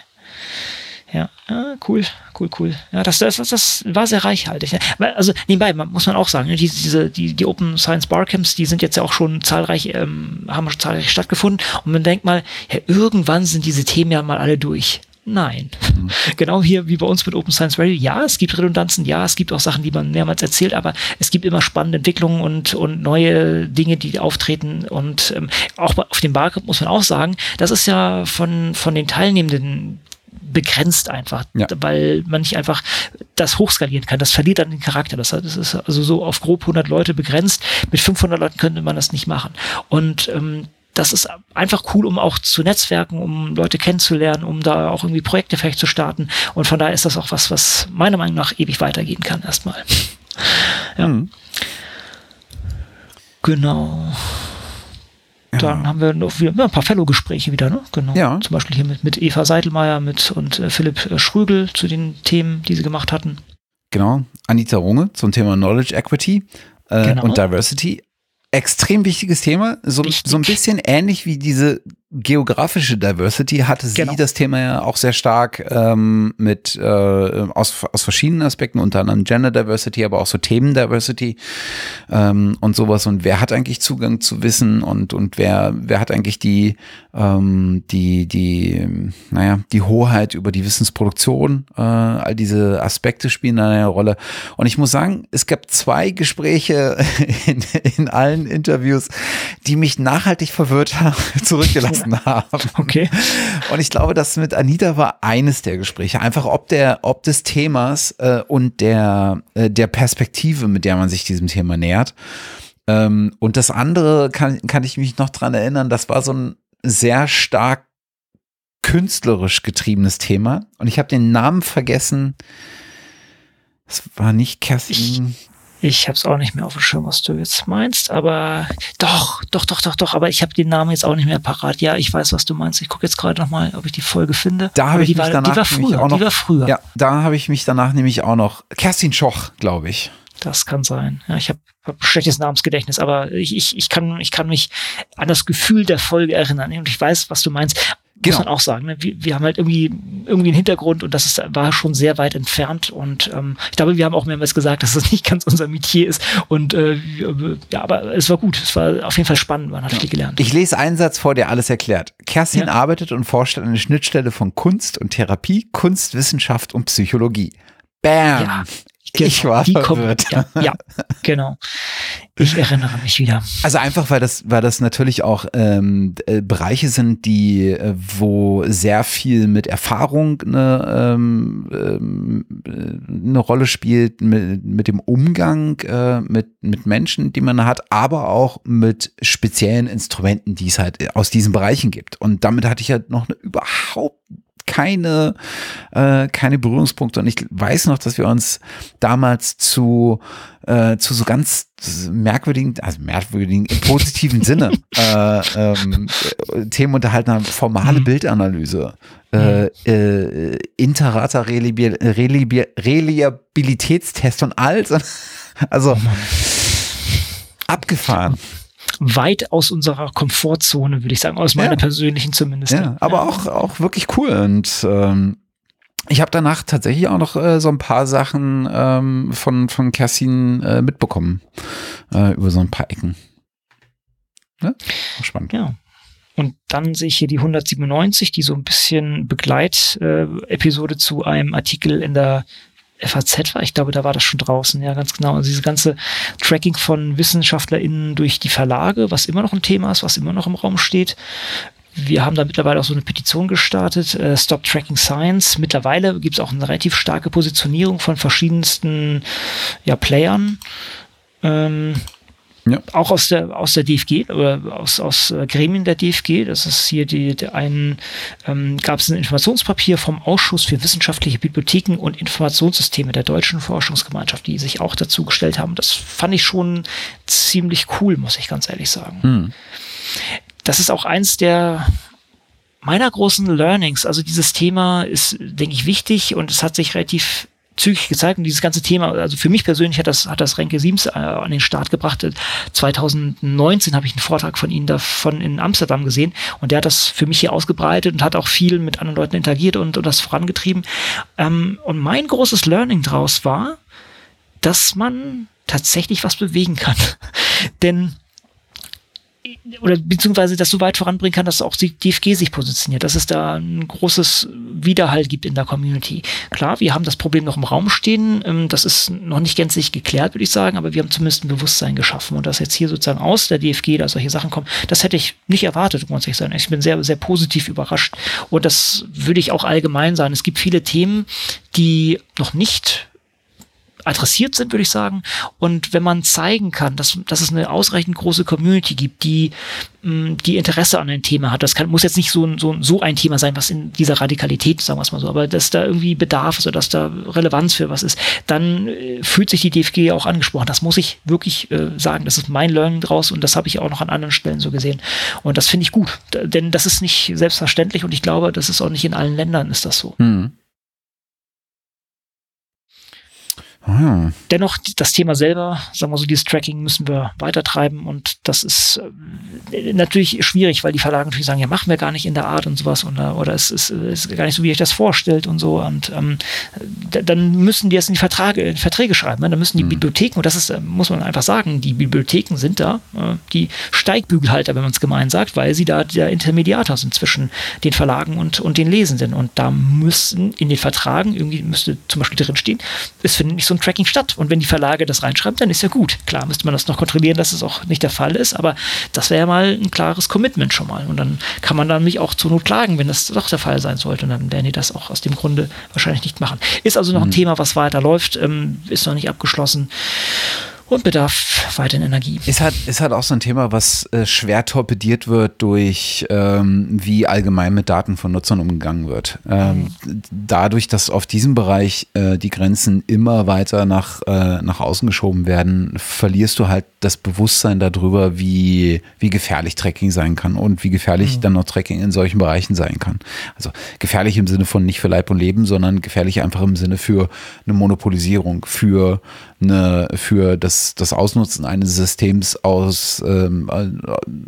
Ja, ja, cool, cool, cool. Ja, das, das, das war sehr reichhaltig. Also nebenbei muss man auch sagen, ne, diese, die, die Open Science Barcamps, die sind jetzt ja auch schon zahlreich, ähm, haben schon zahlreich stattgefunden. Und man denkt mal, ja, irgendwann sind diese Themen ja mal alle durch. Nein. Mhm. Genau hier wie bei uns mit Open Science Radio. Ja, es gibt Redundanzen, ja, es gibt auch Sachen, die man mehrmals erzählt, aber es gibt immer spannende Entwicklungen und, und neue Dinge, die auftreten. Und ähm, auch auf dem Barcamp muss man auch sagen, das ist ja von, von den Teilnehmenden begrenzt einfach, ja. weil man nicht einfach das hochskalieren kann. Das verliert dann den Charakter. Das, das ist also so auf grob 100 Leute begrenzt. Mit 500 Leuten könnte man das nicht machen. Und ähm, das ist einfach cool, um auch zu netzwerken, um Leute kennenzulernen, um da auch irgendwie Projekte vielleicht zu starten. Und von daher ist das auch was, was meiner Meinung nach ewig weitergehen kann erstmal. Ja. Mhm. Genau. Dann haben wir noch wieder ein paar Fellow-Gespräche wieder, ne? Genau. Ja. Zum Beispiel hier mit, mit Eva Seidelmeier mit und äh, Philipp äh, Schrügel zu den Themen, die sie gemacht hatten. Genau. Anita Runge zum Thema Knowledge Equity äh, genau. und Diversity. Extrem wichtiges Thema. So, so ein bisschen ähnlich wie diese geografische Diversity hatte sie genau. das Thema ja auch sehr stark ähm, mit äh, aus, aus verschiedenen Aspekten, unter anderem Gender Diversity, aber auch so Themen Diversity ähm, und sowas. Und wer hat eigentlich Zugang zu Wissen und und wer wer hat eigentlich die ähm, die die naja die Hoheit über die Wissensproduktion? Äh, all diese Aspekte spielen eine Rolle. Und ich muss sagen, es gab zwei Gespräche in, in allen Interviews, die mich nachhaltig verwirrt haben, zurückgelassen gelassen haben. Okay. Und ich glaube, das mit Anita war eines der Gespräche. Einfach ob der, ob des Themas äh, und der, äh, der Perspektive, mit der man sich diesem Thema nähert. Ähm, und das andere kann, kann ich mich noch dran erinnern, das war so ein sehr stark künstlerisch getriebenes Thema. Und ich habe den Namen vergessen. Es war nicht Kerstin. Ich habe es auch nicht mehr auf dem Schirm, was du jetzt meinst, aber doch, doch, doch, doch, doch, aber ich habe den Namen jetzt auch nicht mehr parat. Ja, ich weiß, was du meinst. Ich gucke jetzt gerade noch mal, ob ich die Folge finde. Da habe ich die mich war, danach die war früher, auch noch, die war früher. Ja, da habe ich mich danach nämlich auch noch Kerstin Schoch, glaube ich. Das kann sein. Ja, ich habe hab schlechtes Namensgedächtnis, aber ich, ich, ich, kann, ich kann mich an das Gefühl der Folge erinnern und ich weiß, was du meinst. Genau. Muss man auch sagen. Ne? Wir, wir haben halt irgendwie, irgendwie einen Hintergrund und das ist, war schon sehr weit entfernt. Und ähm, ich glaube, wir haben auch mehrmals gesagt, dass das nicht ganz unser Metier ist. Und äh, ja, aber es war gut. Es war auf jeden Fall spannend. Man hat viel gelernt. Ich lese einen Satz vor, der alles erklärt. Kerstin Ja. arbeitet und forscht an der Schnittstelle von Kunst und Therapie, Kunst, Wissenschaft und Psychologie. Bam! Ja, ich war die kommt, verwirrt. ja, ja, genau. Ich erinnere mich wieder. Also einfach, weil das, weil das natürlich auch ähm, äh, Bereiche sind, die, äh, wo sehr viel mit Erfahrung eine, ähm, ähm, äh, eine Rolle spielt, mit, mit dem Umgang äh, mit, mit Menschen, die man hat, aber auch mit speziellen Instrumenten, die es halt aus diesen Bereichen gibt. Und damit hatte ich halt noch eine, überhaupt keine, äh, keine Berührungspunkte. Und ich weiß noch, dass wir uns damals zu, äh, zu so ganz merkwürdigen, also merkwürdigen, im positiven Sinne, äh, ähm, äh, Themen unterhalten haben, formale Mhm. Bildanalyse, äh, äh, Interrata Reliabilitätstest und all so. Also abgefahren. Weit aus unserer Komfortzone, würde ich sagen, aus meiner Ja. persönlichen zumindest. Ja, aber auch, auch wirklich cool. Und ähm, ich habe danach tatsächlich auch noch äh, so ein paar Sachen ähm, von, von Kerstin äh, mitbekommen. Äh, über so ein paar Ecken. Ne? Spannend. Ja. Und dann sehe ich hier die 197, die so ein bisschen Begleitepisode zu einem Artikel in der FAZ war. Ich glaube, da war das schon draußen. Ja, ganz genau. Also diese ganze Tracking von WissenschaftlerInnen durch die Verlage, was immer noch ein Thema ist, was immer noch im Raum steht. Wir haben da mittlerweile auch so eine Petition gestartet, äh, Stop Tracking Science. Mittlerweile gibt es auch eine relativ starke Positionierung von verschiedensten ja, Playern. Ähm, Ja. auch aus der aus der DFG oder aus aus äh, Gremien der DFG. Das ist hier die, die einen ähm, gab es ein Informationspapier vom Ausschuss für wissenschaftliche Bibliotheken und Informationssysteme der deutschen Forschungsgemeinschaft, die sich auch dazu gestellt haben. Das fand ich schon ziemlich cool, muss ich ganz ehrlich sagen. Hm. Das ist auch eins der meiner großen Learnings. Also dieses Thema ist, denke ich, wichtig und es hat sich relativ zügig gezeigt und dieses ganze Thema, also für mich persönlich hat das, hat das Renke Siems äh, an den Start gebracht. 2019 habe ich einen Vortrag von Ihnen davon in Amsterdam gesehen und der hat das für mich hier ausgebreitet und hat auch viel mit anderen Leuten interagiert und, und das vorangetrieben. Ähm, und mein großes Learning draus war, dass man tatsächlich was bewegen kann. Denn oder beziehungsweise das so weit voranbringen kann, dass auch die DFG sich positioniert, dass es da ein großes Widerhall gibt in der Community. Klar, wir haben das Problem noch im Raum stehen, ähm, das ist noch nicht gänzlich geklärt, würde ich sagen, aber wir haben zumindest ein Bewusstsein geschaffen und dass jetzt hier sozusagen aus der DFG da solche Sachen kommen, das hätte ich nicht erwartet, muss ich sagen. Ich bin sehr, sehr positiv überrascht und das würde ich auch allgemein sagen. Es gibt viele Themen, die noch nicht adressiert sind, würde ich sagen. Und wenn man zeigen kann, dass, dass es eine ausreichend große Community gibt, die, mh, die Interesse an einem Thema hat, das kann, muss jetzt nicht so, ein- so, ein- so ein Thema sein, was in dieser Radikalität, sagen wir es mal so, aber dass da irgendwie Bedarf ist oder dass da Relevanz für was ist, dann äh, fühlt sich die DFG auch angesprochen. Das muss ich wirklich äh, sagen. Das ist mein Learning draus und das habe ich auch noch an anderen Stellen so gesehen. Und das finde ich gut, denn das ist nicht selbstverständlich und ich glaube, das ist auch nicht in allen Ländern ist das so. Hm. Dennoch, das Thema selber, sagen wir so, dieses Tracking müssen wir weitertreiben und das ist äh, natürlich schwierig, weil die Verlage natürlich sagen, ja, machen wir gar nicht in der Art und sowas und, äh, oder es ist, ist gar nicht so, wie ihr euch das vorstellt und so und ähm, dann müssen die es in die Verträge, in Verträge schreiben, ne? dann müssen die Bibliotheken, und das ist, äh, muss man einfach sagen, die Bibliotheken sind da, äh, die Steigbügelhalter, wenn man es gemein sagt, weil sie da der Intermediator sind zwischen den Verlagen und, und den Lesenden und da müssen in den Vertragen irgendwie müsste zum Beispiel drin stehen, es findet nicht so ein Tracking statt. Und wenn die Verlage das reinschreiben, dann ist ja gut. Klar müsste man das noch kontrollieren, dass es auch nicht der Fall ist, aber das wäre ja mal ein klares Commitment schon mal. Und dann kann man dann mich auch zur Not klagen, wenn das doch der Fall sein sollte. Und dann werden die das auch aus dem Grunde wahrscheinlich nicht machen. Ist also noch ein Thema, was weiter läuft, ähm, ist noch nicht abgeschlossen. Und bedarf weiterhin Energie. Ist halt, ist halt auch so ein Thema, was äh, schwer torpediert wird durch, ähm, wie allgemein mit Daten von Nutzern umgegangen wird. Ähm, mhm. Dadurch, dass auf diesem Bereich äh, die Grenzen immer weiter nach, äh, nach außen geschoben werden, verlierst du halt das Bewusstsein darüber, wie, wie gefährlich Tracking sein kann und wie gefährlich mhm. dann noch Tracking in solchen Bereichen sein kann. Also gefährlich im Sinne von nicht für Leib und Leben, sondern gefährlich einfach im Sinne für eine Monopolisierung, für eine, für das, das Ausnutzen eines Systems, aus, ähm,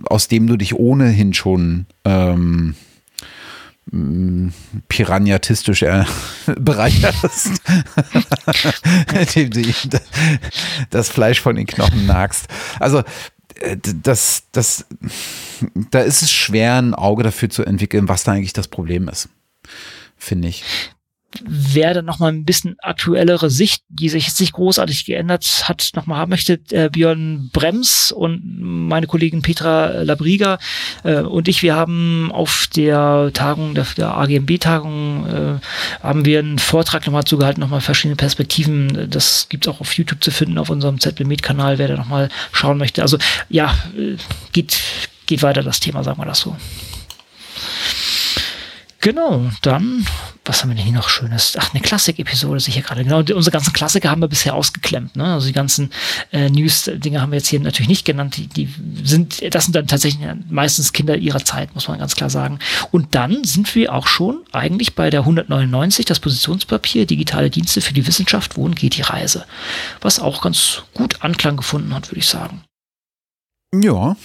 aus dem du dich ohnehin schon ähm, piranhatistisch äh, bereicherst, dem du das Fleisch von den Knochen nagst. Also äh, das, das, da ist es schwer, ein Auge dafür zu entwickeln, was da eigentlich das Problem ist, finde ich wer dann nochmal ein bisschen aktuellere Sicht, die sich jetzt nicht großartig geändert hat, nochmal haben möchte, äh, Björn Brems und meine Kollegin Petra Labriga äh, und ich, wir haben auf der Tagung, der, der AGMB-Tagung, äh, haben wir einen Vortrag nochmal zugehalten, nochmal verschiedene Perspektiven. Das gibt's auch auf YouTube zu finden, auf unserem ZBMed-Kanal, wer da nochmal schauen möchte. Also ja, äh, geht, geht weiter das Thema, sagen wir das so. Genau, dann, was haben wir denn hier noch Schönes? Ach, eine Klassik-Episode sicher gerade. Genau, unsere ganzen Klassiker haben wir bisher ausgeklemmt. Ne? Also die ganzen äh, News-Dinge haben wir jetzt hier natürlich nicht genannt. Die, die sind, das sind dann tatsächlich meistens Kinder ihrer Zeit, muss man ganz klar sagen. Und dann sind wir auch schon eigentlich bei der 199, das Positionspapier, digitale Dienste für die Wissenschaft, wohin geht die Reise? Was auch ganz gut Anklang gefunden hat, würde ich sagen. Ja.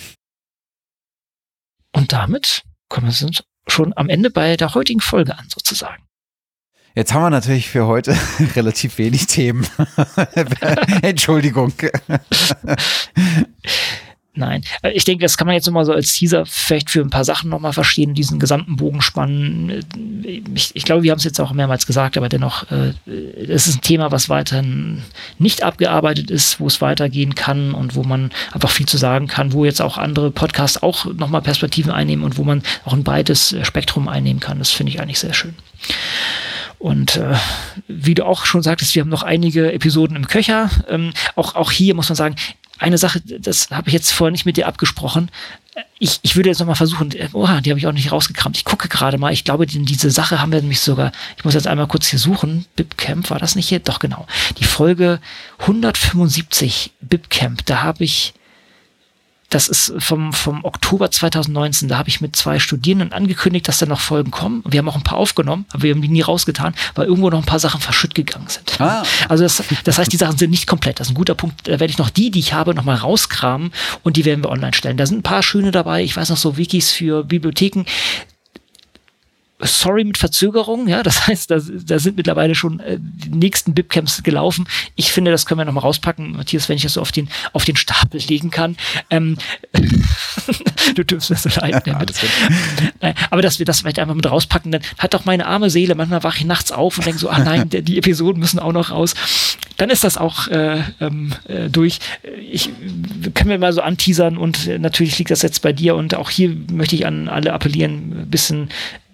Und damit kommen wir schon am Ende bei der heutigen Folge an, sozusagen. Jetzt haben wir natürlich für heute relativ wenig Themen. Entschuldigung. Nein, äh, ich denke, das kann man jetzt nochmal so als Teaser vielleicht für ein paar Sachen nochmal verstehen, diesen gesamten Bogen spannen. Ich, ich glaube, wir haben es jetzt auch mehrmals gesagt, aber dennoch, äh, es ist ein Thema, was weiterhin nicht abgearbeitet ist, wo es weitergehen kann und wo man einfach viel zu sagen kann, wo jetzt auch andere Podcasts auch nochmal Perspektiven einnehmen und wo man auch ein breites Spektrum einnehmen kann. Das finde ich eigentlich sehr schön. Und äh, wie du auch schon sagtest, wir haben noch einige Episoden im Köcher. Ähm, auch, auch hier muss man sagen, eine Sache, das habe ich jetzt vorher nicht mit dir abgesprochen. Ich, ich würde jetzt nochmal versuchen, oh, die habe ich auch nicht rausgekramt. Ich gucke gerade mal. Ich glaube, die, diese Sache haben wir nämlich sogar, ich muss jetzt einmal kurz hier suchen. Bibcamp, war das nicht hier? Doch, genau. Die Folge 175 Bibcamp, da habe ich das ist vom, vom Oktober 2019. Da habe ich mit zwei Studierenden angekündigt, dass da noch Folgen kommen. Wir haben auch ein paar aufgenommen, aber wir haben die nie rausgetan, weil irgendwo noch ein paar Sachen verschütt gegangen sind. Ah. Also das, das heißt, die Sachen sind nicht komplett. Das ist ein guter Punkt. Da werde ich noch die, die ich habe, nochmal rauskramen und die werden wir online stellen. Da sind ein paar schöne dabei. Ich weiß noch so Wikis für Bibliotheken sorry mit Verzögerung, ja, das heißt, da, da sind mittlerweile schon äh, die nächsten Bibcamps gelaufen. Ich finde, das können wir nochmal rauspacken, Matthias, wenn ich das so auf den, auf den Stapel legen kann. Ähm, du dürfst mir so leid. Ja, äh, aber dass wir das vielleicht einfach mit rauspacken, dann hat doch meine arme Seele, manchmal wache ich nachts auf und denke so, ah nein, die Episoden müssen auch noch raus. Dann ist das auch äh, ähm, äh, durch. Ich können wir mal so anteasern und äh, natürlich liegt das jetzt bei dir und auch hier möchte ich an alle appellieren, ein bisschen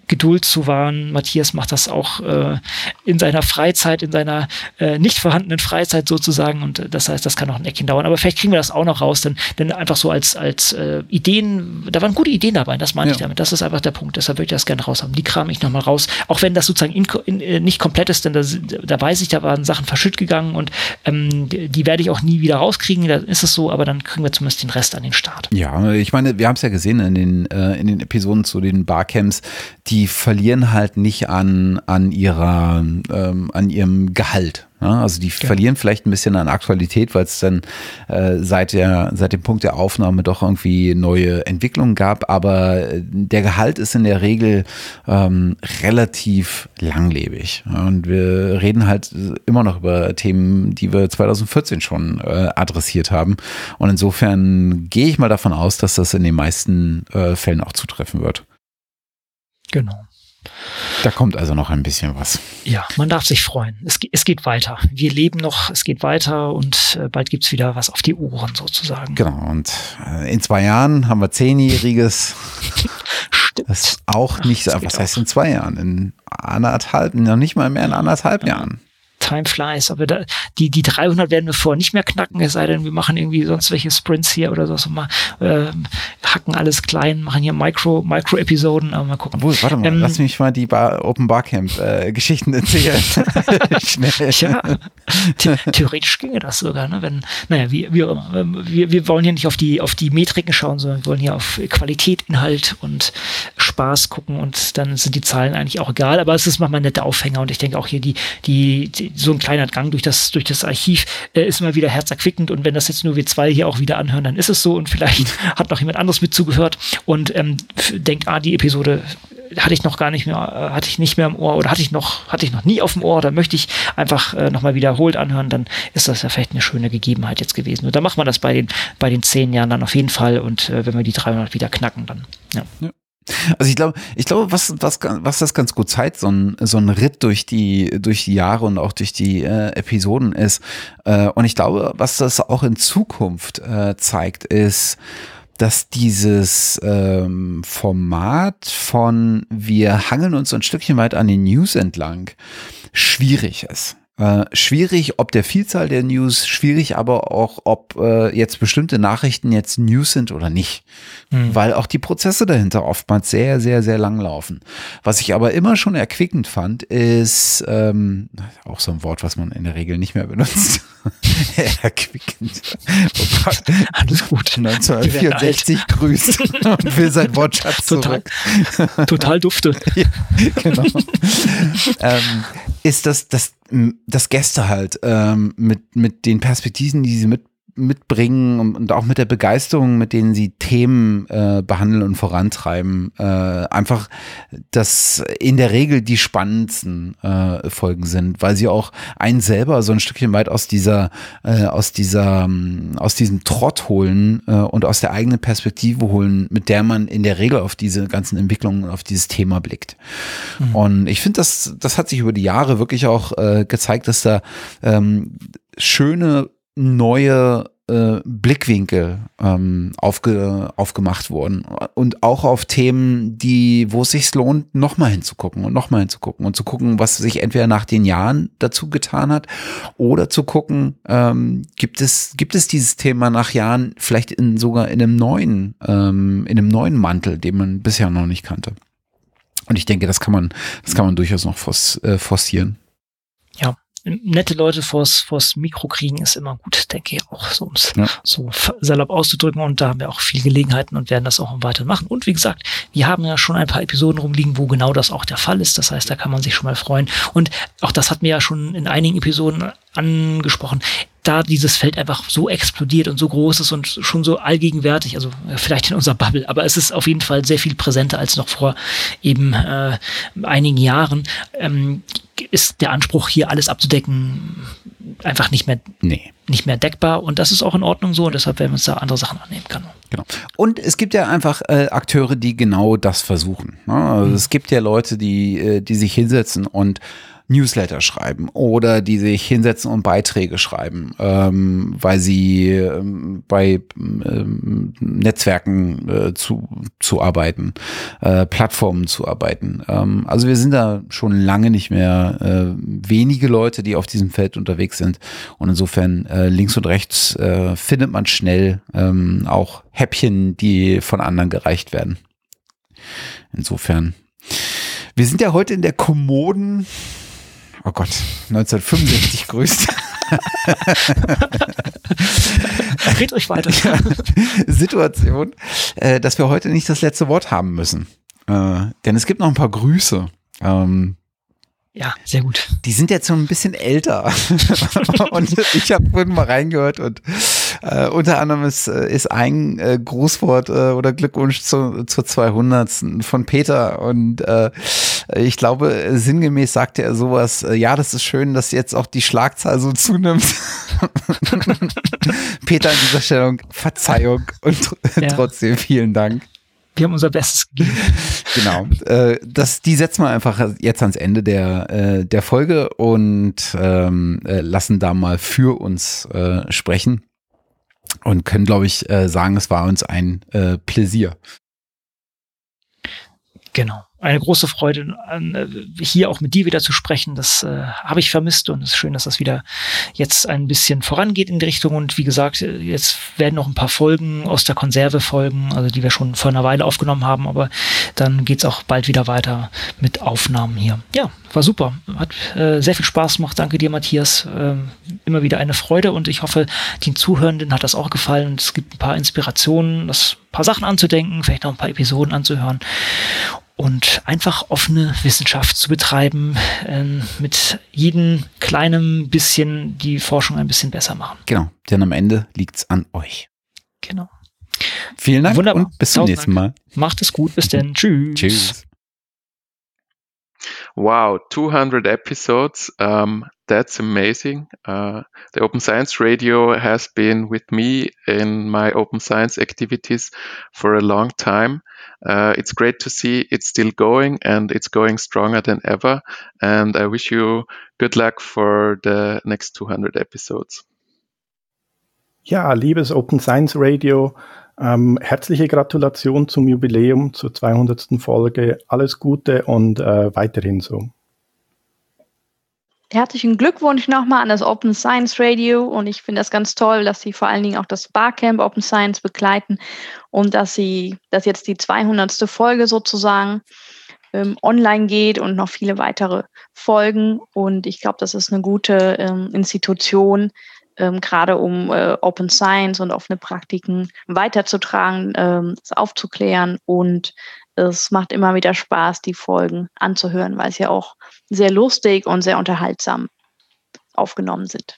Geduld zu wahren. Matthias macht das auch äh, in seiner Freizeit, in seiner äh, nicht vorhandenen Freizeit sozusagen. Und äh, das heißt, das kann noch ein Eckchen dauern. Aber vielleicht kriegen wir das auch noch raus, denn, denn einfach so als, als äh, Ideen, da waren gute Ideen dabei, das meine ja. ich damit. Das ist einfach der Punkt. Deshalb würde ich das gerne raus haben. Die kram ich nochmal raus. Auch wenn das sozusagen in, in, äh, nicht komplett ist, denn da, da weiß ich, da waren Sachen verschütt gegangen und ähm, die, die werde ich auch nie wieder rauskriegen. Da ist es so, aber dann kriegen wir zumindest den Rest an den Start. Ja, ich meine, wir haben es ja gesehen in den, äh, in den Episoden zu den Barcamps, die verlieren halt nicht an, an ihrer, ähm, an ihrem Gehalt. Ja, also die ja. verlieren vielleicht ein bisschen an Aktualität, weil es dann äh, seit, der, seit dem Punkt der Aufnahme doch irgendwie neue Entwicklungen gab. Aber äh, der Gehalt ist in der Regel ähm, relativ langlebig. Und wir reden halt immer noch über Themen, die wir 2014 schon äh, adressiert haben. Und insofern gehe ich mal davon aus, dass das in den meisten äh, Fällen auch zutreffen wird. Genau. Da kommt also noch ein bisschen was. Ja, man darf sich freuen. Es, es geht weiter. Wir leben noch, es geht weiter und äh, bald gibt's wieder was auf die Ohren sozusagen. Genau, und äh, in zwei Jahren haben wir zehnjähriges. Stimmt. Das ist auch nicht, Ach, was heißt in zwei Jahren? In anderthalb, noch nicht mal mehr in anderthalb ja. Jahren. Time flies. Aber da, die, die 300 werden wir vorher nicht mehr knacken, es sei denn, wir machen irgendwie sonst welche Sprints hier oder so. so mal, äh, hacken alles klein, machen hier Micro, Micro-Episoden, aber mal gucken. Obwohl, warte mal, ähm, lass mich mal die Bar, Open Barcamp äh, Geschichten erzählen. Schnell. Ja, theoretisch ginge das sogar, ne? Wenn, naja, wie, wie auch immer. Wir, wir wollen hier nicht auf die, auf die Metriken schauen, sondern wir wollen hier auf Qualität, Inhalt und Spaß gucken und dann sind die Zahlen eigentlich auch egal, aber es ist manchmal ein netter Aufhänger und ich denke auch hier die, die, die so ein kleiner Gang durch das, durch das Archiv äh, ist immer wieder herzerquickend und wenn das jetzt nur wir zwei hier auch wieder anhören, dann ist es so und vielleicht hat noch jemand anderes mit zugehört und ähm, denkt, ah, die Episode hatte ich noch gar nicht mehr, äh, hatte ich nicht mehr im Ohr oder hatte ich noch, hatte ich noch nie auf dem Ohr oder möchte ich einfach äh, nochmal wiederholt anhören, dann ist das ja vielleicht eine schöne Gegebenheit jetzt gewesen. Und da macht man das bei den, bei den zehn Jahren dann auf jeden Fall und äh, wenn wir die 300 wieder knacken, dann, ja. ja. Also ich glaube, ich glaube, was, was, was das ganz gut zeigt, so ein, so ein Ritt durch die, durch die Jahre und auch durch die äh, Episoden ist, äh, und ich glaube, was das auch in Zukunft äh, zeigt, ist, dass dieses ähm, Format von wir hangeln uns ein Stückchen weit an den News entlang schwierig ist. Äh, schwierig, ob der Vielzahl der News, schwierig aber auch, ob äh, jetzt bestimmte Nachrichten jetzt News sind oder nicht. Mhm. Weil auch die Prozesse dahinter oftmals sehr, sehr, sehr lang laufen. Was ich aber immer schon erquickend fand, ist ähm, auch so ein Wort, was man in der Regel nicht mehr benutzt. erquickend. Oh Gott. Alles gut. 1964 grüßt und will sein Wortschatz total, zurück. total dufte. ja, genau. ähm, ist das, das dass Gäste halt ähm, mit, mit den Perspektiven, die sie mit, mitbringen und, und auch mit der Begeisterung, mit denen sie Themen äh, behandeln und vorantreiben, äh, einfach dass in der Regel die spannendsten äh, Folgen sind, weil sie auch einen selber so ein Stückchen weit aus dieser, äh, aus dieser, ähm, aus diesem Trott holen äh, und aus der eigenen Perspektive holen, mit der man in der Regel auf diese ganzen Entwicklungen, auf dieses Thema blickt. Mhm. Und ich finde, das, das hat sich über die Jahre wirklich auch äh, gezeigt, dass da ähm, schöne neue äh, Blickwinkel ähm, aufge, aufgemacht wurden und auch auf Themen, die, wo es sich lohnt, nochmal hinzugucken und nochmal hinzugucken und zu gucken, was sich entweder nach den Jahren dazu getan hat oder zu gucken, ähm, gibt es gibt es dieses Thema nach Jahren vielleicht in sogar in einem neuen ähm, in einem neuen Mantel, den man bisher noch nicht kannte. Und ich denke, das kann man das kann man durchaus noch äh, forcieren. Ja, nette Leute vors, vors Mikro kriegen ist immer gut, denke ich auch, so um es ja. so salopp auszudrücken. Und da haben wir auch viel Gelegenheiten und werden das auch weiter machen. Und wie gesagt, wir haben ja schon ein paar Episoden rumliegen, wo genau das auch der Fall ist. Das heißt, da kann man sich schon mal freuen. Und auch das hat mir ja schon in einigen Episoden angesprochen da dieses Feld einfach so explodiert und so groß ist und schon so allgegenwärtig, also vielleicht in unserer Bubble, aber es ist auf jeden Fall sehr viel präsenter als noch vor eben äh, einigen Jahren. Ähm, ist der Anspruch, hier alles abzudecken, einfach nicht mehr, nee. nicht mehr deckbar. Und das ist auch in Ordnung so. Und deshalb werden wir uns da andere Sachen annehmen können. Genau. Und es gibt ja einfach äh, Akteure, die genau das versuchen. Ne? Also mhm. Es gibt ja Leute, die, äh, die sich hinsetzen und Newsletter schreiben oder die sich hinsetzen und Beiträge schreiben, ähm, weil sie ähm, bei ähm, Netzwerken äh, zu, zu arbeiten, äh, Plattformen zu arbeiten. Ähm, also wir sind da schon lange nicht mehr äh, wenige Leute, die auf diesem Feld unterwegs sind. Und insofern äh, links und rechts äh, findet man schnell ähm, auch Häppchen, die von anderen gereicht werden. Insofern. Wir sind ja heute in der kommoden oh Gott, 1965 grüßt. Red euch weiter. Situation, äh, dass wir heute nicht das letzte Wort haben müssen. Äh, denn es gibt noch ein paar Grüße. Ähm, ja, sehr gut. Die sind jetzt schon ein bisschen älter. und ich habe vorhin mal reingehört und äh, unter anderem ist, äh, ist ein äh, Grußwort äh, oder Glückwunsch zu, zur 200. von Peter und äh, ich glaube, sinngemäß sagte er sowas, äh, ja, das ist schön, dass jetzt auch die Schlagzahl so zunimmt. Peter an dieser Stellung, Verzeihung und ja. trotzdem vielen Dank. Wir haben unser Bestes gegeben. Genau. Äh, das, die setzen wir einfach jetzt ans Ende der, äh, der Folge und ähm, äh, lassen da mal für uns äh, sprechen und können, glaube ich, äh, sagen, es war uns ein äh, Pläsier. Genau. Eine große Freude, äh, hier auch mit dir wieder zu sprechen. Das äh, habe ich vermisst und es ist schön, dass das wieder jetzt ein bisschen vorangeht in die Richtung. Und wie gesagt, jetzt werden noch ein paar Folgen aus der Konserve folgen, also die wir schon vor einer Weile aufgenommen haben, aber dann geht's auch bald wieder weiter mit Aufnahmen hier. Ja, war super. Hat äh, sehr viel Spaß gemacht. Danke dir, Matthias. Ähm, immer wieder eine Freude und ich hoffe, den Zuhörenden hat das auch gefallen. Es gibt ein paar Inspirationen, das paar Sachen anzudenken, vielleicht noch ein paar Episoden anzuhören und einfach offene Wissenschaft zu betreiben, äh, mit jedem kleinen bisschen die Forschung ein bisschen besser machen. Genau, denn am Ende liegt's an euch. Genau. Vielen Dank Wunderbar. und bis zum Tausend nächsten Dank. Mal. Macht es gut, bis denn. Tschüss. Tschüss. Wow, 200 episodes. Um, that's amazing. Uh, the Open Science Radio has been with me in my open science activities for a long time. Uh, it's great to see it's still going and it's going stronger than ever. And I wish you good luck for the next 200 episodes. Ja, liebes Open Science Radio, ähm, herzliche Gratulation zum Jubiläum zur 200. Folge. Alles Gute und äh, weiterhin so. Herzlichen Glückwunsch nochmal an das Open Science Radio und ich finde das ganz toll, dass Sie vor allen Dingen auch das Barcamp Open Science begleiten und dass Sie, dass jetzt die 200. Folge sozusagen ähm, online geht und noch viele weitere Folgen und ich glaube, das ist eine gute ähm, Institution, ähm, gerade um äh, Open Science und offene Praktiken weiterzutragen, ähm, aufzuklären und es macht immer wieder Spaß, die Folgen anzuhören, weil es ja auch sehr lustig und sehr unterhaltsam aufgenommen sind.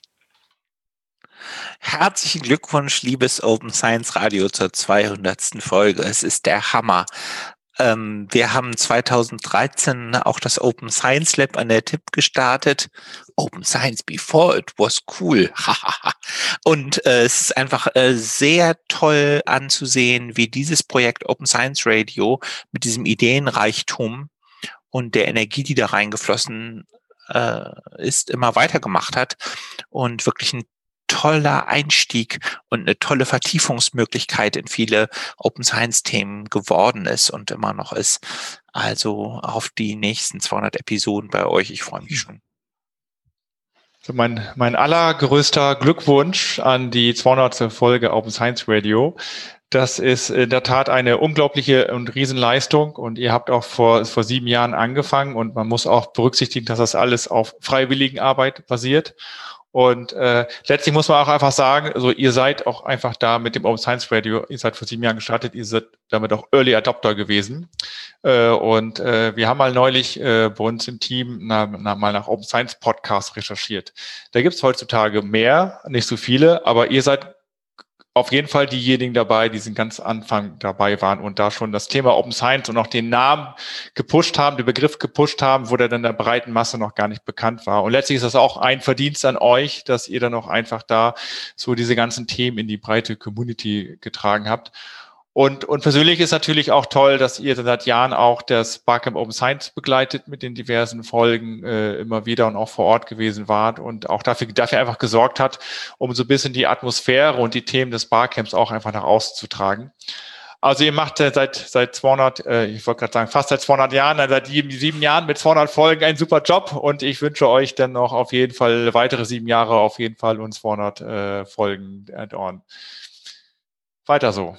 Herzlichen Glückwunsch, liebes Open Science Radio zur 200. Folge. Es ist der Hammer. Ähm, wir haben 2013 auch das Open Science Lab an der TIP gestartet. Open Science before it was cool. Und äh, es ist einfach äh, sehr toll anzusehen, wie dieses Projekt Open Science Radio mit diesem Ideenreichtum und der Energie, die da reingeflossen äh, ist, immer weitergemacht hat und wirklich ein toller Einstieg und eine tolle Vertiefungsmöglichkeit in viele Open Science Themen geworden ist und immer noch ist. Also auf die nächsten 200 Episoden bei euch. Ich freue mich schon. So mein, mein allergrößter Glückwunsch an die 200. Folge Open Science Radio. Das ist in der Tat eine unglaubliche und Riesenleistung und ihr habt auch vor, vor sieben Jahren angefangen und man muss auch berücksichtigen, dass das alles auf Freiwilligenarbeit basiert. Und äh, letztlich muss man auch einfach sagen, also ihr seid auch einfach da mit dem Open Science Radio, ihr seid vor sieben Jahren gestartet, ihr seid damit auch Early Adopter gewesen. Äh, und äh, wir haben mal neulich äh, bei uns im Team na, na, mal nach Open Science Podcasts recherchiert. Da gibt's heutzutage mehr, nicht so viele, aber ihr seid auf jeden Fall diejenigen dabei, die sind ganz Anfang dabei waren und da schon das Thema Open Science und auch den Namen gepusht haben, den Begriff gepusht haben, wo der dann der breiten Masse noch gar nicht bekannt war. Und letztlich ist das auch ein Verdienst an euch, dass ihr dann auch einfach da so diese ganzen Themen in die breite Community getragen habt. Und, und persönlich ist natürlich auch toll, dass ihr seit Jahren auch das Barcamp Open Science begleitet mit den diversen Folgen äh, immer wieder und auch vor Ort gewesen wart und auch dafür, dafür einfach gesorgt hat, um so ein bisschen die Atmosphäre und die Themen des Barcamps auch einfach nach außen zu tragen. Also ihr macht äh, seit seit 200, äh, ich wollte gerade sagen fast seit 200 Jahren, äh, seit sieben, sieben Jahren mit 200 Folgen einen super Job und ich wünsche euch dann noch auf jeden Fall weitere sieben Jahre auf jeden Fall und 200 äh, Folgen add-on. Weiter so.